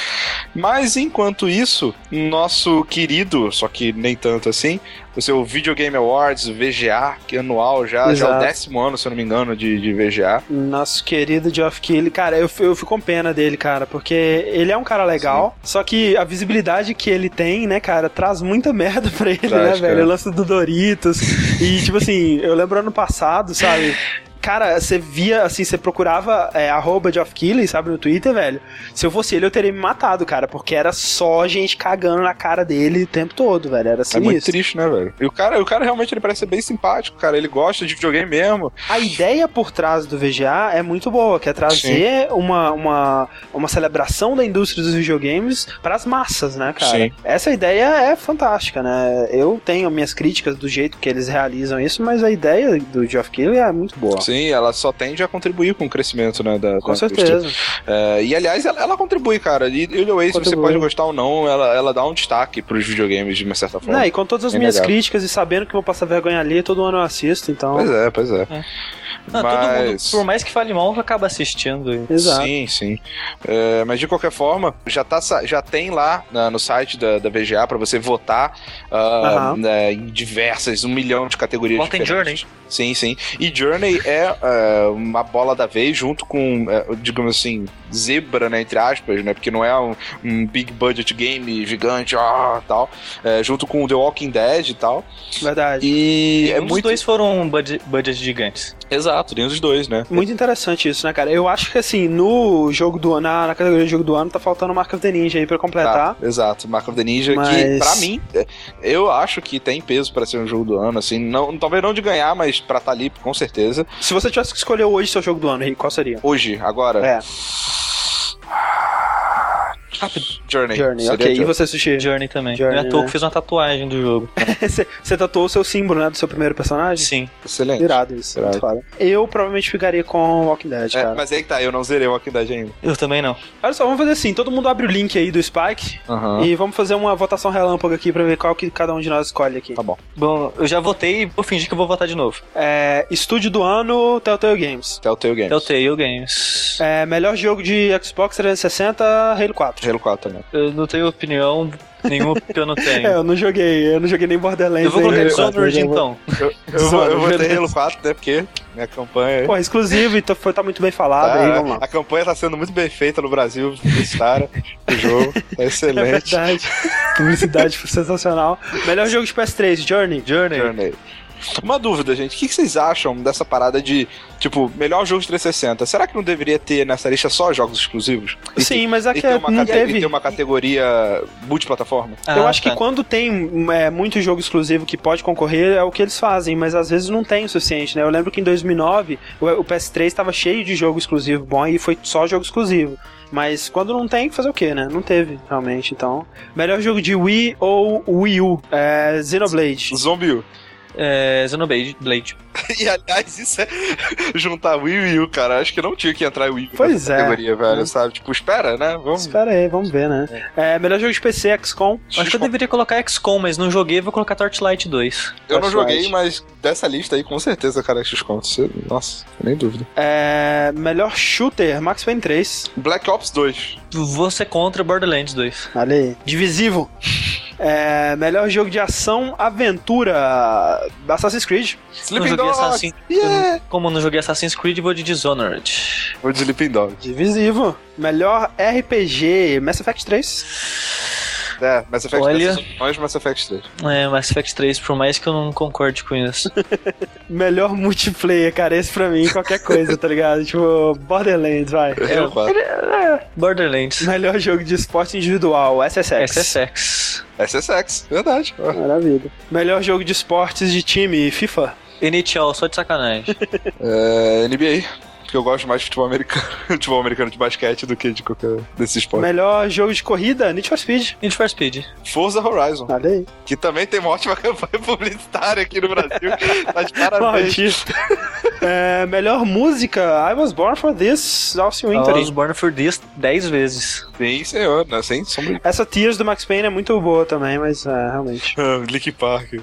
Mas enquanto isso, nosso querido, só que nem tanto assim, o seu Videogame Awards, VGA, que é anual já, já é o Exato. décimo ano, se eu não me engano, de, de VGA. Nosso querido Geoff Keighley, cara, eu, eu fico com pena dele, cara, porque ele é um cara legal, só que a visibilidade que ele tem, né, cara, traz muita merda pra ele, né, velho? O lance do Doritos. e, tipo assim, eu lembro ano passado, sabe? Cara, você via, assim, você procurava é, arroba Geoff Keighley, sabe, no Twitter, velho. Se eu fosse ele, eu teria me matado, cara, porque era só gente cagando na cara dele o tempo todo, velho. Era É muito triste, né, velho? E o cara, o cara realmente ele parece ser bem simpático, cara. Ele gosta de videogame mesmo. A ideia por trás do VGA é muito boa, que é trazer uma, uma, uma celebração da indústria dos videogames pras massas, né, cara? Sim. Essa ideia é fantástica, né? Eu tenho minhas críticas do jeito que eles realizam isso, mas a ideia do Geoff Keighley é muito boa. Sim, ela só tende a contribuir com o crescimento, né, da, Com da certeza. É, e aliás, ela, ela contribui, cara. E o Oasis, você pode gostar ou não, ela, ela dá um destaque pros videogames de uma certa forma. Não, e com todas as É minhas legal. críticas e sabendo que eu vou passar vergonha ali, todo ano eu assisto, então. Pois é, pois é. Não, todo mundo, Mas- por mais que fale mal, acaba assistindo. e- Exato. Sim, sim. É, mas de qualquer forma, já, tá, já tem lá na- no site da, da VGA pra você votar ah, Aham. né, em diversas, um milhão de categorias Vota em diferentes. Sim, sim. E Journey é é, uma bola da vez junto com, é, digamos assim, zebra, né, entre aspas, né, porque não é um, um big budget game gigante, ah, tal, é, junto com The Walking Dead e tal. Verdade. E é Nenhum dos muito... dois foram budget, budgets gigantes. Exato, nenhum dos dois, né? Muito interessante isso, né, cara? Eu acho que assim, no jogo do na, na categoria de jogo do ano, tá faltando Mark of the Ninja aí pra completar. Tá, exato, Mark of the Ninja, que Mas- pra mim, é, eu acho que tem peso pra ser um jogo do ano, assim, não, talvez não de ganhar, mas pra estar ali, com certeza. Se você tivesse que escolher hoje seu jogo do ano, Henrique, qual seria? Hoje, agora, É, Rápido. Journey. Journey, Seria ok. E Journey. você, Sushi? Journey também. Journey, Não é à toa né? fez uma tatuagem do jogo. você, tatuou o seu símbolo, né, do seu primeiro personagem? Sim. Excelente. Irado isso, Irado. Eu provavelmente ficaria com Walking Dead, É, cara. mas aí que tá, eu não zerei o Walking Dead ainda. Eu também não. Olha só, vamos fazer assim, todo mundo abre o link aí do Spike e vamos fazer uma votação relâmpago aqui pra ver qual que cada um de nós escolhe aqui. Tá bom. Bom, eu já votei e vou fingir que eu vou votar de novo. É, estúdio do ano, Telltale Games. Telltale Games. Telltale Games. É, melhor jogo de Xbox 360, Halo 4. Halo 4 também. Eu não tenho opinião nenhuma porque eu não É, tenho. eu não joguei, eu não joguei nem Borderlands. Eu vou colocar Halo 4, Dishonored mas eu vou- então. Eu, eu, vou, eu vou ter. Halo 4, né, porque minha campanha... Pô, exclusivo, então foi, tá muito bem falado tá, aí, vamos lá. a campanha tá sendo muito bem feita no Brasil, Star, o jogo. Tá É excelente. verdade. Publicidade sensacional. Melhor jogo de PS3, Journey. Journey. Journey. Uma dúvida, gente. O que que vocês acham dessa parada de, tipo, melhor jogo de 360? Será que não deveria ter nessa lista só jogos exclusivos? E Sim, mas ter- aqui e ter uma, não cate- teve. e ter uma categoria multiplataforma? Eu Ah, acho que tá. quando tem é, muito jogo exclusivo que pode concorrer, é o que eles fazem, mas às vezes não tem o suficiente, né? Eu lembro que em 2009 o, o PS3 estava cheio de jogo exclusivo bom e foi só jogo exclusivo. Mas quando não tem, fazer o quê, né? Não teve, realmente. Então, melhor jogo de Wii ou Wii U? É Xenoblade. Zombie U. É, Xenoblade Blade. E aliás, isso é juntar Wii e Wii U, cara. Acho que não tinha que entrar Wii U Pois nessa é. categoria, velho, sabe? Tipo, espera, né? Vamos. Espera aí, vamos ver, né? É, melhor jogo de PC, XCOM. Acho que eu deveria colocar XCOM, mas não joguei, vou colocar Torchlight 2. Eu não joguei, mas dessa lista aí, com certeza, cara, XCOM. Você- Nossa, nem dúvida. É, melhor shooter, Max Payne 3. Black Ops 2. Vou ser contra Borderlands 2. Olha aí. Divisivo. É, melhor jogo de ação, aventura, Assassin's Creed. Não Sleeping joguei Dogs. Assassin... Yeah. Como não joguei Assassin's Creed, vou de Dishonored. Vou de Sleeping Dogs. Divisivo. Melhor RPG, Mass Effect 3. É, Mass Effect Olha. 3. Nós Mass Effect 3. É, Mass Effect 3, por mais que eu não concorde com isso. Melhor multiplayer, cara, esse pra mim, qualquer coisa, tá ligado? Tipo, Borderlands, vai. Eu quatro. Borderlands. Melhor jogo de esporte individual, SSX. SSX. SSX, verdade. Maravilha. Melhor jogo de esportes de time, FIFA. NHL, só de sacanagem. É, NBA. Porque eu gosto mais de futebol americano, futebol americano de basquete do que de qualquer desses esportes. Melhor jogo de corrida, Need for Speed. Need for Speed. Forza Horizon, Olha aí. que também tem uma ótima campanha publicitária aqui no Brasil. tá de parabéns. É, melhor música, I Was Born For This, Alce I Winter. was born for this 10 vezes. Sim, senhor, né? Sem sombra. Essa Tears do Max Payne é muito boa também, mas é, realmente. Ah, Linkin Park.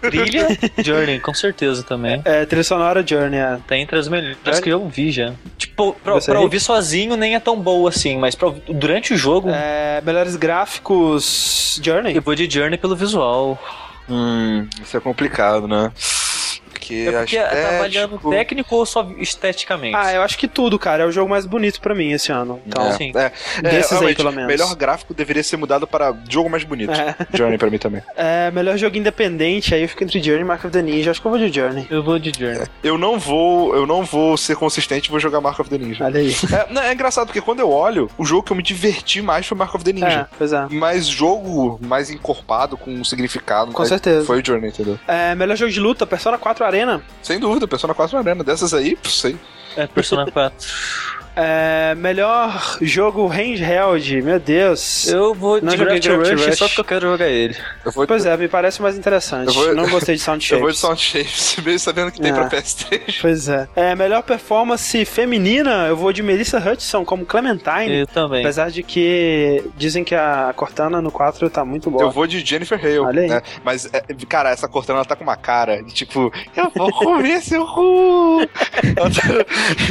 Trilha, Journey, com certeza também. É, trilha sonora Journey, é. Tá entre as melhores que eu ouvi já. Tipo, pra, pra ouvir sozinho nem é tão boa assim, mas pra ouvir- durante o jogo, É, melhores gráficos Journey. eu vou de Journey pelo visual. Hum, isso é complicado, né? Porque, É porque tá estético- avaliando técnico ou só esteticamente? Ah, eu acho que tudo, cara. É o jogo mais bonito pra mim esse ano. Então, é, sim. é, é, Desses aí, pelo menos. Melhor gráfico deveria ser mudado para jogo mais bonito. É. Journey pra mim também. é, melhor jogo independente, aí eu fico entre Journey e Mark of the Ninja. Acho que eu vou de Journey. Eu vou de Journey. Eu não vou, eu não vou ser consistente e vou jogar Mark of the Ninja. Olha aí. É, não, é engraçado porque quando eu olho, o jogo que eu me diverti mais foi Mark of the É, Ninja. pois é. Mas jogo mais encorpado, com um significado. Com é, certeza. Foi o Journey, entendeu? É, melhor jogo de luta, Persona 4 Arena. Sem dúvida, Persona 4 Arena. Dessas aí, sei. É, Persona 4. É, melhor jogo handheld, meu Deus. Eu vou de Não joguei Gravity Gravity Rush, Rush. só porque eu quero jogar ele. Eu vou, Pois é, me parece mais interessante. Eu vou- Não gostei de Sound eu vou de Shapes. Sound Shapes, mesmo sabendo que tem É. pra PS3. Pois é. é. Melhor performance feminina, eu vou de Melissa Hudson como Clementine. Eu também. Apesar de que dizem que a Cortana no 4 tá muito boa. Eu vou de Jennifer Hale. Olha aí. né? Mas, é, cara, essa Cortana ela tá com uma cara de tipo, eu vou comer seu cu. Ela tá-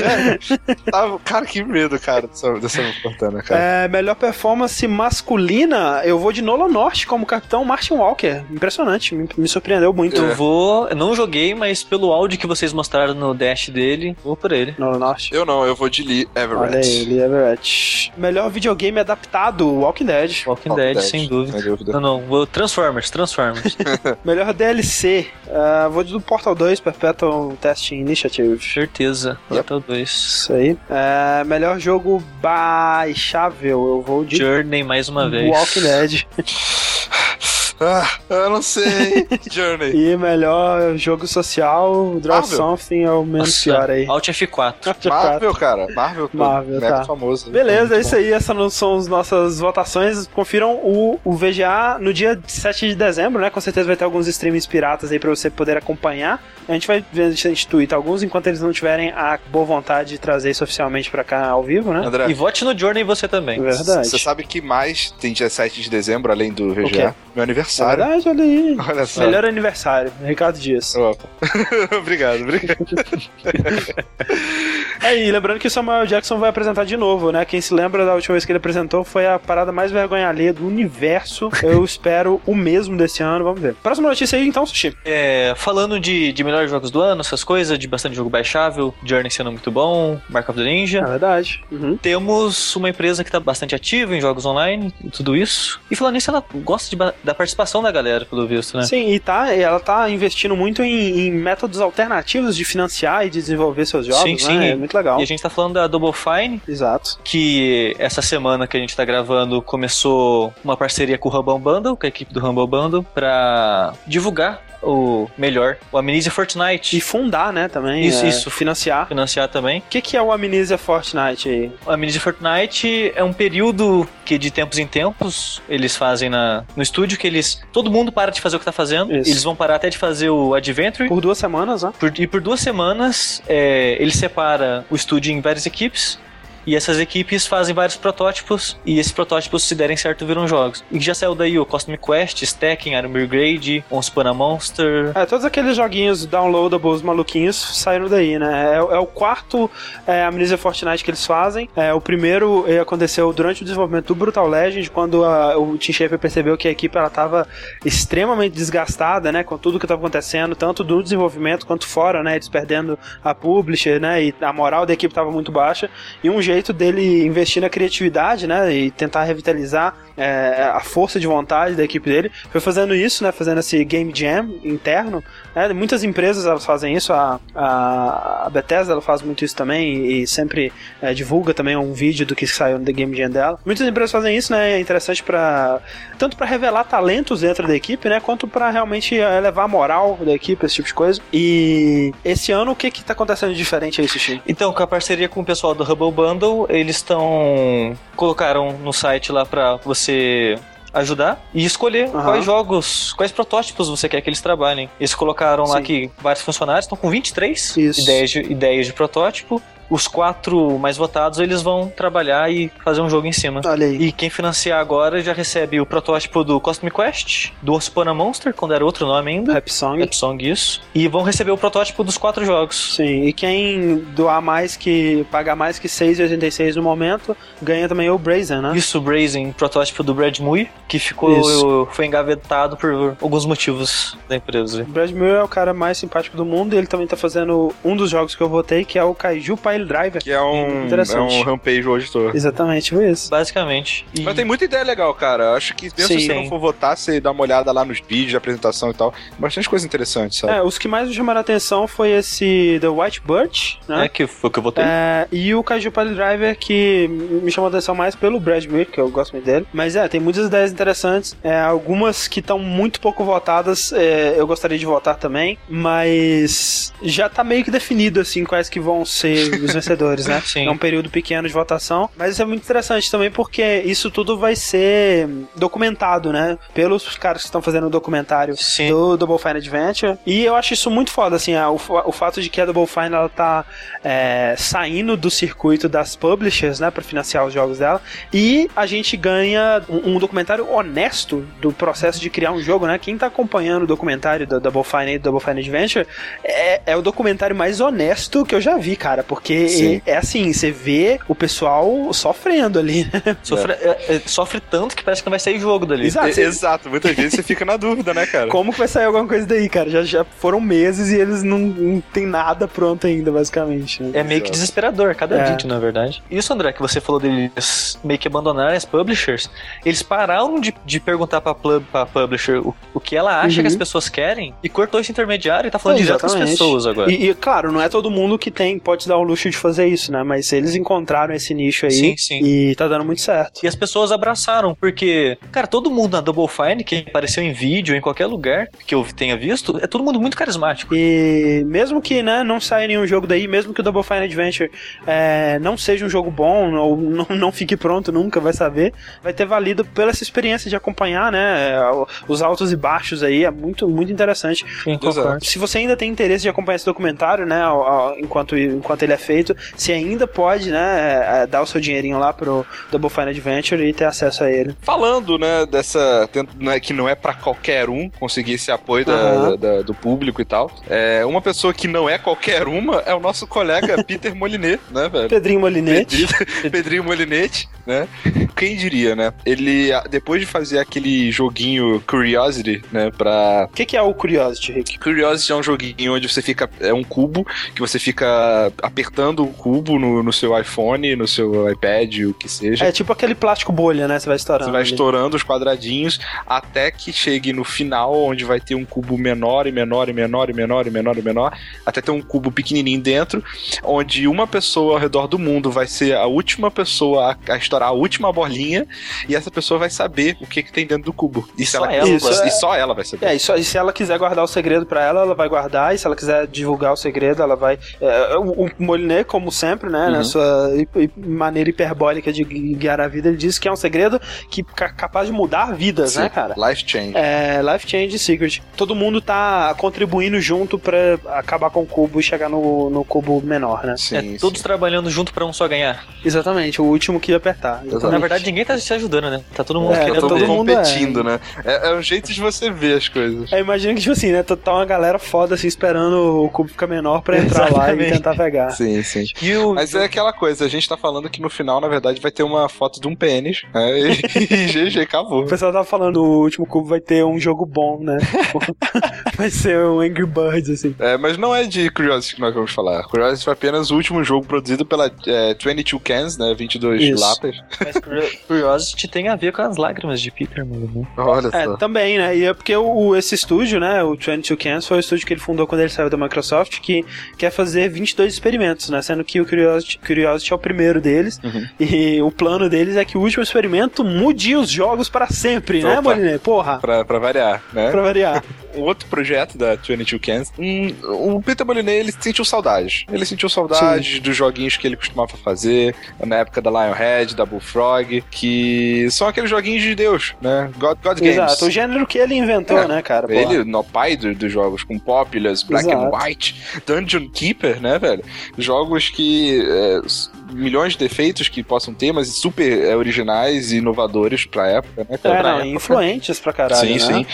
é, tá- cara, que medo, cara, dessa, dessa Cortana, cara. É, melhor performance masculina, eu vou de Nolan North como capitão Martin Walker. Impressionante, me, me surpreendeu muito. Eu vou. Eu não joguei, mas pelo áudio que vocês mostraram no dash dele, vou por ele. Nolan North. Eu não, eu vou de Lee Olha aí, Everett. Lee Everett. Melhor videogame adaptado, Walking Dead. Walking, Walking Dead, Dead, sem dúvida. sem dúvida. Não, não, vou Transformers, Transformers. Melhor DLC, ah, vou de do Portal 2, Perpetual Testing Initiative. Certeza. Portal 2. Isso aí. É, melhor jogo baixável, eu vou de Journey mais uma vez. Walking Dead. Ah, eu não sei. Journey. E melhor jogo social, Draw Marvel. Something é o menos Nossa, pior aí. Alt F4. Marvel, cara. Marvel, pô, Marvel, mega tá. famoso. Beleza, é isso aí. Essas não são as nossas votações. Confiram o, o VGA no dia 7 de dezembro, né? Com certeza vai ter alguns streamings piratas aí pra você poder acompanhar. A gente vai ver, a gente tweeta alguns enquanto eles não tiverem a boa vontade de trazer isso oficialmente pra cá ao vivo, bom. né? André, E vote no Journey você também. Verdade. você sabe que mais tem dia 7 de dezembro, além do? VGA? Meu É aniversário. verdade, olha aí. Olha só. Melhor aniversário, Ricardo Dias. Opa. obrigado, obrigado. Aí, lembrando que o Samuel Jackson vai apresentar de novo, né? Quem se lembra da última vez que ele apresentou foi a parada mais vergonha alheia do universo. Eu espero o mesmo desse ano, vamos ver. Próxima notícia aí, então, Sushi. É, falando de, de melhores jogos do ano, essas coisas, de bastante jogo baixável, Journey sendo muito bom, Mark of the Ninja. É verdade. Uhum. Temos uma empresa que está bastante ativa em jogos online e tudo isso. E falando nisso, ela gosta de da participação da galera, pelo visto, né? Sim, e tá, ela tá investindo muito em, em métodos alternativos de financiar e de desenvolver seus jogos, sim, né? sim. Muito legal. E a gente tá falando da Double Fine, Exato. que essa semana que a gente tá gravando começou uma parceria com o Humble Bundle, com a equipe do Humble Bundle, pra divulgar o melhor, o Amnesia Fortnite. E fundar, né, também. Isso, é, isso. Financiar. Financiar também. O que, que é o Amnesia Fortnite aí? O Amnesia Fortnite é um período que de tempos em tempos eles fazem na, no estúdio que eles. Todo mundo para de fazer o que tá fazendo. Isso. Eles vão parar até de fazer o Adventure. Por duas semanas, né? Por- e por duas semanas é, ele separa o estúdio em várias equipes. E essas equipes fazem vários protótipos, e esses protótipos, se derem certo, viram jogos. E já saiu daí o Cosmic Quest, Stacking, Iron Grade, Once Upon a Monster. É, todos aqueles joguinhos downloadables maluquinhos saíram daí, né? É, é o quarto é, Amnesia Fortnite que eles fazem. É, o primeiro aconteceu durante o desenvolvimento do Brutal Legend, quando a- o Tim Schafer percebeu que a equipe ela tava extremamente desgastada, né? Com tudo que estava acontecendo, tanto do desenvolvimento quanto fora, né? Eles perdendo a publisher, né? E a moral da equipe estava muito baixa. E um jeito dele investir na criatividade, né? E tentar revitalizar é, a força de vontade da equipe dele foi fazendo isso, né? Fazendo esse game jam interno. Né? Muitas empresas elas fazem isso. A, a, Bethesda ela faz muito isso também e, sempre é, divulga também um vídeo do que saiu no The Game Jam dela. Muitas empresas fazem isso, né? É interessante para tanto para revelar talentos dentro da equipe, né? Quanto para realmente é, elevar a moral da equipe, esse tipo de coisa. E esse ano o que que tá acontecendo de diferente aí, Sushi? Então, com a parceria com o pessoal do Hubble Bundle, eles estão. colocaram no site lá pra você ajudar e escolher Aham. quais jogos, quais protótipos você quer que eles trabalhem. Eles colocaram lá Sim. que vários funcionários estão com 23 Isso. ideias de, ideias de protótipo. Os quatro mais votados eles vão trabalhar e fazer um jogo em cima. Olha aí. E quem financiar agora já recebe o protótipo do Cosmic Quest, do Once Upon a Monster, quando era outro nome ainda. Rap Song. Rap Song, isso. E vão receber o protótipo dos quatro jogos. Sim, e quem doar mais que. pagar mais que 6,86 no momento, ganha também o Brazen, né? Isso, o Brazen, protótipo do Brad Mui, que ficou Isso. foi engavetado por alguns motivos da empresa. O Brad Miller é o cara mais simpático do mundo e ele também tá fazendo um dos jogos que eu votei, que é o Kaiju Pile Driver. Que é um, é um rampage hoje todo. Exatamente, foi isso. Basicamente. E- Mas tem muita ideia legal, cara. Acho que mesmo Sim. se você não for votar, você dá uma olhada lá nos vídeos de apresentação e tal. Bastante coisa interessante, sabe? É, os que mais me chamaram a atenção foi esse The White Birch, né? É, que foi o que eu votei. É, e o Kaiju Pile Driver, que me chamou a atenção mais pelo Brad Miller, que eu gosto muito dele. Mas é, tem muitas ideias interessantes. É, algumas que estão muito pouco votadas, é, eu gostaria de votar também. Mas já tá meio que definido, assim, quais que vão ser os vencedores, né? Sim. É um período pequeno de votação. Mas isso é muito interessante também, porque isso tudo vai ser documentado, né? Pelos caras que estão fazendo o documentário Sim. do Double Fine Adventure. E eu acho isso muito foda, assim, o, o fato de que a Double Fine ela tá é, saindo do circuito das publishers, né, para financiar os jogos dela. E a gente ganha um, um documentário honesto do processo de criar um jogo, né? Quem tá acompanhando o documentário da Double Fine e do Double Fine Adventure é, é o documentário mais honesto que eu já vi, cara, porque Sim. é, é assim, você vê o pessoal sofrendo ali, né? Sofre, é, é, sofre tanto que parece que não vai sair jogo dali. Exato. Exato, muitas vezes você fica na dúvida, né, cara? Como que vai sair alguma coisa daí, cara? Já, já foram meses e eles não, não tem nada pronto ainda, basicamente. né? É meio que desesperador cada É. vídeo, na verdade. Isso, André, que você falou deles meio que abandonarem as publishers, eles pararam de, de perguntar pra, pub, pra publisher o, o que ela acha Uhum. que as pessoas querem e cortou esse intermediário e tá falando É, direto com as pessoas agora. E, e, claro, não é todo mundo que tem, pode dar o luxo de fazer isso, né? Mas eles encontraram esse nicho aí Sim, sim. e tá dando muito certo. E as pessoas abraçaram, porque, cara, todo mundo na Double Fine que apareceu em vídeo, em qualquer lugar que eu tenha visto, é todo mundo muito carismático. E mesmo que né, não saia nenhum jogo daí, mesmo que o Double Fine Adventure é, não seja um jogo bom ou não, não fique pronto nunca, vai saber, vai ter valido pela essa experiência de acompanhar, né, é, os altos e baixos aí, é muito, muito interessante. Sim. Se você ainda tem interesse de acompanhar esse documentário, né, enquanto, enquanto ele é feito, você ainda pode, né, é, dar o seu dinheirinho lá pro Double Fine Adventure e ter acesso a ele. Falando, né, dessa. né, que não é pra qualquer um conseguir esse apoio da- Aham. da- do público e tal. É, uma pessoa que não é qualquer uma é o nosso colega Peter Molinet, né, velho? Pedrinho Molinete. Pedrinho, Pedrinho Molinete, né? Quem diria, né? Ele, depois de fazer aquele joguinho Curiosity, né, pra... O que, que é o Curiosity, Rick? Curiosity é um joguinho onde você fica... É um cubo que você fica apertando estourando o cubo no, no seu iPhone, no seu iPad, o que seja. É tipo aquele plástico bolha, né? Você vai estourando. Você vai ali. estourando os quadradinhos até que chegue no final, onde vai ter um cubo menor e menor e menor e menor e menor e menor, até ter um cubo pequenininho dentro, onde uma pessoa ao redor do mundo vai ser a última pessoa a, a estourar a última bolinha e essa pessoa vai saber o que, que tem dentro do cubo. E, Só ela, ela, isso, é. e só ela vai saber. É, e, só- e se ela quiser guardar o segredo pra ela, ela vai guardar, e se ela quiser divulgar o segredo, ela vai. é, o, o Moliné, como sempre, né, na Uhum. sua hi- hi- maneira hiperbólica de gui- guiar a vida, ele diz que é um segredo que é capaz de mudar vidas, né, cara? Life change. É, Life Change Secret. Todo mundo tá contribuindo junto pra acabar com o cubo e chegar no, no cubo menor, né? Sim, é sim. todos trabalhando junto pra um só ganhar. Exatamente, o último que ia apertar. Exatamente. Na verdade, ninguém tá se ajudando, né? Tá todo mundo É, Tá querendo todo todo mundo mundo é. competindo, né? É, é um jeito de você ver as coisas. É, imagina que, tipo assim, né? Tá tá uma galera foda assim esperando o cubo ficar menor pra entrar lá e tentar pegar. Sim, sim. E o, Mas é aquela coisa, a gente tá falando que no final, na verdade, vai ter uma foto de um pênis, né? E, e GG, acabou. O pessoal tava falando, o último cubo vai ter um jogo bom, né? vai ser um Angry Birds, assim. É, mas não é de Curiosity que nós vamos falar. Curiosity foi apenas o último jogo produzido pela é, 22 Cans, né? 22 Isso. latas. mas Curio- Curiosity tem a ver com as lágrimas de Peter, mano. né? Olha É, só. também, né? E é porque o, o- esse estúdio, né? O 22 Cans foi o estúdio que ele fundou quando ele saiu da Microsoft, que quer fazer 22 experimentos, né? Sendo que o Curiosity, Curiosity é o primeiro deles. Uhum. E o plano deles é que o último experimento mude os jogos para sempre, né, Opa. Moliné? Porra, Pra, pra variar, né? pra variar. Um outro projeto da 22 Cans, um, o Peter Molyneux, ele sentiu saudades. Ele sentiu saudades dos joguinhos que ele costumava fazer na época da Lionhead, da Bullfrog, que são aqueles joguinhos de Deus, né? God, God Games. Exato, o gênero que ele inventou, É, né, cara? Porra. Ele, no pai do- dos jogos, com Populous, Black Exato. and White, Dungeon Keeper, né, velho? Jogos que. é, milhões de defeitos que possam ter, mas super é, originais e inovadores pra época, né, cara? É, Pra não, época. influentes pra caralho, Sim, né? sim.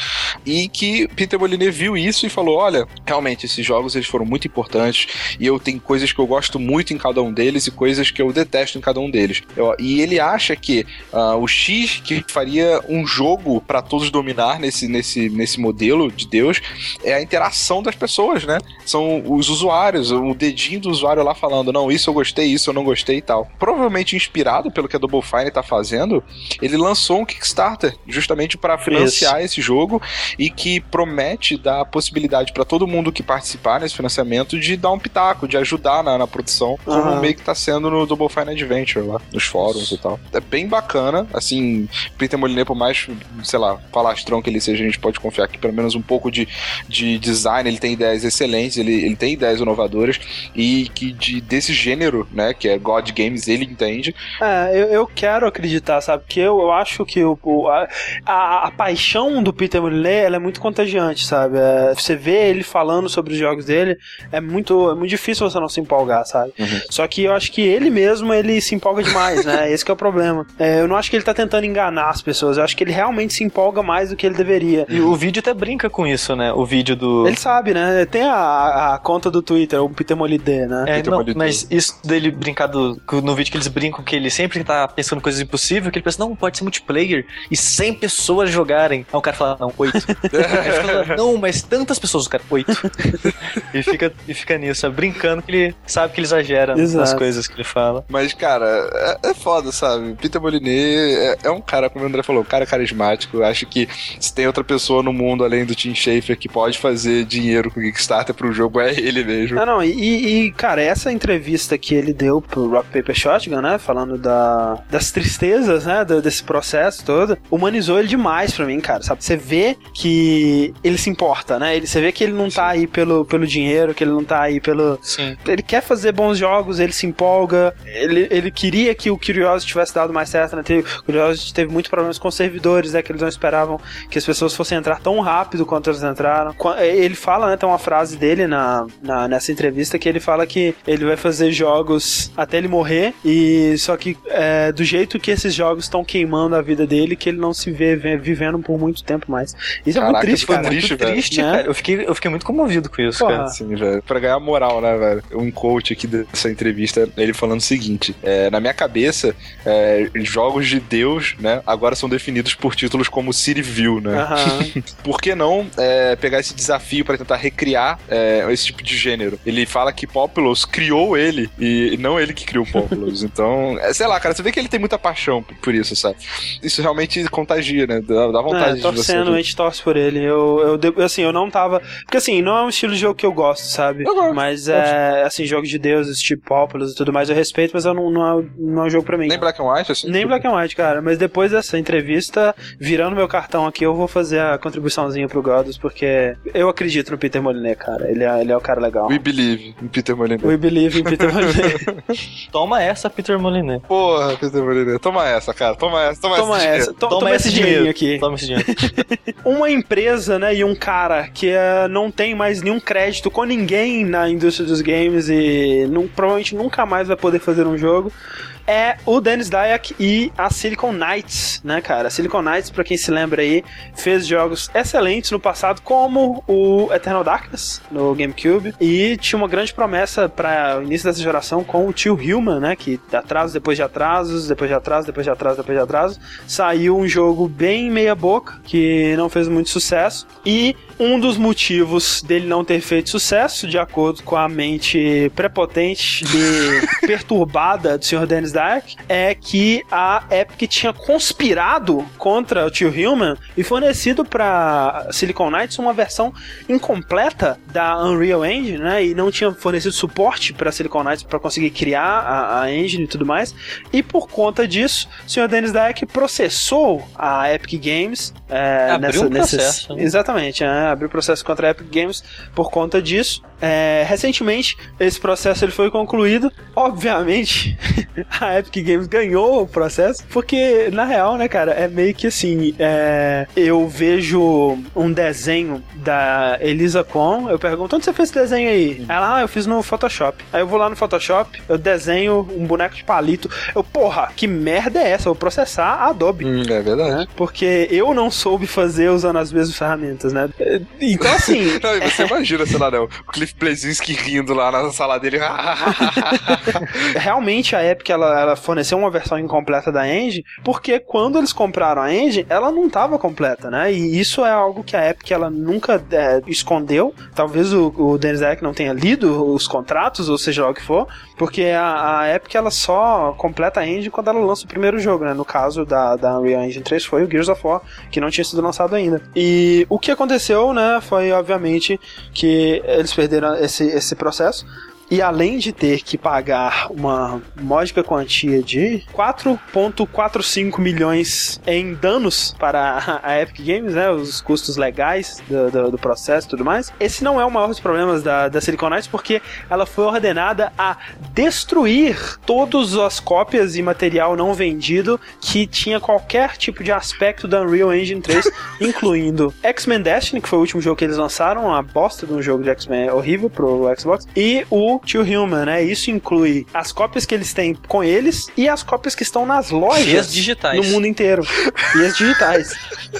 E que Peter Molyneux viu isso e falou: olha, realmente, esses jogos eles foram muito importantes e eu tenho coisas que eu gosto muito em cada um deles e coisas que eu detesto em cada um deles. Eu- e ele acha que ah, o X que faria um jogo pra todos dominar nesse, nesse, nesse modelo de Deus é a interação das pessoas, né? São os usuários, o dedinho do usuário lá falando: não, isso eu gostei, isso eu não gostei e tal. Provavelmente inspirado pelo que a Double Fine tá fazendo, ele lançou um Kickstarter justamente para financiar esse jogo e que promete dar a possibilidade para todo mundo que participar nesse financiamento de dar um pitaco, de ajudar na, na produção, como meio que tá sendo no Double Fine Adventure lá, nos fóruns e tal. É bem bacana, assim, Peter Molyneux, por mais, sei lá, falastrão que ele seja, a gente pode confiar que pelo menos um pouco de, de design, ele tem ideias excelentes, ele, ele tem ideias inovadoras e que de, desse gênero, né, que é God Games, ele entende. É, eu, eu quero acreditar, sabe? Porque eu, eu acho que o, o- a, a, a paixão do Peter Molyneux ela é muito contagiante, sabe? É, você vê ele falando sobre os jogos dele, é muito, é muito difícil você não se empolgar, sabe? Uhum. Só que eu acho que ele mesmo, ele se empolga demais, né? Esse que é o problema. É, eu não acho que ele tá tentando enganar as pessoas, eu acho que ele realmente se empolga mais do que ele deveria. E o vídeo até brinca com isso, né? O vídeo do. Ele sabe, né? Tem a, a conta do Twitter, o Peter Molyneux, né? É, Peter não, mas isso dele brincar do, no vídeo que eles brincam que ele sempre tá pensando coisas impossíveis, que ele pensa, não, pode ser multiplayer e 100 pessoas jogarem. Aí o cara fala, não, 8. Aí ele fala, não, mas tantas pessoas, o cara, 8. e, fica, e fica nisso, sabe? brincando que ele sabe que ele exagera nas Exato. coisas que ele fala. Mas, cara, é, é foda, sabe? Peter Molyneux é, é um cara, como o André falou, um cara carismático. Eu acho que se tem outra pessoa no mundo além do Tim Schafer que pode fazer dinheiro com o Kickstarter pro jogo, é ele mesmo. Ah, não, e, e, cara, essa entrevista que ele deu pro Rock Paper Shotgun, né, falando da, das tristezas, né, do- desse processo todo, humanizou ele demais pra mim, cara, sabe? Você vê que ele se importa, né? Ele, você vê que ele não tá aí pelo, pelo dinheiro, que ele não tá aí pelo... Sim. Ele quer fazer bons jogos, ele se empolga, ele, ele queria que o Curiosity tivesse dado mais certo, né? O Curiosity teve muitos problemas com servidores, né? Que eles não esperavam que as pessoas fossem entrar tão rápido quanto elas entraram. Qua- Ele fala, né? Tem uma frase dele na, na- nessa entrevista que ele fala que ele vai fazer jogos até ele morrer. E só que é, do jeito que esses jogos estão queimando a vida dele, que ele não se vê vivendo por muito tempo mais. Isso é muito Caraca, triste, foi cara. triste, muito velho. triste, Né? cara. Eu fiquei, eu fiquei muito comovido com isso, Porra. cara. Sim, velho. Pra ganhar moral, né, velho? Um coach aqui dessa entrevista, ele falando o seguinte: é, na minha cabeça, é, jogos de Deus, né, agora são definidos por títulos como Cityville, né? Aham. Por que não é, pegar esse desafio pra tentar recriar é, esse tipo de gênero? Ele fala que Populous criou ele e não ele que criou Populous. então, é, sei lá, cara, você vê que ele tem muita paixão por- isso, sabe? Isso realmente contagia, né? Dá, dá vontade É, de você. torcendo, a gente torce por ele. Eu, eu, assim, eu não tava. Porque assim, não é um estilo de jogo que eu gosto, sabe? Eu gosto. Mas é, assim, jogos de deuses, tipo Populous e tudo mais, eu respeito, mas eu não, não, é, não é um jogo pra mim. Nem Black and White, assim? Nem Black and White, cara. Mas depois dessa entrevista, virando meu cartão aqui, eu vou fazer a contribuiçãozinha pro Godos, porque eu acredito no Peter Molyneux, cara. Ele é, ele é o cara legal. We Believe, em Peter Molyneux. We believe in Peter Molyneux. Toma essa, Peter Molyneux. Porra, Peter Molyneux. Toma essa, cara. Toma essa. Toma, toma essa. essa. To- Toma, esse dinheirinho aqui. Toma esse dinheiro. Uma empresa, né, e um cara que eh, não tem mais nenhum crédito com ninguém na indústria dos games e não- provavelmente nunca mais vai poder fazer um jogo. É o Dennis Dyack e a Silicon Knights, né, cara? A Silicon Knights, pra quem se lembra aí, fez jogos excelentes no passado, como o Eternal Darkness no GameCube, e tinha uma grande promessa para o início dessa geração com o Tio Human, né? Que atrasos depois de atrasos, depois de atrasos, depois de atrasos, depois de atrasos, saiu um jogo bem meia-boca, que não fez muito sucesso, e um dos motivos dele não ter feito sucesso, de acordo com a mente prepotente e perturbada do Sr. Dennis Dark, é que a Epic tinha conspirado contra o Tio Human e fornecido para Silicon Knights uma versão incompleta da Unreal Engine, né? E não tinha fornecido suporte para Silicon Knights para conseguir criar a, a engine e tudo mais. E por conta disso, o Sr. Dennis Dark processou a Epic Games é, Abriu nessa, um processo, né? Exatamente, né? Abriu processo contra a Epic Games por conta disso. É, recentemente, esse processo ele foi concluído. Obviamente, a Epic Games ganhou o processo, porque na real, né, cara, é meio que assim: é, eu vejo um desenho da Elisa Con, eu pergunto: onde você fez esse desenho aí? Ela, ah, eu fiz no Photoshop. Aí eu vou lá no Photoshop, eu desenho um boneco de palito. Eu, porra, que merda é essa? Eu vou processar a Adobe. Hum, é verdade. né? Porque eu não soube fazer usando as mesmas ferramentas, né? Então, assim, Não, e você imagina, sei lá, né, o Cliff Blazinski rindo lá na sala dele. realmente a Epic ela, ela forneceu uma versão incompleta da engine, porque quando eles compraram a engine, ela não estava completa, né? E isso é algo que a Epic ela nunca é, escondeu. Talvez o, o Dennis Dyack não tenha lido os contratos, ou seja lá o que for, porque a, a Epic ela só completa a engine quando ela lança o primeiro jogo, né? No caso da, da Unreal Engine 3 foi o Gears of War, que não tinha sido lançado ainda. E o que aconteceu, né, foi obviamente que eles perderam esse, esse processo. E além de ter que pagar uma módica quantia de 4,45 milhões em danos para a Epic Games, né? Os custos legais do, do, do processo e tudo mais. Esse não é o maior dos problemas da, da Silicon Knights, porque ela foi ordenada a destruir todas as cópias e material não vendido que tinha qualquer tipo de aspecto da Unreal Engine 3, incluindo X-Men Destiny, que foi o último jogo que eles lançaram, uma bosta de um jogo de X-Men horrível pro Xbox, e o Tio Human, né? Isso inclui as cópias que eles têm com eles e as cópias que estão nas E lojas as digitais. no mundo inteiro. E as digitais.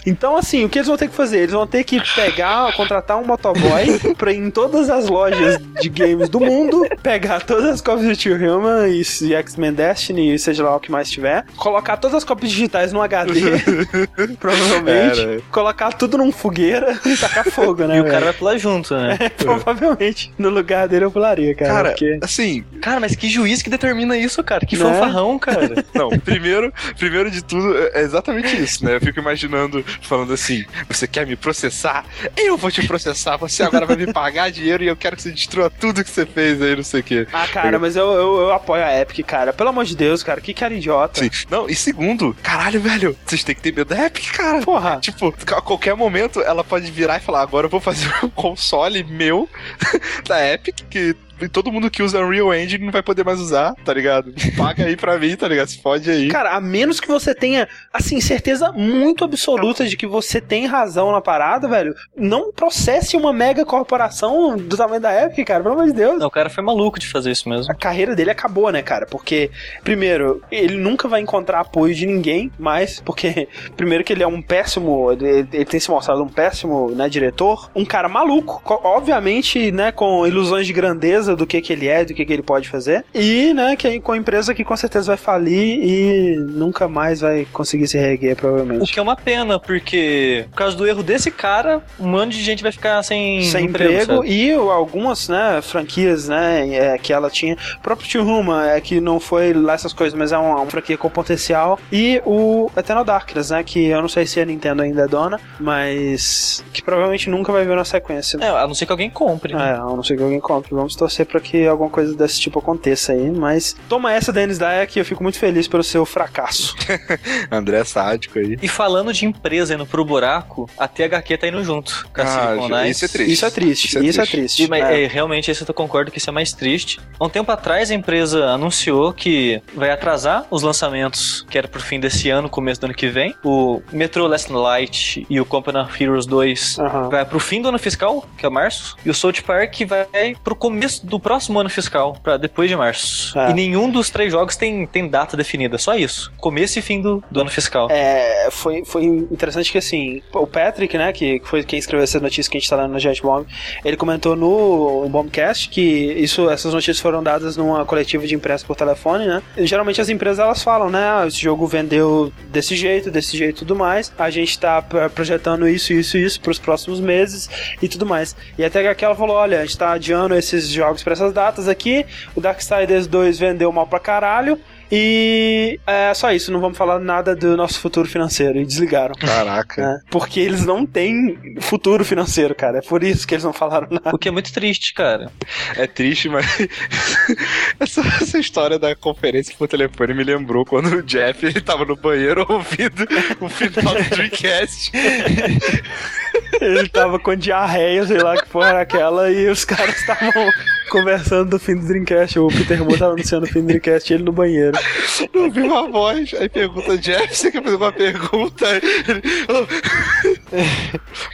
Então, assim, o que eles vão ter que fazer? Eles vão ter que pegar, contratar um motoboy pra ir em todas as lojas de games do mundo, pegar todas as cópias do Tio Human e e X-Men Destiny, e seja lá o que mais tiver, colocar todas as cópias digitais no HD, provavelmente, Era. colocar tudo num fogueira e tacar fogo, né? E o velho? cara vai pular junto, né? Provavelmente. No lugar dele eu pularia, cara. Cara, porque... assim, Cara, mas que juiz que determina isso, cara? Que Né? fanfarrão, cara. Não, primeiro, primeiro de tudo, é exatamente isso, né? Eu fico imaginando, falando assim: você quer me processar? Eu vou te processar, você agora vai me pagar dinheiro e eu quero que você destrua tudo que você fez aí, não sei o quê. Ah, cara, mas eu, eu, eu apoio a Epic, cara. Pelo amor de Deus, cara. Que cara idiota. Sim. Não, e segundo, caralho, velho, vocês têm que ter medo da Epic, cara. Porra. Tipo, a qualquer momento ela pode virar e falar: agora eu vou fazer um console meu da Epic que todo mundo que usa Unreal Engine não vai poder mais usar, tá ligado? Paga aí pra mim, tá ligado? Se pode aí. Cara, a menos que você tenha, assim, certeza muito absoluta de que você tem razão na parada, velho, não processe uma mega corporação do tamanho da Epic, cara, pelo amor de Deus. Não, o cara foi maluco de fazer isso mesmo. A carreira dele acabou, né, cara? Porque, primeiro, ele nunca vai encontrar apoio de ninguém mais, porque, primeiro, que ele é um péssimo, ele, ele tem se mostrado um péssimo, né, diretor, um cara maluco, co- obviamente, né, com ilusões de grandeza do que que ele é, do que que ele pode fazer, e, né, que com a empresa que com certeza vai falir e nunca mais vai conseguir se reerguer, O provavelmente. que é uma pena, porque por causa do erro desse cara, um monte de gente vai ficar sem, Sem emprego, sabe? e algumas, né, franquias, né, é, que ela tinha. O próprio Tio Ruma, é que não foi lá essas coisas, mas é uma, uma franquia com potencial. E o Eternal Darkness, né, que eu não sei se a Nintendo ainda é dona, mas que provavelmente nunca vai ver na sequência. É, a não ser que alguém compre. né? É, a não ser que alguém compre. Vamos torcer pra que alguma coisa desse tipo aconteça aí. Mas toma essa, Denis Dayek, eu fico muito feliz pelo seu fracasso. André é sádico aí. E falando de empresa indo pro buraco, a THQ tá indo junto com a Silicon já- Knights. isso é triste. Isso é triste, isso é triste. E, mas, É. é, realmente, isso eu concordo que isso é mais triste. Há um tempo atrás, a empresa anunciou que vai atrasar os lançamentos, que era pro fim desse ano, começo do ano que vem. O Metro Last Light e o Company of Heroes 2 Aham. vai pro fim do ano fiscal, que é março. E o South Park vai pro começo do próximo ano fiscal, pra depois de março. É. E nenhum dos três jogos tem, tem data definida, só isso. Começo e fim do, do ano fiscal. É, foi, foi interessante que assim, o Patrick, né, que foi quem escreveu essa notícia que a gente tá lendo no Jet Bomb, ele comentou no Bombcast que isso, essas notícias foram dadas numa coletiva de imprensa por telefone, né? E, geralmente as empresas elas falam, né, ah, esse jogo vendeu desse jeito, desse jeito e tudo mais. A gente tá pro- projetando isso, isso e isso pros próximos meses e tudo mais. E até que aquela falou, olha, a gente tá adiando esses jogos pra essas datas aqui. O Darksiders 2 vendeu mal pra caralho. E é só isso, não vamos falar nada do nosso futuro financeiro. E desligaram. Caraca. né? Porque eles não têm futuro financeiro, cara. É por isso que eles não falaram nada. O que é muito triste, cara. É triste, mas essa, essa história da conferência por telefone me lembrou quando o Jeff ele tava no banheiro ouvindo o final do Dreamcast. Ele tava com diarreia, sei lá que porra aquela, e os caras estavam conversando do fim do Dreamcast. O Peter Moore tava anunciando o fim do Dreamcast e ele no banheiro. Não ouvi uma voz, aí pergunta Jeff, você quer fazer uma pergunta?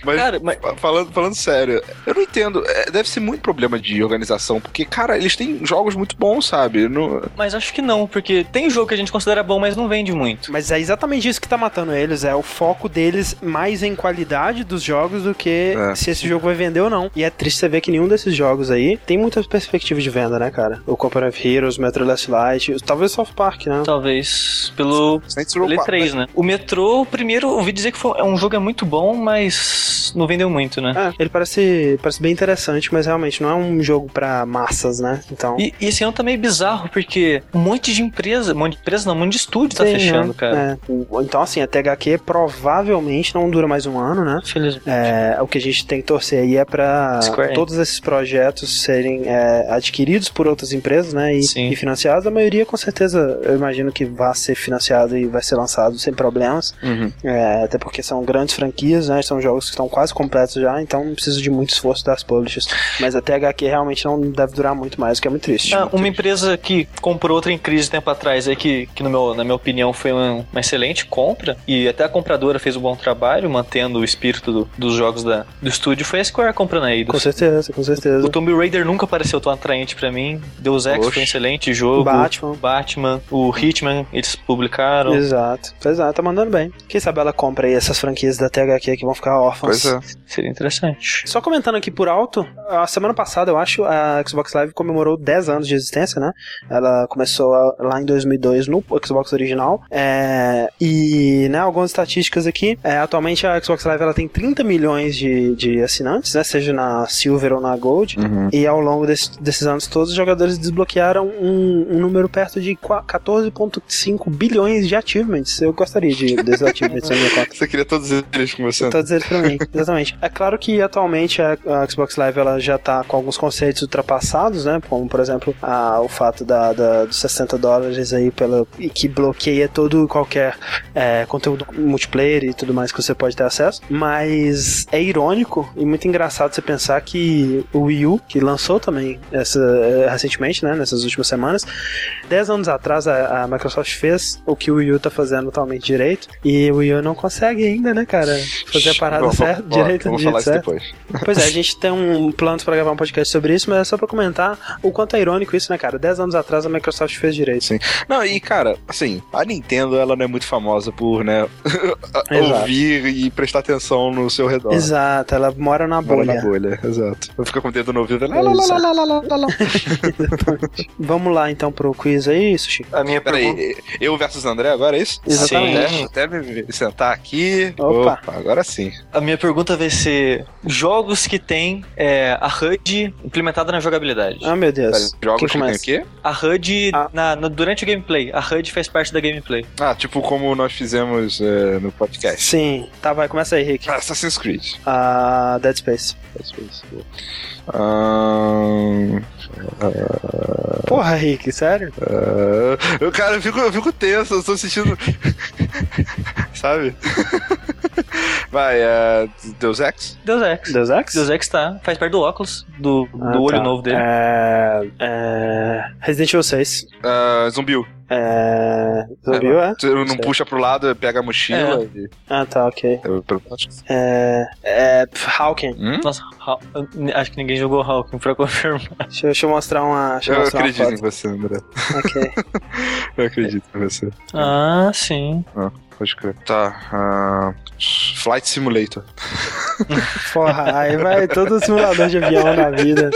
Mas, Cara, mas- fa- falando, falando sério, eu não entendo. é, deve ser muito problema de organização, porque, cara, eles têm jogos muito bons, sabe? Não, Mas acho que não, porque tem jogo que a gente considera bom, mas não vende muito. Mas é exatamente isso que tá matando eles. É o foco deles mais em qualidade dos jogos do que É. se esse jogo vai vender ou não. E é triste você ver que nenhum desses jogos aí tem muita perspectiva de venda, né, cara? O Company of Heroes, Metro Last Light, talvez South Park, né? Talvez pelo pelo 4, E3, né? O Metrô, primeiro, ouvi dizer que foi, é um jogo é muito bom, mas não vendeu muito, né? É, ele parece, parece bem interessante, mas realmente não é um jogo pra massas, né? Então. E, e esse ano tá meio bizarro, porque um monte de empresa, um monte de empresa não, um monte de estúdio tá Sim, fechando, né? cara. É. O- Então, assim, a THQ provavelmente não dura mais um ano, né? Infelizmente. É, o que a gente tem que torcer aí é Enix. todos esses projetos serem é, adquiridos por outras empresas, né? E, e financiados. A maioria, com certeza, eu imagino que vai ser financiado e vai ser lançado sem problemas. Uhum. É, até porque são grandes franquias, né? São jogos que estão quase completos já, então não precisa de muito esforço das publishers. Mas a THQ realmente não deve durar muito mais, o que é muito triste. Ah, uma empresa que comprou outra em crise tempo atrás aí, que, que no meu, na minha opinião foi uma, uma excelente compra, e até a compradora fez um bom trabalho, mantendo o espírito do- dos jogos da, do estúdio, foi a Square comprando a Com certeza, com certeza. O Tomb Raider nunca pareceu tão atraente pra mim. Deus Ex Oxe. foi um excelente jogo. Batman. Batman, o Hitman, eles publicaram. Exato, exato, tá mandando bem. Quem sabe ela compra aí essas franquias da THQ que vão ficar órfãs. Pois é. Seria interessante. Só comentando aqui por alto, a semana passada, eu acho, a Xbox Live comemorou 10 anos de existência, né? Ela começou a- lá em 2002 no Xbox original. É, e, né, algumas estatísticas aqui. É, atualmente a Xbox Live ela tem 30 milhões de, de assinantes, né? Seja na Silver ou na Gold. Uhum. E ao longo desse- desses anos todos, os jogadores desbloquearam um, um número perto de qua- 14,5 bilhões de achievements. Eu gostaria de, desses achievements na minha conta. Você queria todos eles com você. Todos eles pra mim, exatamente. É claro que atualmente a, a Xbox Live ela já tá com alguns conceitos ultrapassados, né? Como, por exemplo, a, o fato da, da, dos 60 dólares aí pela, e que bloqueia todo e qualquer é, conteúdo multiplayer e tudo mais que você pode ter acesso. Mas é irônico e muito engraçado você pensar que o Wii U, que lançou também essa, é, recentemente, né? Nessas últimas semanas, 10 anos atrás a, a Microsoft fez o que o Wii U tá fazendo totalmente direito e o Wii U não consegue ainda, né, cara? Fazer a parada Bom, certa, vamos- direito Vamos falar isso certo. depois. Pois é, a gente tem um plano pra gravar um podcast sobre isso, mas é só pra comentar o quanto é irônico isso, né, cara? 10 anos atrás a Microsoft fez direito. Sim. Não, e cara, assim, a Nintendo ela não é muito famosa por, né, ouvir e prestar atenção no seu redor. Exato, ela mora na Mora bolha. na bolha, exato. Eu fico com o dedo no ouvido. Lá, lá, lá, lá, lá, lá, lá, lá. Vamos lá então pro quiz aí, Sushi. A minha pergunta. Peraí, eu versus André agora, é isso? Exatamente. Até, até me sentar aqui. Opa. agora sim. A minha pergunta vai ser: jogos que tem é, a HUD implementada na jogabilidade. Ah, meu Deus. Peraí, Jogos Quem que tem o quê? A HUD Ah. na, na- durante o gameplay. A HUD faz parte da gameplay. Ah, tipo como nós fizemos é, no podcast. Sim. Tá, vai, começa aí, Rick. Assassin's Creed. Ah, Dead Space. Ahn, Porra, Rick, sério? ah, eu, cara, eu fico, eu fico tenso, eu tô sentindo. Sabe? Vai, é. Deus Ex? Deus Ex. Deus Ex? Deus Ex tá. Faz parte do óculos, do, do Ah, olho tá. novo dele. É, é, Resident Evil 6. Ah, Zumbiu. É... Zumbiu, é? Você não Sei. puxa pro lado, pega a mochila e. Ah, tá, ok. eu- É... É... Hawking. Hum? Nossa, eu acho que ninguém jogou Hawking pra confirmar. Deixa, eu- deixa eu mostrar uma... Deixa eu, Eu mostrar acredito uma em você, André. Ok. Eu acredito em você. Ah, sim. Pode crer. Tá. ah, Flight Simulator. Porra, aí vai todo simulador de avião na vida.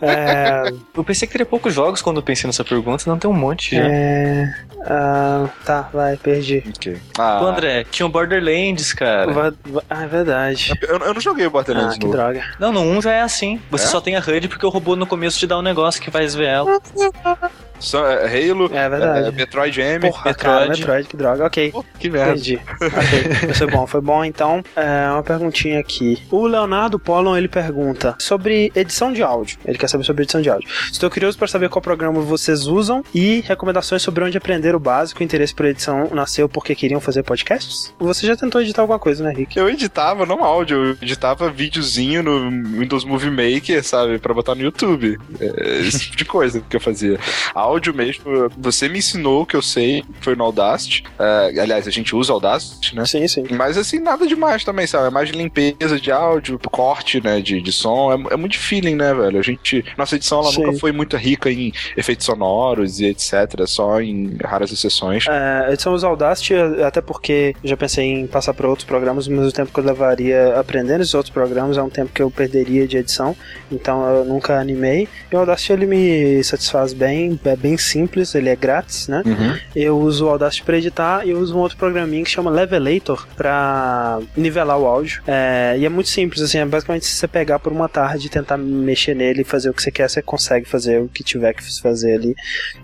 É... Eu pensei que teria poucos jogos quando eu pensei nessa pergunta, não tem um monte já. é ah, tá, vai, perdi. Ok. Ah, Ô, André, tinha o Borderlands, cara. Va- va- Ah, é verdade. eu, eu não joguei o Ah, Borderlands que novo. droga. Não, no 1 já é assim. Você É? só tem a HUD porque o robô no começo te dá um negócio que vai desviar ela. Só, é, Halo, É verdade. é, Metroid M. Porra, cara, Metroid. Metroid, que droga. Ok, Pô, que merda. perdi. Ok, foi bom, foi bom. Então, é, uma perguntinha aqui. O Leonardo Pollon, ele pergunta sobre edição de áudio. Ele quer saber sobre edição de áudio. Estou curioso para saber qual programa vocês usam e recomendações sobre onde aprender o básico. O interesse por edição nasceu porque queriam fazer podcasts? Você já tentou editar alguma coisa, né, Rick? Eu editava, não áudio, eu editava videozinho no Windows Movie Maker, sabe, pra botar no YouTube. É, esse tipo de coisa que eu fazia. Áudio mesmo, você me ensinou o que eu sei, foi no Audacity. É, aliás, a gente usa Audacity, né? Sim, sim. Mas assim, nada demais também, sabe? É mais limpeza de áudio, corte, né? De, de som. É, é muito feeling, né, velho? A gente. Nossa edição ela Sim. nunca foi muito rica em efeitos sonoros e etc. Só em raras exceções. É, edição usa Audacity, até porque já pensei em passar para outros programas, mas o tempo que eu levaria aprendendo esses outros programas é um tempo que eu perderia de edição, então eu nunca animei. E o Audacity ele me satisfaz bem, é bem simples, ele é grátis, né? Uhum. Eu uso o Audacity para editar e eu uso um outro programinha que chama Levelator para nivelar o áudio. É, e é muito simples, assim, é basicamente se você pegar por uma tarde e tentar mexer nele e fazer o que você quer, você consegue fazer o que tiver que fazer ali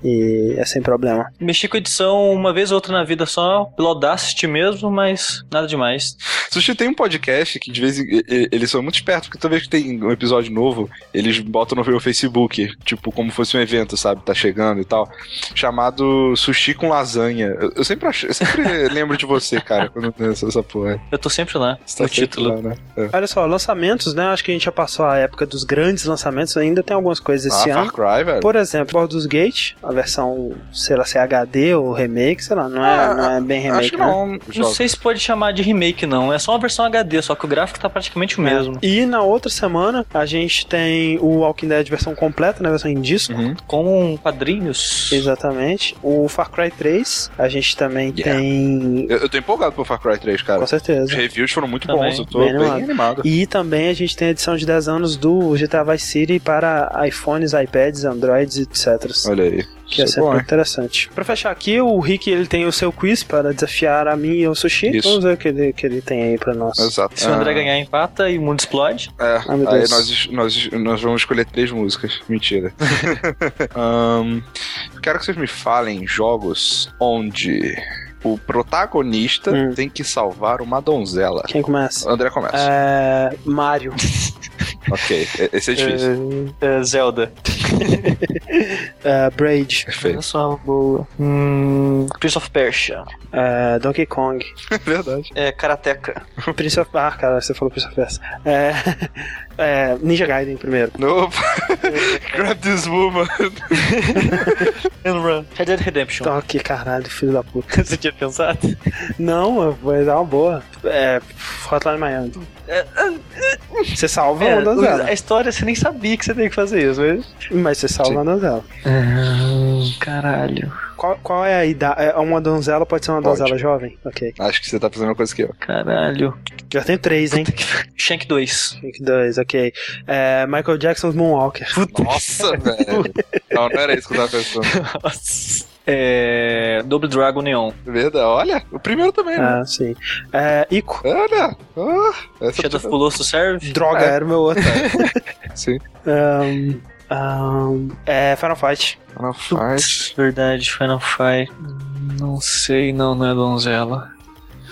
e é sem problema. Mexi com edição uma vez ou outra na vida só, pelo Audacity mesmo, mas nada demais. Sushi tem um podcast que de vez em eles são muito espertos, porque toda vez que tem um episódio novo, eles botam no meu Facebook, tipo, como fosse um evento, sabe? Tá chegando e tal. Chamado Sushi com Lasanha. Eu, eu sempre acho, eu sempre lembro de você, cara, quando tem essa, porra. Eu tô sempre lá, Você tá título. lá, né? É. Olha só, lançamentos, né? Acho que a gente já passou a época dos grandes lançamentos, ainda tem algumas coisas esse Ah, ano. Far Cry, velho. Por exemplo, Baldur's Gate, a versão, sei lá, se é HD ou remake, sei lá, não é, Ah, não é bem remake, Acho que né? não. Não joga. sei se pode chamar de remake, não. É só uma versão HD, só que o gráfico tá praticamente o mesmo. E na outra semana, a gente tem o Walking Dead versão completa, né? Versão em disco. Uhum. Com quadrinhos. Exatamente. O Far Cry 3, a gente também Yeah. tem. Eu, eu tô empolgado pro Far Cry 3, cara. Com Os certeza. reviews foram muito Também. bons, eu tô Bem bem, animado. animado. E também a gente tem a edição de 10 anos do GTA Vice City para iPhones, iPads, Androids, etc. Olha aí. Que é é sempre bom, muito hein? interessante. Pra fechar aqui, o Rick ele tem o seu quiz para desafiar a mim e o Sushi. Isso. Vamos ver o que ele, que ele tem aí pra nós. Exato. Se o André Ah, ganhar, empata e o mundo explode. É, meu aí nós, nós, nós vamos escolher três músicas. Mentira. Ahn, quero que vocês me falem jogos onde o protagonista Hum. tem que salvar uma donzela. Quem começa? André começa. É, Mario. Ok, esse é difícil. É, Zelda. É, Braid. Perfeito. Essa é uma boa. Hum, Prince of Persia. É, Donkey Kong. Verdade. É, Karateka. Prince of... Ah, cara, você falou Prince of Persia. É, é, Ninja Gaiden primeiro. Nope. Grab this woman. And Run. Red Dead Redemption. Donkey, caralho, filho da puta. Você tinha pensado? Não, vai dar uma boa. É, Hotline Miami. Você salva É, uma donzela. a história você nem sabia que você tem que fazer isso, mas... Mas você salva Sim. uma donzela. Caralho. Qual, qual é a idade? É uma donzela pode ser uma Pode. donzela jovem? Ok. Acho que você tá fazendo uma coisa que eu. Caralho. Já tem três, hein? Shank 2. Link dois, ok. É, Michael Jackson's Moonwalker. Nossa, velho. Não, não era isso que eu tava pensando. Nossa. É... Double Dragon Neon. Verdade. Olha, o primeiro também, né? Ah, sim. É, Ico. Olha. Essa Shadow of Colossus serve? Droga, É. era o meu outro. Sim. Um, um, é Final Fight. Ela faz. Verdade, Final Fight. Não sei, não, não é donzela.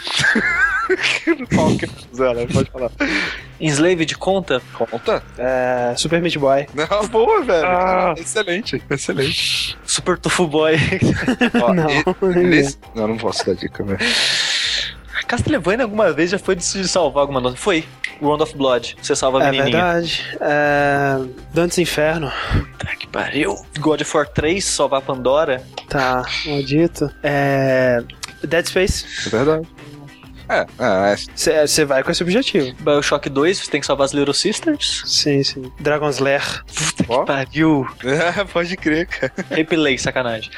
Qual que? Zé, pode falar. Enslaved conta? Conta? É, Super Meat Boy. Não, boa, velho. Ah. Excelente, excelente. Super Tofu Boy. Ó, não, e- nesse- Não, não posso dar dica, velho. Castlevania alguma vez já foi de se salvar alguma nota? Foi. Round of Blood. Você salva a É menininha. verdade. É, Dantes Inferno. Puta que pariu. God of War 3, salvar a Pandora. Tá, maldito. É, Dead Space. É verdade. É, é, é. Você vai com esse objetivo. Bioshock 2, você tem que salvar as Little Sisters. Sim, sim. Dragon's Lair. Puta Ó. que pariu. É, pode crer, cara. Replay, sacanagem.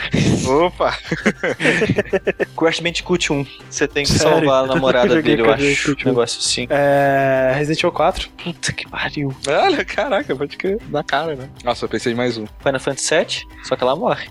Opa! Crash Bandicoot 1. Você tem que Sério? salvar a namorada dele, eu acho. Bandicoot 1. Um negócio assim. É, Resident Evil 4. Puta que pariu. Olha, caraca, pode crer. Na cara, né? Nossa, eu pensei em mais um. Final Fantasy 7, só que ela morre.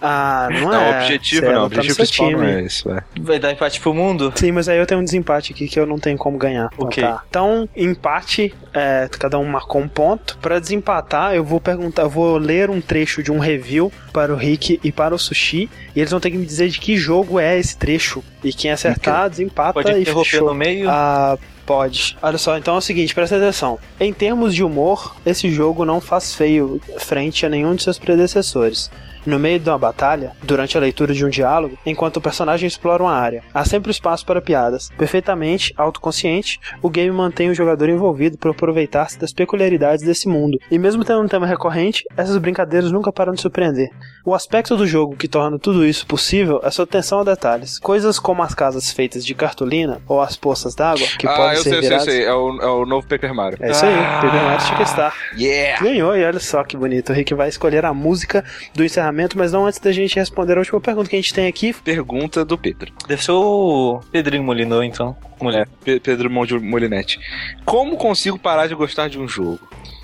Ah, não, Não, é. o objetivo não. O tá no objetivo principal não time. é isso, é. Vai dar empate pro mundo? Sim, mas aí eu tenho um desempate aqui que eu não tenho como ganhar. Então Ok. tá. Então, empate, é, cada um marcou um ponto. Pra desempatar, eu vou perguntar, eu vou ler um trecho de um review para o Rick e para o Sushi, e eles vão ter que me dizer de que jogo é esse trecho. E quem acertar, desempata Pode e interromper no meio. Ah, pode. Olha só, então é o seguinte, presta atenção. Em termos de humor, esse jogo não faz feio frente a nenhum de seus predecessores. No meio de uma batalha, durante a leitura de um diálogo, enquanto o personagem explora uma área, há sempre espaço para piadas. Perfeitamente autoconsciente, o game mantém o jogador envolvido para aproveitar-se das peculiaridades desse mundo. E mesmo tendo um tema recorrente, essas brincadeiras nunca param de surpreender. O aspecto do jogo que torna tudo isso possível é sua atenção a detalhes. Coisas como as casas feitas de cartolina ou as poças d'água, que ah, podem eu ser sei, eu sei, viradas. sei. É o, é o novo Paper Mario. É isso aí, Ah. Paper Mario Chicken Star. Yeah! Ganhou e olha só que bonito. O Rick vai escolher a música do encerramento, mas não antes da gente responder a última pergunta que a gente tem aqui. Pergunta do Pedro. Deve ser o Pedrinho Molinô, então. Mulher. Pe- Pedro Molinetti. Como consigo parar de gostar de um jogo?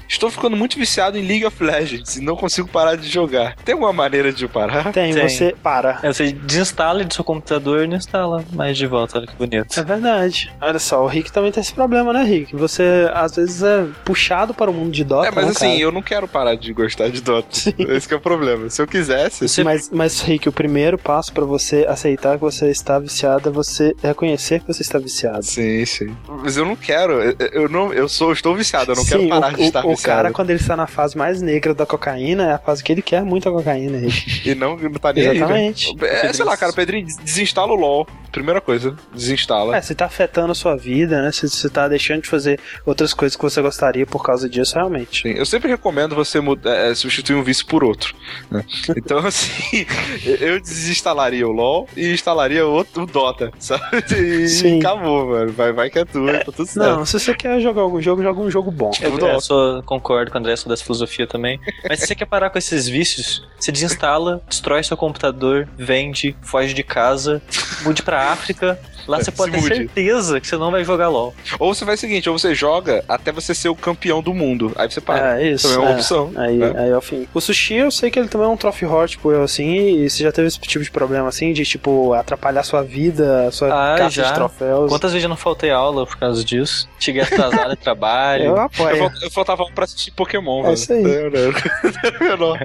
Estou ficando muito viciado em League of Legends e não consigo parar de jogar. Tem alguma maneira de eu parar? Tem, Tem. você para. É, você desinstala ele do seu computador e não instala mais de volta. Olha que bonito. É verdade. Olha só, o Rick também tem esse problema, né, Rick? Você às vezes é puxado para o mundo de Dota. É, mas né, assim, cara? eu não quero parar de gostar de Dota. Esse que é o problema. Se eu quisesse. Você- Mas, mas, Rick, o primeiro passo para você aceitar que você está viciado é você reconhecer que você está viciado. Sim, sim. Mas eu não quero. Eu, eu não, eu sou, estou viciado, eu não Sim, quero parar o, de estar o viciado. cara, quando ele está na fase mais negra da cocaína, é a fase que ele quer muito a cocaína. E não, não tá nem aí. Exatamente. velho. É, sei lá, cara, Pedrinho, des- desinstala o LOL. Primeira coisa, desinstala. É, você tá afetando a sua vida, né? Você, você tá deixando de fazer outras coisas que você gostaria por causa disso, realmente. Sim, Eu sempre recomendo você mudar, é, substituir um vício por outro. né? Então, assim, eu desinstalaria o LoL e instalaria outro, o Dota, sabe? E Sim. acabou, mano. Vai, vai que é tua, tá tudo certo. Não, se você quer jogar algum jogo, joga um jogo bom. Eu, Tudo eu bom. sou, concordo com o André, sou dessa filosofia também. Mas se você quer parar com esses vícios, você desinstala, destrói seu computador, vende, foge de casa, mude pra África. Lá você Se pode ter mude. É. certeza que você não vai jogar LOL. Ou você vai o seguinte, ou você joga até você ser o campeão do mundo. Aí você para. É, isso. Também é uma é. opção. Aí, né? aí é o fim. O sushi, eu sei que ele também é um trophy horror, tipo eu, assim, e você já teve esse tipo de problema, assim, de, tipo, atrapalhar sua vida, sua Ah, caça já. de troféus. Quantas vezes eu não faltei aula por causa disso? Cheguei atrasado no trabalho. Eu apoio. eu faltava pra assistir Pokémon, É velho. isso aí. É, não.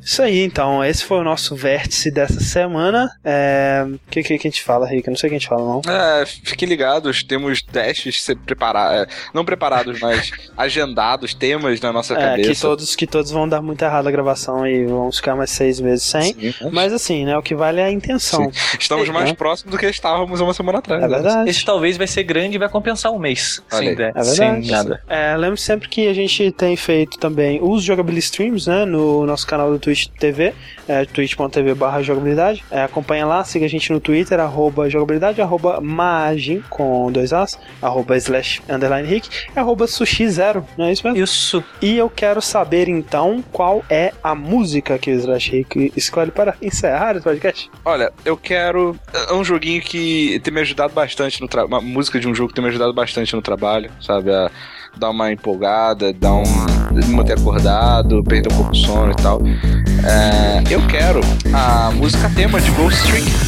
Isso aí, então. Esse foi o nosso vértice dessa semana. É, O que, que, que a gente fala, Rick? Eu não sei o que a gente fala, não. É, fiquem ligados, temos testes se preparar, é, não preparados, mas agendados, temas na nossa É, cabeça. que todos, que todos vão dar muito errado a gravação e vamos ficar mais seis meses sem. Sim. Mas assim, né? O que vale é a intenção. Estamos mais É. próximos do que estávamos uma semana atrás. É né? verdade. Esse talvez vai ser grande e vai compensar um mês. Ideia, É verdade. sem nada. É, lembre sempre que a gente tem feito também os jogability streams, né? No nosso canal do Twitch TV, é, twitch.tv barra jogabilidade. É, acompanha lá, siga a gente no Twitter, arroba jogabilidade, arroba maagin, com dois As, arroba slash underline rick, e arroba sushi zero, não é isso mesmo? Isso. E eu quero saber então qual é a música que o Slash Rick escolhe para encerrar esse podcast. Olha, eu quero. É um joguinho que tem me ajudado bastante no trabalho. Uma música de um jogo que tem me ajudado bastante no trabalho, sabe? A dar uma empolgada, dar um. me manter acordado, perder um pouco o sono e tal. É, eu quero a música tema de Ghost Trick.